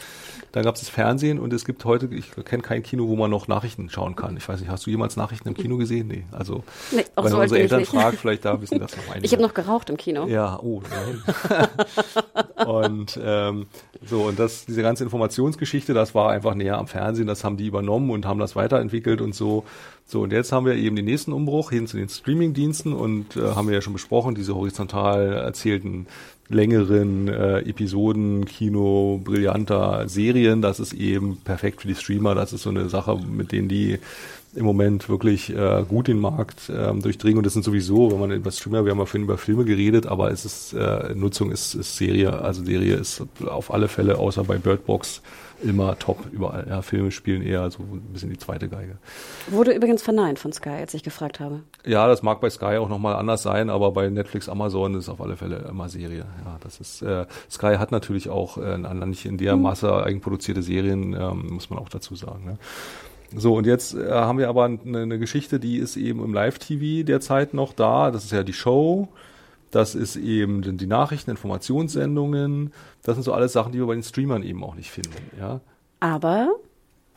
Dann gab es das Fernsehen und es gibt heute, ich kenne kein Kino, wo man noch Nachrichten schauen kann. Ich weiß nicht, hast du jemals Nachrichten im Kino gesehen? Nee. Also Nee, wenn so unsere Eltern fragt, vielleicht da wissen das noch einige. Ich habe noch geraucht im Kino. Ja, oh, nein. und ähm, so, und das, diese ganze Informationsgeschichte, das war einfach näher am Fernsehen, das haben die übernommen und haben das weiterentwickelt und so. So, und jetzt haben wir eben den nächsten Umbruch hin zu den Streaming-Diensten und äh, haben wir ja schon besprochen, diese horizontal erzählten längeren äh, Episoden, Kino, brillanter Serien. Das ist eben perfekt für die Streamer. Das ist so eine Sache, mit denen die im Moment wirklich äh, gut den Markt ähm, durchdringen. Und das sind sowieso, wenn man über Streamer, wir haben ja vorhin über Filme geredet, aber es ist, äh, Nutzung ist, ist Serie, also Serie ist auf alle Fälle, außer bei Birdbox, immer top überall. Ja, Filme spielen eher so ein bisschen die zweite Geige. Wurde übrigens verneint von Sky, als ich gefragt habe. Ja, das mag bei Sky auch nochmal anders sein, aber bei Netflix, Amazon ist auf alle Fälle immer Serie. Ja, das ist äh, Sky hat natürlich auch äh, nicht in der mhm. Masse eigenproduzierte Serien, ähm, muss man auch dazu sagen. Ne? So, und jetzt äh, haben wir aber eine, eine Geschichte, die ist eben im Live-TV derzeit noch da. Das ist ja die Show. Das ist eben die Nachrichten, Informationssendungen. Das sind so alles Sachen, die wir bei den Streamern eben auch nicht finden. Ja. Aber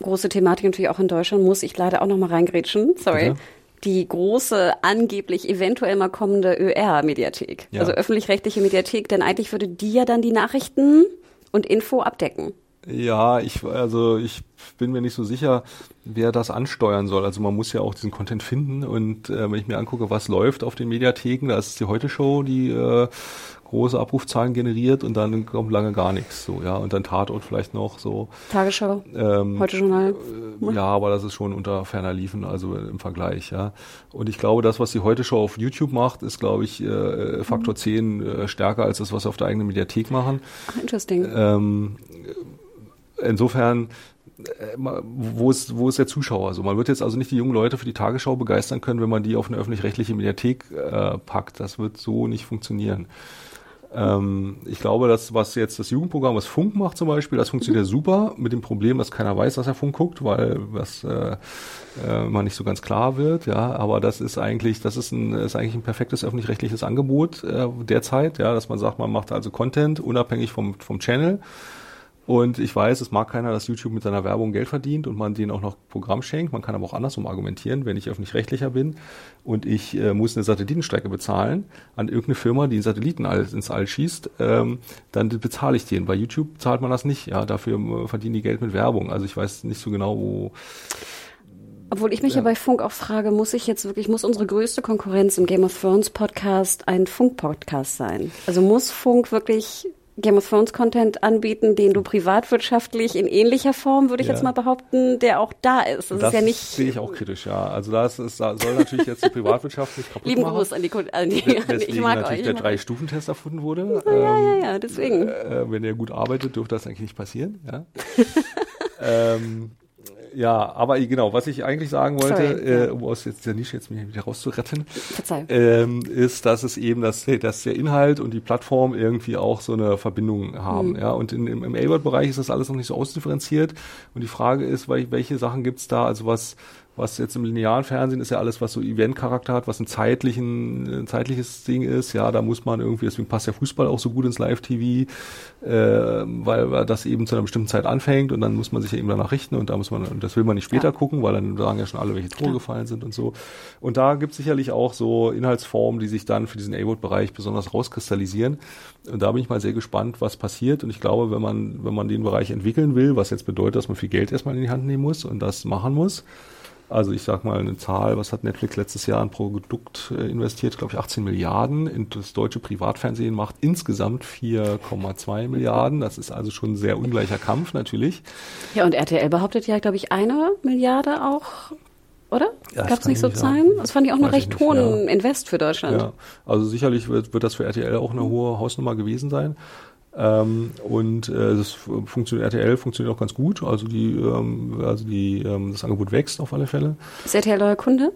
große Thematik natürlich auch in Deutschland, muss ich leider auch noch mal reingrätschen. Sorry. Ja. Die große, angeblich eventuell mal kommende ÖR-Mediathek. Ja. Also öffentlich-rechtliche Mediathek, denn eigentlich würde die ja dann die Nachrichten und Info abdecken. Ja, ich, also ich bin mir nicht so sicher, wer das ansteuern soll. Also man muss ja auch diesen Content finden und äh, wenn ich mir angucke, was läuft auf den Mediatheken, da ist die Heute-Show, die äh, große Abrufzahlen generiert und dann kommt lange gar nichts so, ja. Und dann Tatort vielleicht noch so. Tagesschau, ähm, heute Journal. Äh, ja, aber das ist schon unter ferner Liefen, also im Vergleich, ja. Und ich glaube, das, was die Heute Show auf YouTube macht, ist, glaube ich, äh, Faktor mhm. 10 äh, stärker als das, was sie auf der eigenen Mediathek machen. Ach, interesting. Ähm, insofern äh, wo ist, wo ist der Zuschauer? Also man wird jetzt also nicht die jungen Leute für die Tagesschau begeistern können, wenn man die auf eine öffentlich-rechtliche Mediathek äh, packt. Das wird so nicht funktionieren. Ähm, ich glaube, dass was jetzt das Jugendprogramm, was Funk macht zum Beispiel, das funktioniert mhm. super mit dem Problem, dass keiner weiß, dass er Funk guckt, weil das äh, äh, immer nicht so ganz klar wird. Ja, aber das ist eigentlich, das ist ein, ist eigentlich ein perfektes öffentlich-rechtliches Angebot äh, derzeit, ja, dass man sagt, man macht also Content unabhängig vom vom Channel und ich weiß, es mag keiner, dass YouTube mit seiner Werbung Geld verdient und man denen auch noch Programm schenkt. Man kann aber auch andersrum argumentieren, wenn ich öffentlich-rechtlicher bin und ich äh, muss eine Satellitenstrecke bezahlen an irgendeine Firma, die einen Satelliten ins All schießt, ähm, dann bezahle ich den. Bei YouTube zahlt man das nicht. Ja, dafür äh, verdienen die Geld mit Werbung. Also ich weiß nicht so genau, wo obwohl ich mich ja. ja bei Funk auch frage, muss ich jetzt wirklich, muss unsere größte Konkurrenz im Game of Thrones Podcast ein Funk-Podcast sein? Also muss Funk wirklich Game of Thrones Content anbieten, den du privatwirtschaftlich in ähnlicher Form, würde ich ja. jetzt mal behaupten, der auch da ist. Das, das ist ja nicht. sehe ich auch kritisch, ja. Also ist, soll natürlich jetzt die Privatwirtschaft nicht kaputt Lieben machen. Gruß an die, an die, an ich mag natürlich euch, der Drei-Stufen-Test erfunden wurde. Ja, ja, ja, ja, deswegen. Äh, wenn er gut arbeitet, dürfte das eigentlich nicht passieren, ja. ähm, ja, aber genau, was ich eigentlich sagen wollte, Sorry, äh, um aus jetzt der Nische jetzt wieder rauszuretten, ähm, ist, dass es eben, dass, dass der Inhalt und die Plattform irgendwie auch so eine Verbindung haben. Mhm. Ja, und in, im, im A-Word-Bereich ist das alles noch nicht so ausdifferenziert. Und die Frage ist, welche Sachen gibt's da, also was was jetzt im linearen Fernsehen ist ja alles, was so Event-Charakter hat, was ein zeitlichen, ein zeitliches Ding ist. Ja, da muss man irgendwie, deswegen passt der Fußball auch so gut ins Live-TV, äh, weil das eben zu einer bestimmten Zeit anfängt und dann muss man sich ja eben danach richten und da muss man, und das will man nicht später ja. gucken, weil dann sagen ja schon alle, welche Tore gefallen sind und so. Und da gibt es sicherlich auch so Inhaltsformen, die sich dann für diesen A-Word-Bereich besonders rauskristallisieren. Und da bin ich mal sehr gespannt, was passiert. Und ich glaube, wenn man, wenn man den Bereich entwickeln will, was jetzt bedeutet, dass man viel Geld erstmal in die Hand nehmen muss und das machen muss, also ich sag mal eine Zahl, was hat Netflix letztes Jahr an Produkt äh, investiert? Glaube ich 18 Milliarden. Und das deutsche Privatfernsehen macht insgesamt 4,2 Milliarden. Das ist also schon ein sehr ungleicher Kampf natürlich. Ja, und RTL behauptet ja, glaube ich, eine Milliarde auch oder? Ja, Gab es nicht so Zahlen? Das fand ich auch einen recht hohen ja. Invest für Deutschland. Ja, also sicherlich wird, wird das für RTL auch eine hohe Hausnummer gewesen sein. Ähm, und äh, das funktioniert, RTL funktioniert auch ganz gut. Also die, ähm, also die, ähm, das Angebot wächst auf alle Fälle. Ist RTL euer Kunde?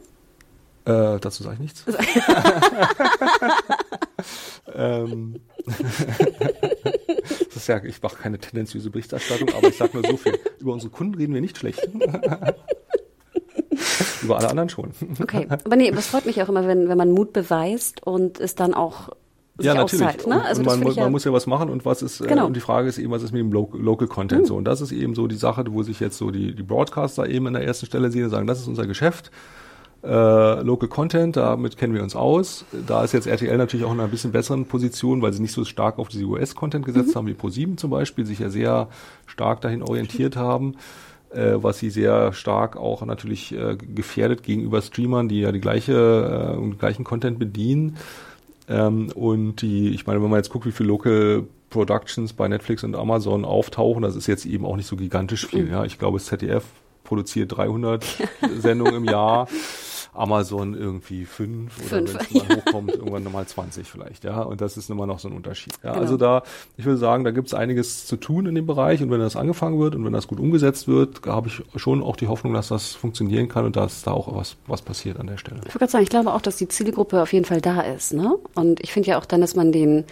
Äh, dazu sage ich nichts. ähm, das ist ja, ich mache keine tendenziöse Berichterstattung, aber ich sage nur so viel. Über unsere Kunden reden wir nicht schlecht. Über alle anderen schon. Okay, aber nee, das freut mich auch immer, wenn, wenn man Mut beweist und es dann auch ja, natürlich. Auszahlt, ne? also man, muss, ja man muss ja was machen und was ist, äh, genau. äh, und die Frage ist eben, was ist mit dem Local, Local Content mhm. so? Und das ist eben so die Sache, wo sich jetzt so die, die Broadcaster eben an der ersten Stelle sehen und sagen, das ist unser Geschäft. Äh, Local Content, damit kennen wir uns aus. Da ist jetzt RTL natürlich auch in einer bisschen besseren Position, weil sie nicht so stark auf diese US-Content gesetzt mhm. haben wie Pro7 zum Beispiel, sich ja sehr stark dahin orientiert haben, äh, was sie sehr stark auch natürlich äh, gefährdet gegenüber Streamern, die ja die gleiche, äh, gleichen Content bedienen. Ähm, und die, ich meine, wenn man jetzt guckt, wie viele Local Productions bei Netflix und Amazon auftauchen, das ist jetzt eben auch nicht so gigantisch viel. Mhm. Ja, ich glaube, das ZDF produziert 300 Sendungen im Jahr. Amazon irgendwie fünf, oder wenn es mal hochkommt, irgendwann nochmal 20 vielleicht, ja. Und das ist immer noch so ein Unterschied. Ja, genau. Also da, ich würde sagen, da gibt es einiges zu tun in dem Bereich und wenn das angefangen wird und wenn das gut umgesetzt wird, habe ich schon auch die Hoffnung, dass das funktionieren kann und dass da auch was, was passiert an der Stelle. Ich würde sagen, ich glaube auch, dass die Zielgruppe auf jeden Fall da ist, ne? Und ich finde ja auch dann, dass man den,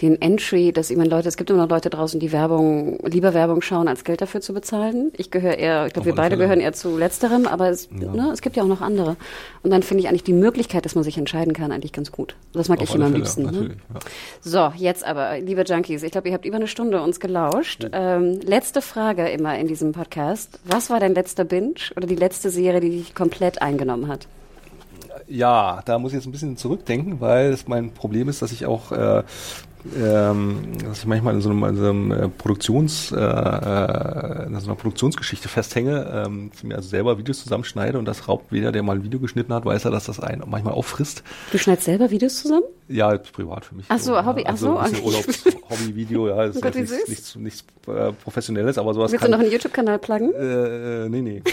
den Entry, dass ich meine, Leute, es gibt immer noch Leute draußen, die Werbung, lieber Werbung schauen, als Geld dafür zu bezahlen. Ich gehöre eher, ich glaube, wir beide Fälle. gehören eher zu letzterem, aber es, ja. ne, es gibt ja auch noch andere. Und dann finde ich eigentlich die Möglichkeit, dass man sich entscheiden kann, eigentlich ganz gut. Das mag Auf ich immer am liebsten. Ne? Ja. So, jetzt aber, liebe Junkies, ich glaube, ihr habt über eine Stunde uns gelauscht. Ja. Ähm, letzte Frage immer in diesem Podcast. Was war dein letzter Binge oder die letzte Serie, die dich komplett eingenommen hat? Ja, da muss ich jetzt ein bisschen zurückdenken, weil es mein Problem ist, dass ich auch äh, ähm, dass ich manchmal in so einem, in so einem äh, Produktions, äh, äh, in so einer Produktionsgeschichte festhänge, ähm, mir also selber Videos zusammenschneide und das raubt jeder, der mal ein Video geschnitten hat, weiß er, dass das einen manchmal auffrisst. Du schneidest selber Videos zusammen? Ja, privat für mich. Ach so, Hobby, ach so. Also Urlaubs-Hobby-Video, ja, das oh Gott, ist nichts, nichts, nichts äh, Professionelles, aber sowas Willst kann, du noch einen YouTube-Kanal pluggen? Äh, nee, nee.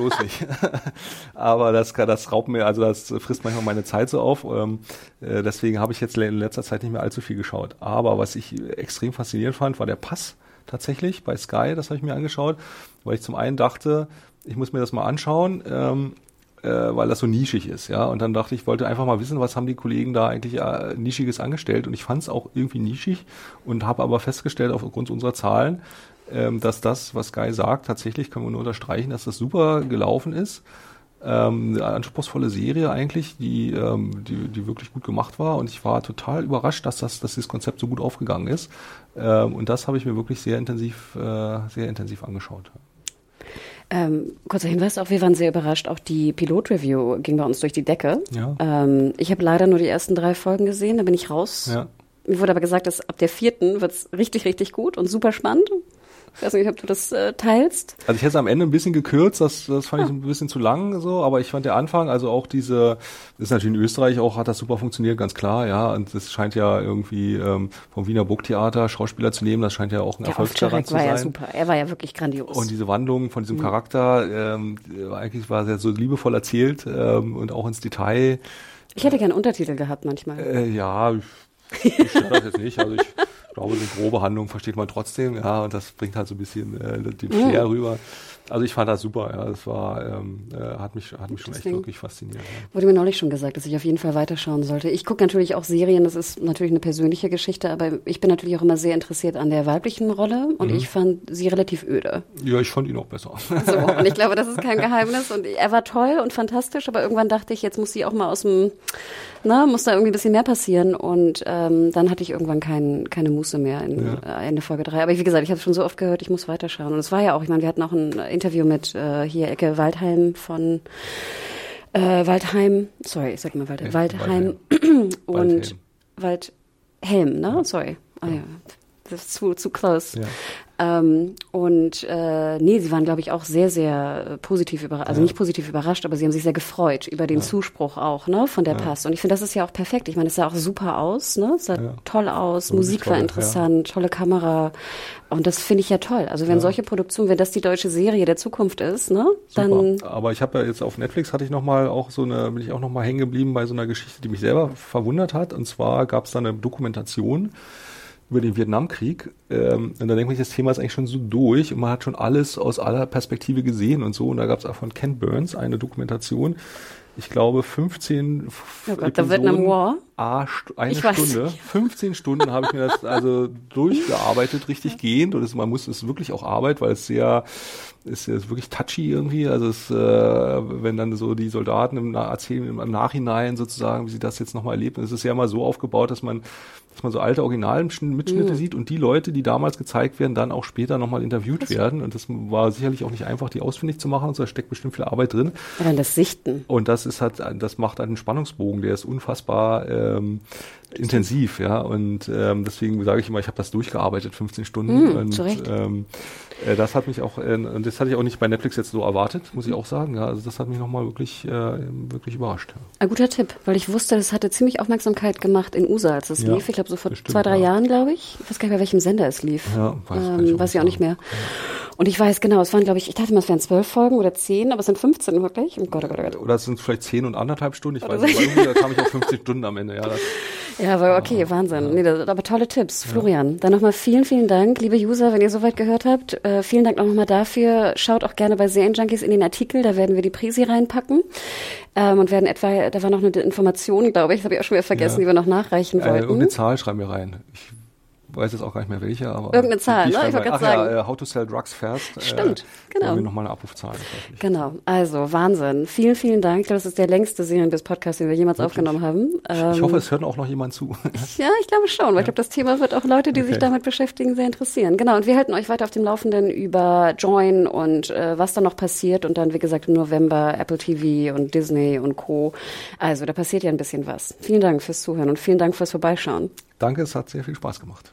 bloß nicht. Aber das, das raubt mir, also das frisst manchmal meine Zeit so auf. Ähm, äh, deswegen habe ich jetzt in letzter Zeit nicht mehr allzu viel geschaut. Aber was ich extrem faszinierend fand, war der Pass tatsächlich bei Sky. Das habe ich mir angeschaut, weil ich zum einen dachte, ich muss mir das mal anschauen. Ähm, äh, weil das so nischig ist, ja. Und dann dachte ich, wollte einfach mal wissen, was haben die Kollegen da eigentlich äh, nischiges angestellt. Und ich fand es auch irgendwie nischig und habe aber festgestellt aufgrund unserer Zahlen, ähm, dass das, was Guy sagt, tatsächlich können wir nur unterstreichen, dass das super gelaufen ist. Ähm, eine anspruchsvolle Serie eigentlich, die, ähm, die, die wirklich gut gemacht war und ich war total überrascht, dass das, dass dieses Konzept so gut aufgegangen ist. Ähm, und das habe ich mir wirklich sehr intensiv, äh, sehr intensiv angeschaut. Ähm, kurzer Hinweis auch, wir waren sehr überrascht. Auch die Pilot-Review ging bei uns durch die Decke. Ja. Ähm, ich habe leider nur die ersten drei Folgen gesehen, da bin ich raus. Ja. Mir wurde aber gesagt, dass ab der vierten wird's richtig, richtig gut und super spannend. Ich weiß nicht, ob du das äh, teilst. Also ich hätte es am Ende ein bisschen gekürzt, das, das fand ah. ich ein bisschen zu lang so, aber ich fand der Anfang, also auch diese, das ist natürlich in Österreich auch, hat das super funktioniert, ganz klar, ja, und das scheint ja irgendwie ähm, vom Wiener Burgtheater Schauspieler zu nehmen, das scheint ja auch ein Erfolgsgarant zu sein. war ja super, er war ja wirklich grandios. Und diese Wandlung von diesem mhm. Charakter, ähm, eigentlich war sehr so liebevoll erzählt ähm, und auch ins Detail. Ich hätte gerne Untertitel gehabt manchmal. Äh, ja, ich, ich das jetzt nicht, also ich glaube, eine grobe Handlung versteht man trotzdem, ja, und das bringt halt so ein bisschen äh, den Flair mhm. rüber. Also ich fand das super, ja. Das war, ähm, äh, hat mich, hat mich schon echt wirklich fasziniert. Ja. Wurde mir neulich schon gesagt, dass ich auf jeden Fall weiterschauen sollte. Ich gucke natürlich auch Serien, das ist natürlich eine persönliche Geschichte, aber ich bin natürlich auch immer sehr interessiert an der weiblichen Rolle und mhm. ich fand sie relativ öde. Ja, ich fand ihn auch besser. So, und ich glaube, das ist kein Geheimnis. Und er war toll und fantastisch, aber irgendwann dachte ich, jetzt muss sie auch mal aus dem, na, muss da irgendwie ein bisschen mehr passieren. Und ähm, dann hatte ich irgendwann kein, keine Muße mehr in ja. Ende Folge drei. Aber wie gesagt, ich habe schon so oft gehört, ich muss weiterschauen. Und es war ja auch, ich meine, wir hatten auch ein Interview mit äh, hier Ecke Waldheim von äh, Waldheim, sorry, ich sag mal Wald, Waldheim, Waldheim und Waldhelm, ne? Sorry. Ah ja, das ist zu, zu close. Ja. Ähm, und äh, nee, sie waren, glaube ich, auch sehr, sehr positiv überrascht, also ja. nicht positiv überrascht, aber sie haben sich sehr gefreut über den ja. Zuspruch auch, ne, von der ja. Pass. Und ich finde, das ist ja auch perfekt. Ich meine, es sah auch super aus, ne? Es sah toll aus, so Musik toll, war interessant, tolle Kamera. Und das finde ich ja toll. Also wenn solche Produktionen, wenn das die deutsche Serie der Zukunft ist, ne, dann. Super. Aber ich habe ja jetzt auf Netflix hatte ich noch mal auch so eine, bin ich auch noch mal hängen geblieben bei so einer Geschichte, die mich selber verwundert hat. Und zwar gab es da eine Dokumentation über den Vietnamkrieg. Ähm, und da denke ich, das Thema ist eigentlich schon so durch und man hat schon alles aus aller Perspektive gesehen und so. Und da gab es auch von Ken Burns eine Dokumentation. Ich glaube 15 oh Gott, der Vietnam War. A, eine ich Stunde. 15 Stunden habe ich mir das also durchgearbeitet, richtig gehend. Und es, man muss es wirklich auch Arbeit, weil es sehr ist ja wirklich touchy irgendwie. Also es, äh, wenn dann so die Soldaten im, erzählen im Nachhinein sozusagen, wie sie das jetzt nochmal erlebt. Und es ist ja mal so aufgebaut, dass man dass man so alte Originalmitschnitte mhm. sieht und die Leute, die damals gezeigt werden, dann auch später nochmal interviewt das werden. Und das war sicherlich auch nicht einfach, die ausfindig zu machen. Und so, da steckt bestimmt viel Arbeit drin. Ja, dann das Sichten. Und das ist halt, das macht einen Spannungsbogen, der ist unfassbar ähm, intensiv, ja. Und ähm, deswegen sage ich immer, ich habe das durchgearbeitet, 15 Stunden. Mhm, und ähm, Äh, das hat mich auch, äh, das hatte ich auch nicht bei Netflix jetzt so erwartet, muss ich auch sagen. Ja, also das hat mich nochmal wirklich, äh, wirklich überrascht. Ein guter Tipp, weil ich wusste, das hatte ziemlich Aufmerksamkeit gemacht in USA, als es ja, lief. Ich glaube, so vor bestimmt, zwei, drei ja. Jahren, glaube ich. Ich weiß gar nicht, bei welchem Sender es lief. Ja, weiß, ähm, weiß ich auch nicht mehr. Und ich weiß genau, es waren, glaube ich, ich dachte mal, es wären zwölf Folgen oder zehn, aber es sind 15 wirklich. Oh Gott, oh Gott, oh Gott. Oder es sind vielleicht zehn und anderthalb Stunden, ich weiß nicht, da kam ich auf 50 Stunden am Ende. Ja, das, ja, aber okay, Wahnsinn. Nee, das, aber tolle Tipps. Florian, dann nochmal vielen, vielen Dank, liebe User, wenn ihr soweit gehört habt. Äh, vielen Dank nochmal dafür. Schaut auch gerne bei Serienjunkies in den Artikel, da werden wir die Prisi reinpacken. Ähm, und werden etwa, da war noch eine Information, glaube ich, das habe ich auch schon wieder vergessen, die wir noch nachreichen äh, wollten. Äh, irgendeine Zahl schreiben wir rein. Ich weiß jetzt auch gar nicht mehr welche, aber. Irgendeine Zahl, ne? Ich wollte gerade sagen. Ja, äh, How to Sell Drugs Fast. Äh, Stimmt, äh, genau. Wir nochmal eine Abrufzahl. Genau, also Wahnsinn. Vielen, vielen Dank. Ich glaube, das ist der längste Serienbiz-Podcast, den wir jemals Wirklich? aufgenommen haben. Ähm, ich hoffe, es hört auch noch jemand zu. ja, ich glaube schon, weil ja. ich glaube, das Thema wird auch Leute, die okay. sich damit beschäftigen, sehr interessieren. Genau, und wir halten euch weiter auf dem Laufenden über Join und äh, was da noch passiert und dann, wie gesagt, im November Apple TV und Disney und Co. Also, da passiert ja ein bisschen was. Vielen Dank fürs Zuhören und vielen Dank fürs Vorbeischauen. Danke, es hat sehr viel Spaß gemacht.